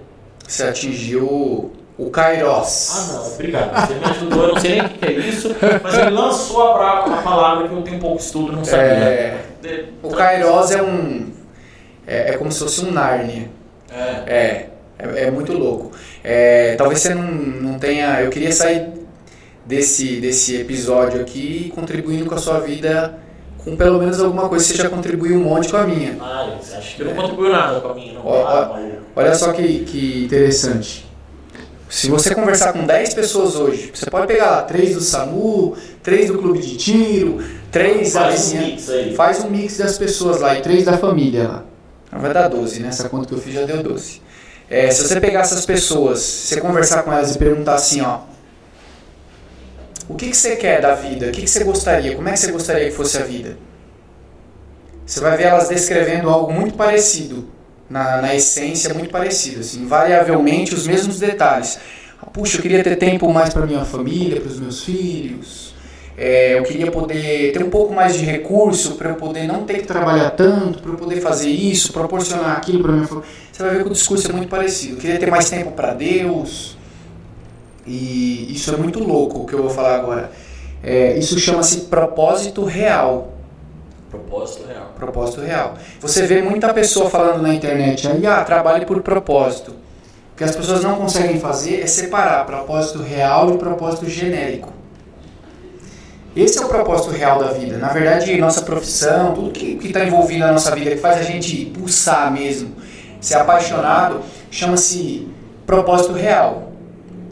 S2: Você atingiu o Kairos.
S3: Ah, não, obrigado. Você me ajudou, eu não sei nem o que é isso, mas ele lançou a, palavra que eu tenho pouco estudo, não sabia.
S2: É, o Kairos é um. É, é como se fosse um Nárnia.
S3: É.
S2: É, é, é muito louco. É, talvez você não, não tenha. Eu queria sair desse, desse episódio aqui contribuindo com a sua vida com pelo menos alguma coisa. Você já contribuiu um monte com a minha.
S3: Ah, acha que não contribuiu nada com a minha, não?
S2: Ó,
S3: Ah.
S2: Olha só que, que interessante. Se você conversar com 10 pessoas hoje, você pode pegar lá 3 do SAMU, 3 do clube de tiro, 3 da
S3: Faz um
S2: vizinha-
S3: mix aí.
S2: Faz um mix das pessoas lá e 3 da família lá. Vai dar 12, né? Essa conta que eu fiz já deu 12. É, se você pegar essas pessoas, você conversar com elas e perguntar assim, ó. O que, que você quer da vida? O que, que você gostaria? Como é que você gostaria que fosse a vida? Você vai ver elas descrevendo algo muito parecido, na, na essência muito parecido, assim, invariavelmente os mesmos detalhes. Puxa, eu queria ter tempo mais para minha família, para os meus filhos. É, eu queria poder ter um pouco mais de recurso para eu poder não ter que trabalhar tanto, para eu poder fazer isso, proporcionar aquilo para minha família. Você vai ver que o discurso é muito parecido. Eu queria ter mais tempo para Deus. E isso é muito louco o que eu vou falar agora. É, isso chama-se propósito real.
S3: Propósito real.
S2: Propósito real. Você vê muita pessoa falando na internet aí, ah, trabalhe por propósito. O que as pessoas não conseguem fazer é separar propósito real e propósito genérico. Esse é o propósito real da vida. Na verdade, nossa profissão, tudo que está envolvido na nossa vida, que faz a gente pulsar mesmo, ser apaixonado, chama-se propósito real.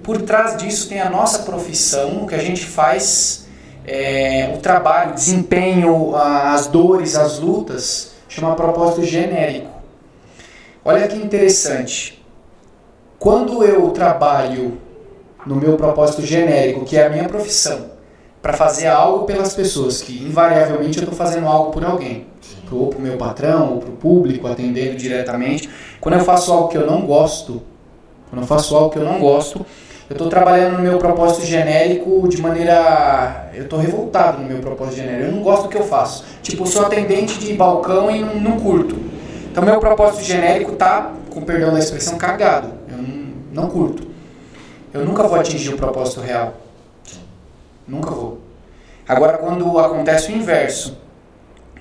S2: Por trás disso tem a nossa profissão, o que a gente faz, é, o trabalho, o desempenho, as dores, as lutas, chama propósito genérico. Olha que interessante. Quando eu trabalho no meu propósito genérico, que é a minha profissão, para fazer algo pelas pessoas, que invariavelmente eu estou fazendo algo por alguém, ou para o meu patrão, ou para o público, atendendo diretamente. Quando eu faço algo que eu não gosto, quando eu faço algo que eu não gosto, eu estou trabalhando no meu propósito genérico de maneira. Eu estou revoltado no meu propósito genérico. Eu não gosto do que eu faço. Tipo, eu sou atendente de balcão e não, curto. Então, meu propósito genérico tá, com perdão da expressão, cagado. Eu não, não curto. Eu nunca vou atingir o propósito real. Nunca vou. Agora, quando acontece o inverso,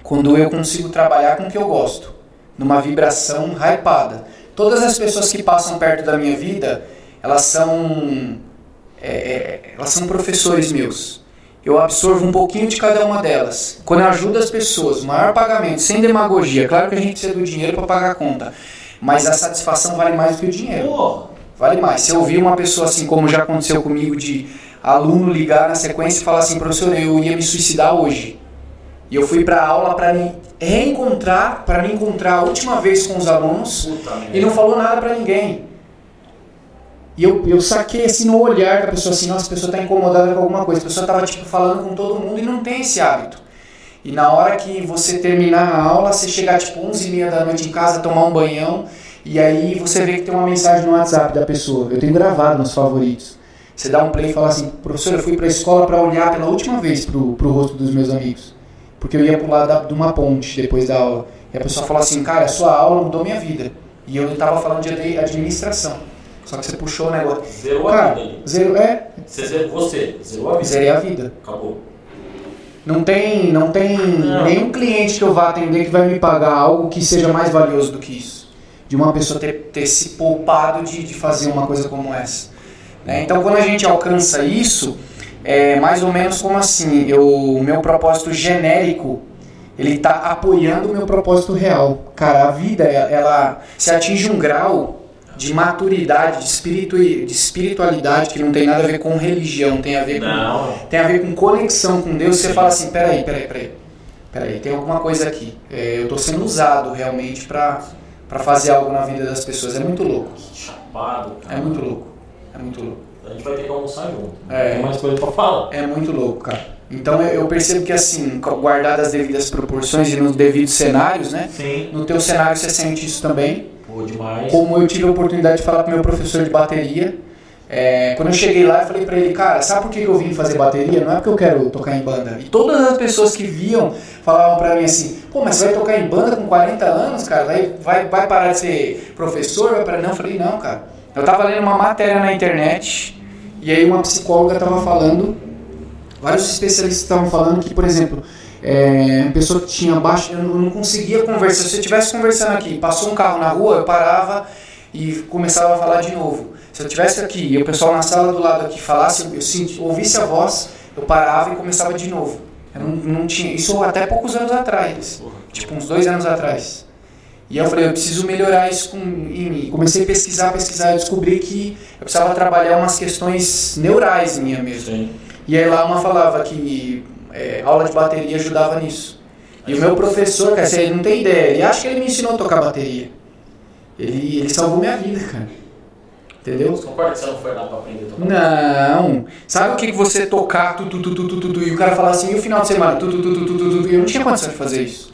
S2: quando eu consigo trabalhar com o que eu gosto, numa vibração hypada. Todas as pessoas que passam perto da minha vida, elas são, é, é, elas são professores meus. Eu absorvo um pouquinho de cada uma delas. Quando eu ajudo as pessoas, maior pagamento, sem demagogia. Claro que a gente precisa do dinheiro para pagar a conta, mas a satisfação vale mais do que o dinheiro. Vale mais. Se eu ouvir uma pessoa assim, como já aconteceu comigo, de aluno ligar na sequência e falar assim, professor, eu ia me suicidar hoje. E eu fui para a aula para me reencontrar, para me encontrar a última vez com os alunos e não falou nada para ninguém. E eu, eu saquei assim no olhar da pessoa assim, nossa, a pessoa está incomodada com alguma coisa. A pessoa estava tipo falando com todo mundo e não tem esse hábito. E na hora que você terminar a aula, você chegar tipo 11 e meia da noite em casa, tomar um banhão, e aí você vê que tem uma mensagem no WhatsApp da pessoa. Eu tenho gravado nos favoritos. Você dá um play e fala assim, professor, eu fui para a escola para olhar pela última vez pro, pro rosto dos meus amigos. Porque eu ia pular da, de uma ponte depois da aula. E a pessoa fala assim, cara, a sua aula mudou minha vida. E eu estava falando de administração. Só que você puxou o negócio.
S3: Zerou cara, a vida.
S2: Zero, é.
S3: Você, zerou, você zerou a vida.
S2: Zerei a vida.
S3: Acabou.
S2: Não tem, não tem não. nenhum cliente que eu vá atender que vai me pagar algo que seja mais valioso do que isso. De uma pessoa ter, ter se poupado de, de fazer uma coisa como essa. Né? Então, quando a gente alcança isso, é mais ou menos como assim, eu, o meu propósito genérico, ele está apoiando o meu propósito real. Cara, a vida, ela se atinge um grau de maturidade, de, espiritu, de espiritualidade que não tem nada a ver com religião, tem a ver com,
S3: não.
S2: tem a ver com conexão com Deus. Você fala assim, peraí, peraí, peraí, peraí, tem alguma coisa aqui. É, eu estou sendo usado realmente para para fazer algo na vida das pessoas. É muito louco.
S3: Chapado,
S2: cara. É muito louco. É muito louco.
S3: A gente vai ter que almoçar junto.
S2: É.
S3: Tem mais coisa pra falar.
S2: É muito louco, cara. Então eu percebo que assim, guardadas as devidas proporções e nos devidos cenários, né?
S3: Sim.
S2: No teu cenário você sente isso também.
S3: Pô, demais.
S2: Como eu tive a oportunidade de falar com meu professor de bateria, é, quando eu cheguei lá, eu falei pra ele, cara, sabe por que eu vim fazer bateria? Não é porque eu quero tocar em banda. E todas as pessoas que viam falavam pra mim assim, pô, mas você vai tocar em banda com 40 anos, cara? Vai, vai, vai parar de ser professor? Vai parar? Não, eu falei, não, cara. Eu tava lendo uma matéria na internet e aí uma psicóloga tava falando, vários especialistas estavam falando que, por exemplo, é, uma pessoa que tinha baixo, eu não conseguia conversar. Se eu estivesse conversando aqui, passou um carro na rua, eu parava e começava a falar de novo. Se eu estivesse aqui e o pessoal na sala do lado aqui falasse, eu senti, ouvisse a voz, eu parava e começava de novo. Eu não, não tinha, isso até poucos anos atrás, tipo uns dois anos atrás. E eu falei, eu preciso melhorar isso com, mim. Comecei a pesquisar, pesquisar e descobri que eu precisava trabalhar umas questões neurais minha mesmo. Sim. E aí lá uma falava que é, aula de bateria ajudava nisso. E o meu professor, cara, você não tem ideia, ele acha que ele me ensinou a tocar bateria. Ele, ele salvou minha vida, cara. Entendeu?
S3: Você concorda que você não foi lá pra aprender a tocar?
S2: Não. Sabe o que você tocar, tu, tu, tu, tu, tu, tu, e o cara falar assim, e o final de semana, tu, tu, tu, tu, tu, tu, tu, eu não tinha condição de fazer isso.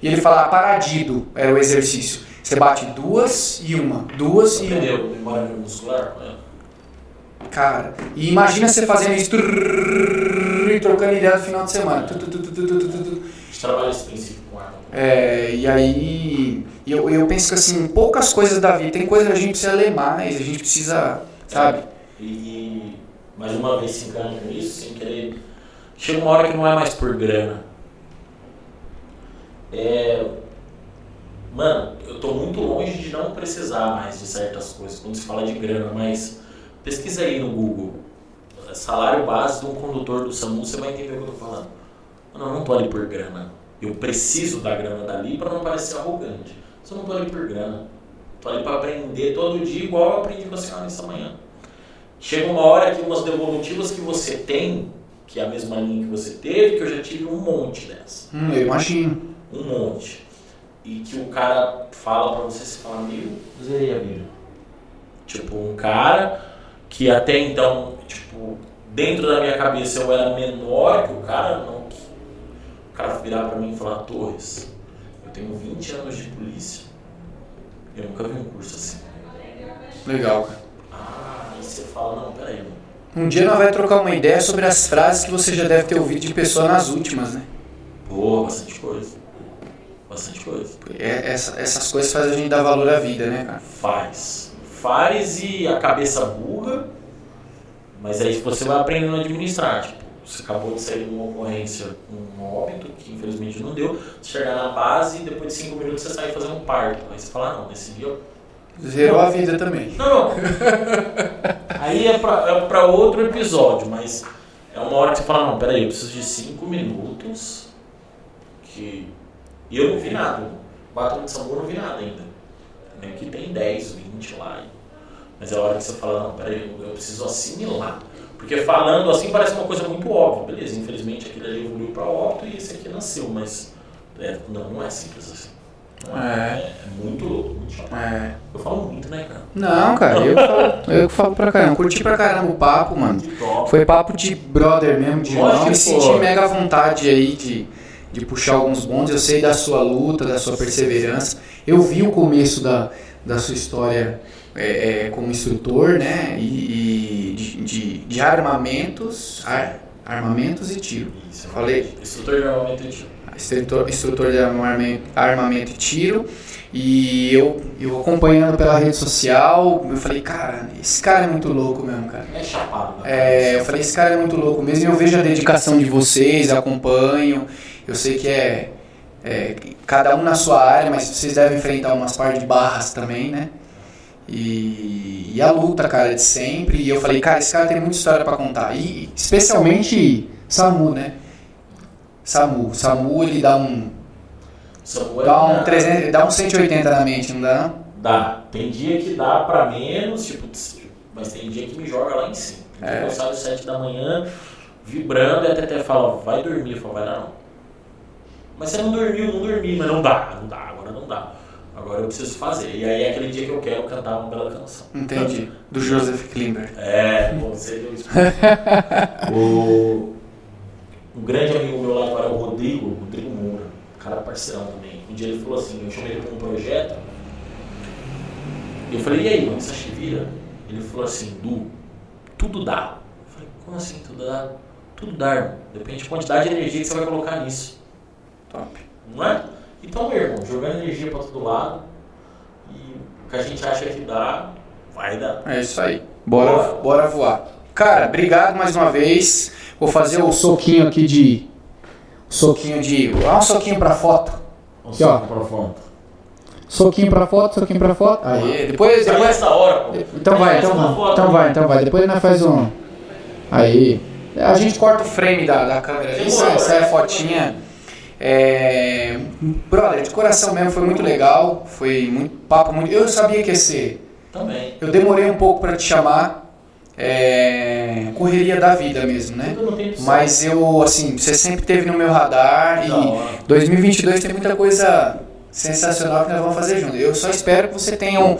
S2: E ele falar, paradido era o exercício. Você bate duas e uma, duas e uma.
S3: Entendeu? Memória muscular?
S2: É. Cara, e imagina você fazendo isso e trocando ideia no final de semana. Tu, tu.
S3: A gente trabalha esse princípio com arma.
S2: É, e aí eu, eu penso que assim, poucas coisas da vida, tem coisas que a gente precisa ler mais, a gente precisa, sabe?
S3: E, mais uma vez se encanta nisso, sem querer. Chega uma hora que não é mais por grana. É, mano, eu tô muito longe de não precisar mais de certas coisas quando se fala de grana, mas pesquisa aí no Google. Salário base de um condutor do SAMU, você vai entender o que eu tô falando. Mano, eu não tô ali por grana. Eu preciso da grana dali para não parecer arrogante. Só não tô ali por grana. Tô ali para aprender todo dia, igual eu aprendi com a senhora essa manhã. Chega uma hora que umas devolutivas que você tem, que é a mesma linha que você teve, que eu já tive um monte dessa.
S2: Hum, eu imagino.
S3: Um monte. E que o cara fala pra você, você fala, meu, zerei a vida. Tipo, um cara que até então, tipo, dentro da minha cabeça eu era menor que o cara, não que o cara virar pra mim e falar, Torres, eu tenho 20 anos de polícia. Eu nunca vi um curso assim.
S2: Legal, cara.
S3: Ah, aí você fala, não, peraí, mano.
S2: Um dia nós vai trocar uma ideia sobre as frases que você já deve ter ouvido de pessoa nas últimas, né?
S3: Pô, bastante coisa. Bastante coisa.
S2: É, essa- essas coisas fazem a gente dar valor à vida, né, cara?
S3: Faz. Faz e a cabeça burra, mas aí você vai aprendendo a administrar. Tipo, você acabou de sair de uma ocorrência, um óbito, que infelizmente não deu, você chegar na base e depois de cinco minutos você sai fazendo um parto. Aí você fala, ah, não, nesse dia
S2: Zerou a vida também.
S3: Não, não. Aí é pra, é pra outro episódio, mas é uma hora que você fala, não, peraí, eu preciso de cinco minutos que... E eu não vi nada. Batom de sabor eu não vi nada ainda. Nem que tem 10, 20 lá. Mas é a hora que você fala, não, peraí, eu preciso assimilar. Porque falando assim parece uma coisa muito óbvia. Beleza, infelizmente aquele ali evoluiu pra óbito e esse aqui nasceu, mas é, não, não é simples assim. É,
S2: É.
S3: é muito louco, muito chato.
S2: É.
S3: Eu falo muito, né, cara?
S2: Não, cara, eu, falo- eu falo pra caramba. Curti pra caramba o papo, mano. Foi papo de brother mesmo, de
S3: Lógico
S2: irmão. Me senti mega vontade aí de, de puxar alguns bondes. Eu sei da sua luta, da sua perseverança. Eu vi o começo da, da sua história é, é, como instrutor, né? E, e de, de, de armamentos, ar- armamentos e tiro.
S3: Isso,
S2: Falei.
S3: Instrutor de armamento e tiro.
S2: Instrutor, instrutor de armamento, armamento e tiro. E eu, eu acompanhando pela rede social, eu falei, cara, esse cara é muito louco mesmo, cara.
S3: É chapado, né?
S2: É, eu falei, esse cara é muito louco mesmo. E eu vejo a dedicação de vocês, acompanho. Eu sei que é, é cada um na sua área, mas vocês devem enfrentar umas partes de barras também, né? E, e a luta, cara, de sempre. E eu falei, cara, esse cara tem muita história pra contar. E especialmente Samu, né? Samu. Samu, ele dá um,
S3: Samu é
S2: dá um,
S3: minha-
S2: 300, dá um 180 na mente, não dá?
S3: Dá. Tem dia que dá pra menos, tipo, mas tem dia que me joga lá em cima.
S2: É.
S3: Eu saio às 7 da manhã, vibrando, e até até fala, vai dormir. Eu falo, vai dar não. Mas você não dormiu, não dormi, mas não dá, não dá, agora não dá. Agora eu preciso fazer. E aí é aquele dia que eu quero cantar uma bela canção.
S2: Entendi. Do Joseph Klimber.
S3: É, bom, você deu isso. o, um grande amigo meu lá agora é o Rodrigo, Rodrigo Moura, cara parceirão também. Um dia ele falou assim, eu chamei ele para um projeto. E eu falei, e aí, mano, você acha vira? Ele falou assim, Du, tudo dá. Eu falei, como assim tudo dá? Tudo dá, irmão. Depende da quantidade de energia que você vai colocar nisso.
S2: Top.
S3: Não é? Então, meu irmão, jogando energia para todo lado. E o que a gente acha que dá, vai dar.
S2: É isso aí. Bora, bora voar. Cara, obrigado mais uma vez. Vou fazer o soquinho aqui de. Soquinho de. Ah, um soquinho pra foto. Aqui, ó.
S3: Pra foto.
S2: Soquinho pra foto, soquinho pra foto. Aí, depois. Depois...
S3: essa hora, pô.
S2: Então vai, então,
S3: foto,
S2: então
S3: né?
S2: vai, então vai. Depois nós faz um. Aí. A gente corta o frame da, da câmera aí, sai, sai a
S3: né?
S2: fotinha. É, brother, de coração mesmo, foi muito legal. Foi muito papo muito. Eu sabia que ia ser.
S3: Também.
S2: Eu demorei um pouco pra te chamar. É, correria da vida mesmo, né? Mas eu, assim, você sempre teve no meu radar
S3: Da hora.
S2: e 2022 tem muita coisa sensacional que nós vamos fazer junto. Eu só espero que você tenha um,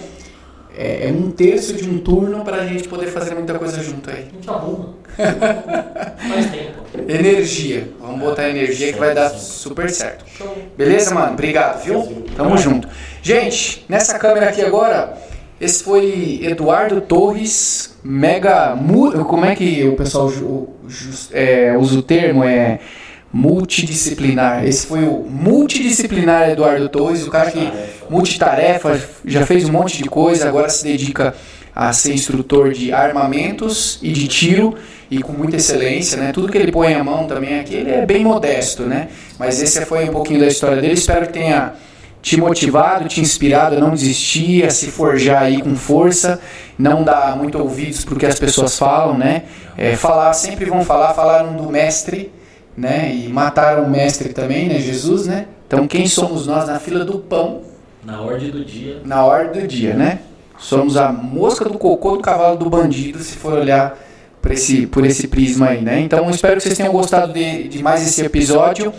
S2: é, um terço de um turno pra gente poder fazer muita coisa junto aí.
S3: A gente arruma. Faz tempo.
S2: Energia. Vamos botar energia que vai dar super certo.
S3: Show.
S2: Beleza, mano? Obrigado, viu? Tamo junto. Gente, nessa câmera aqui agora, esse foi Eduardo Torres, mega. mu- Como é que o pessoal é, usa o termo? É multidisciplinar. Esse foi o multidisciplinar Eduardo Torres, o cara que multitarefa, já fez um monte de coisa, agora se dedica a ser instrutor de armamentos e de tiro e com muita excelência, né? Tudo que ele põe a mão também aqui, ele é bem modesto, né? Mas esse foi um pouquinho da história dele. Espero que tenha te motivado, te inspirado a não desistir, a se forjar aí com força, não dar muito ouvidos porque as pessoas falam, né? É, falar, sempre vão falar, falaram do mestre, né? E mataram o mestre também, né? Jesus, né? Então quem somos nós na fila do pão?
S3: Na ordem do dia.
S2: Na ordem do dia, né? Somos a mosca do cocô do cavalo do bandido, se for olhar por esse, por esse prisma aí, né? Então espero que vocês tenham gostado de, de mais esse episódio.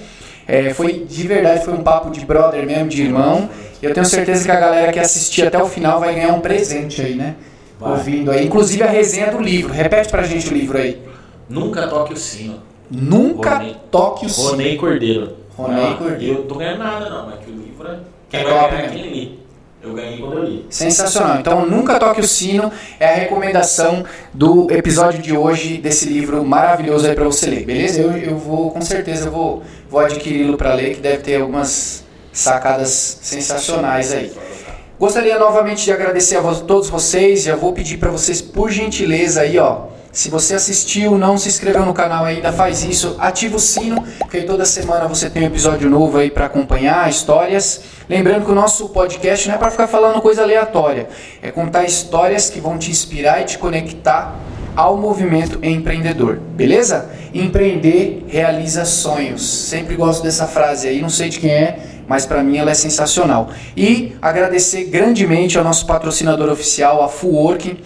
S2: É, foi de verdade, foi um papo de brother mesmo, de irmão. E eu tenho certeza que a galera que assistir até o final vai ganhar um presente aí, né? Vai. Ouvindo aí. Inclusive a resenha do livro. Repete pra gente o livro aí.
S3: Nunca toque o sino.
S2: Nunca toque o sino.
S3: Ronei Cordeiro.
S2: Ronei Cordeiro.
S3: Eu tô ganhando nada não, mas que o livro é... Quem é vai ganhar é quem li. Eu ganhei quando eu li.
S2: Sensacional. Então, Nunca Toque o Sino é a recomendação do episódio de hoje desse livro maravilhoso aí para você ler, beleza? Eu, eu vou, com certeza, vou, vou adquiri-lo para ler, que deve ter algumas sacadas sensacionais aí. Gostaria novamente de agradecer a todos vocês. Já vou pedir para vocês, por gentileza, aí, ó se você assistiu, não se inscreveu no canal ainda, faz isso, ativa o sino, porque toda semana você tem um episódio novo aí para acompanhar histórias. Lembrando que o nosso podcast não é para ficar falando coisa aleatória, é contar histórias que vão te inspirar e te conectar ao movimento empreendedor, beleza? Empreender realiza sonhos. Sempre gosto dessa frase aí, não sei de quem é, mas para mim ela é sensacional. E agradecer grandemente ao nosso patrocinador oficial, a Full Working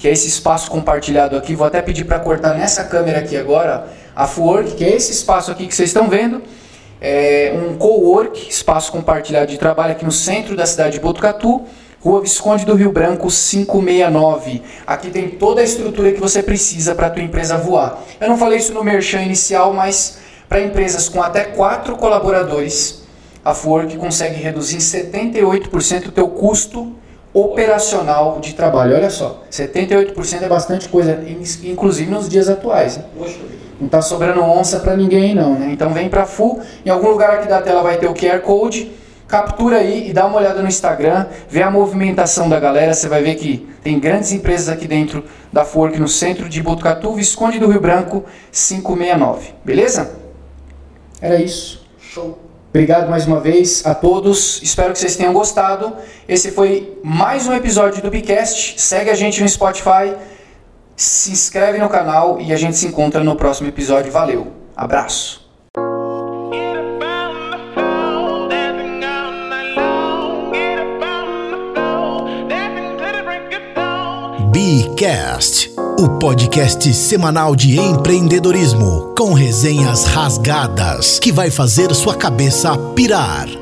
S2: que é esse espaço compartilhado aqui. Vou até pedir para cortar nessa câmera aqui agora a Fuwork, que é esse espaço aqui que vocês estão vendo. É um co-work, espaço compartilhado de trabalho aqui no centro da cidade de Botucatu, Rua Visconde do Rio Branco 569. Aqui tem toda a estrutura que você precisa para a tua empresa voar. Eu não falei isso no merchan inicial, mas para empresas com até quatro colaboradores, a Fuwork consegue reduzir em 78% o teu custo operacional de trabalho. Olha só, 78% é bastante coisa, inclusive nos dias atuais. Né? Não está sobrando onça para ninguém não, né? Então vem para Full, em algum lugar aqui da tela vai ter o QR Code, captura aí e dá uma olhada no Instagram, vê a movimentação da galera, você vai ver que tem grandes empresas aqui dentro da Fork no centro de Botucatu, Visconde do Rio Branco 569. Beleza? Era isso. Show. Obrigado mais uma vez a todos. Espero que vocês tenham gostado. Esse foi mais um episódio do Bicast. Segue a gente no Spotify, se inscreve no canal e a gente se encontra no próximo episódio. Valeu. Abraço.
S1: Bicast o podcast semanal de empreendedorismo com resenhas rasgadas que vai fazer sua cabeça pirar.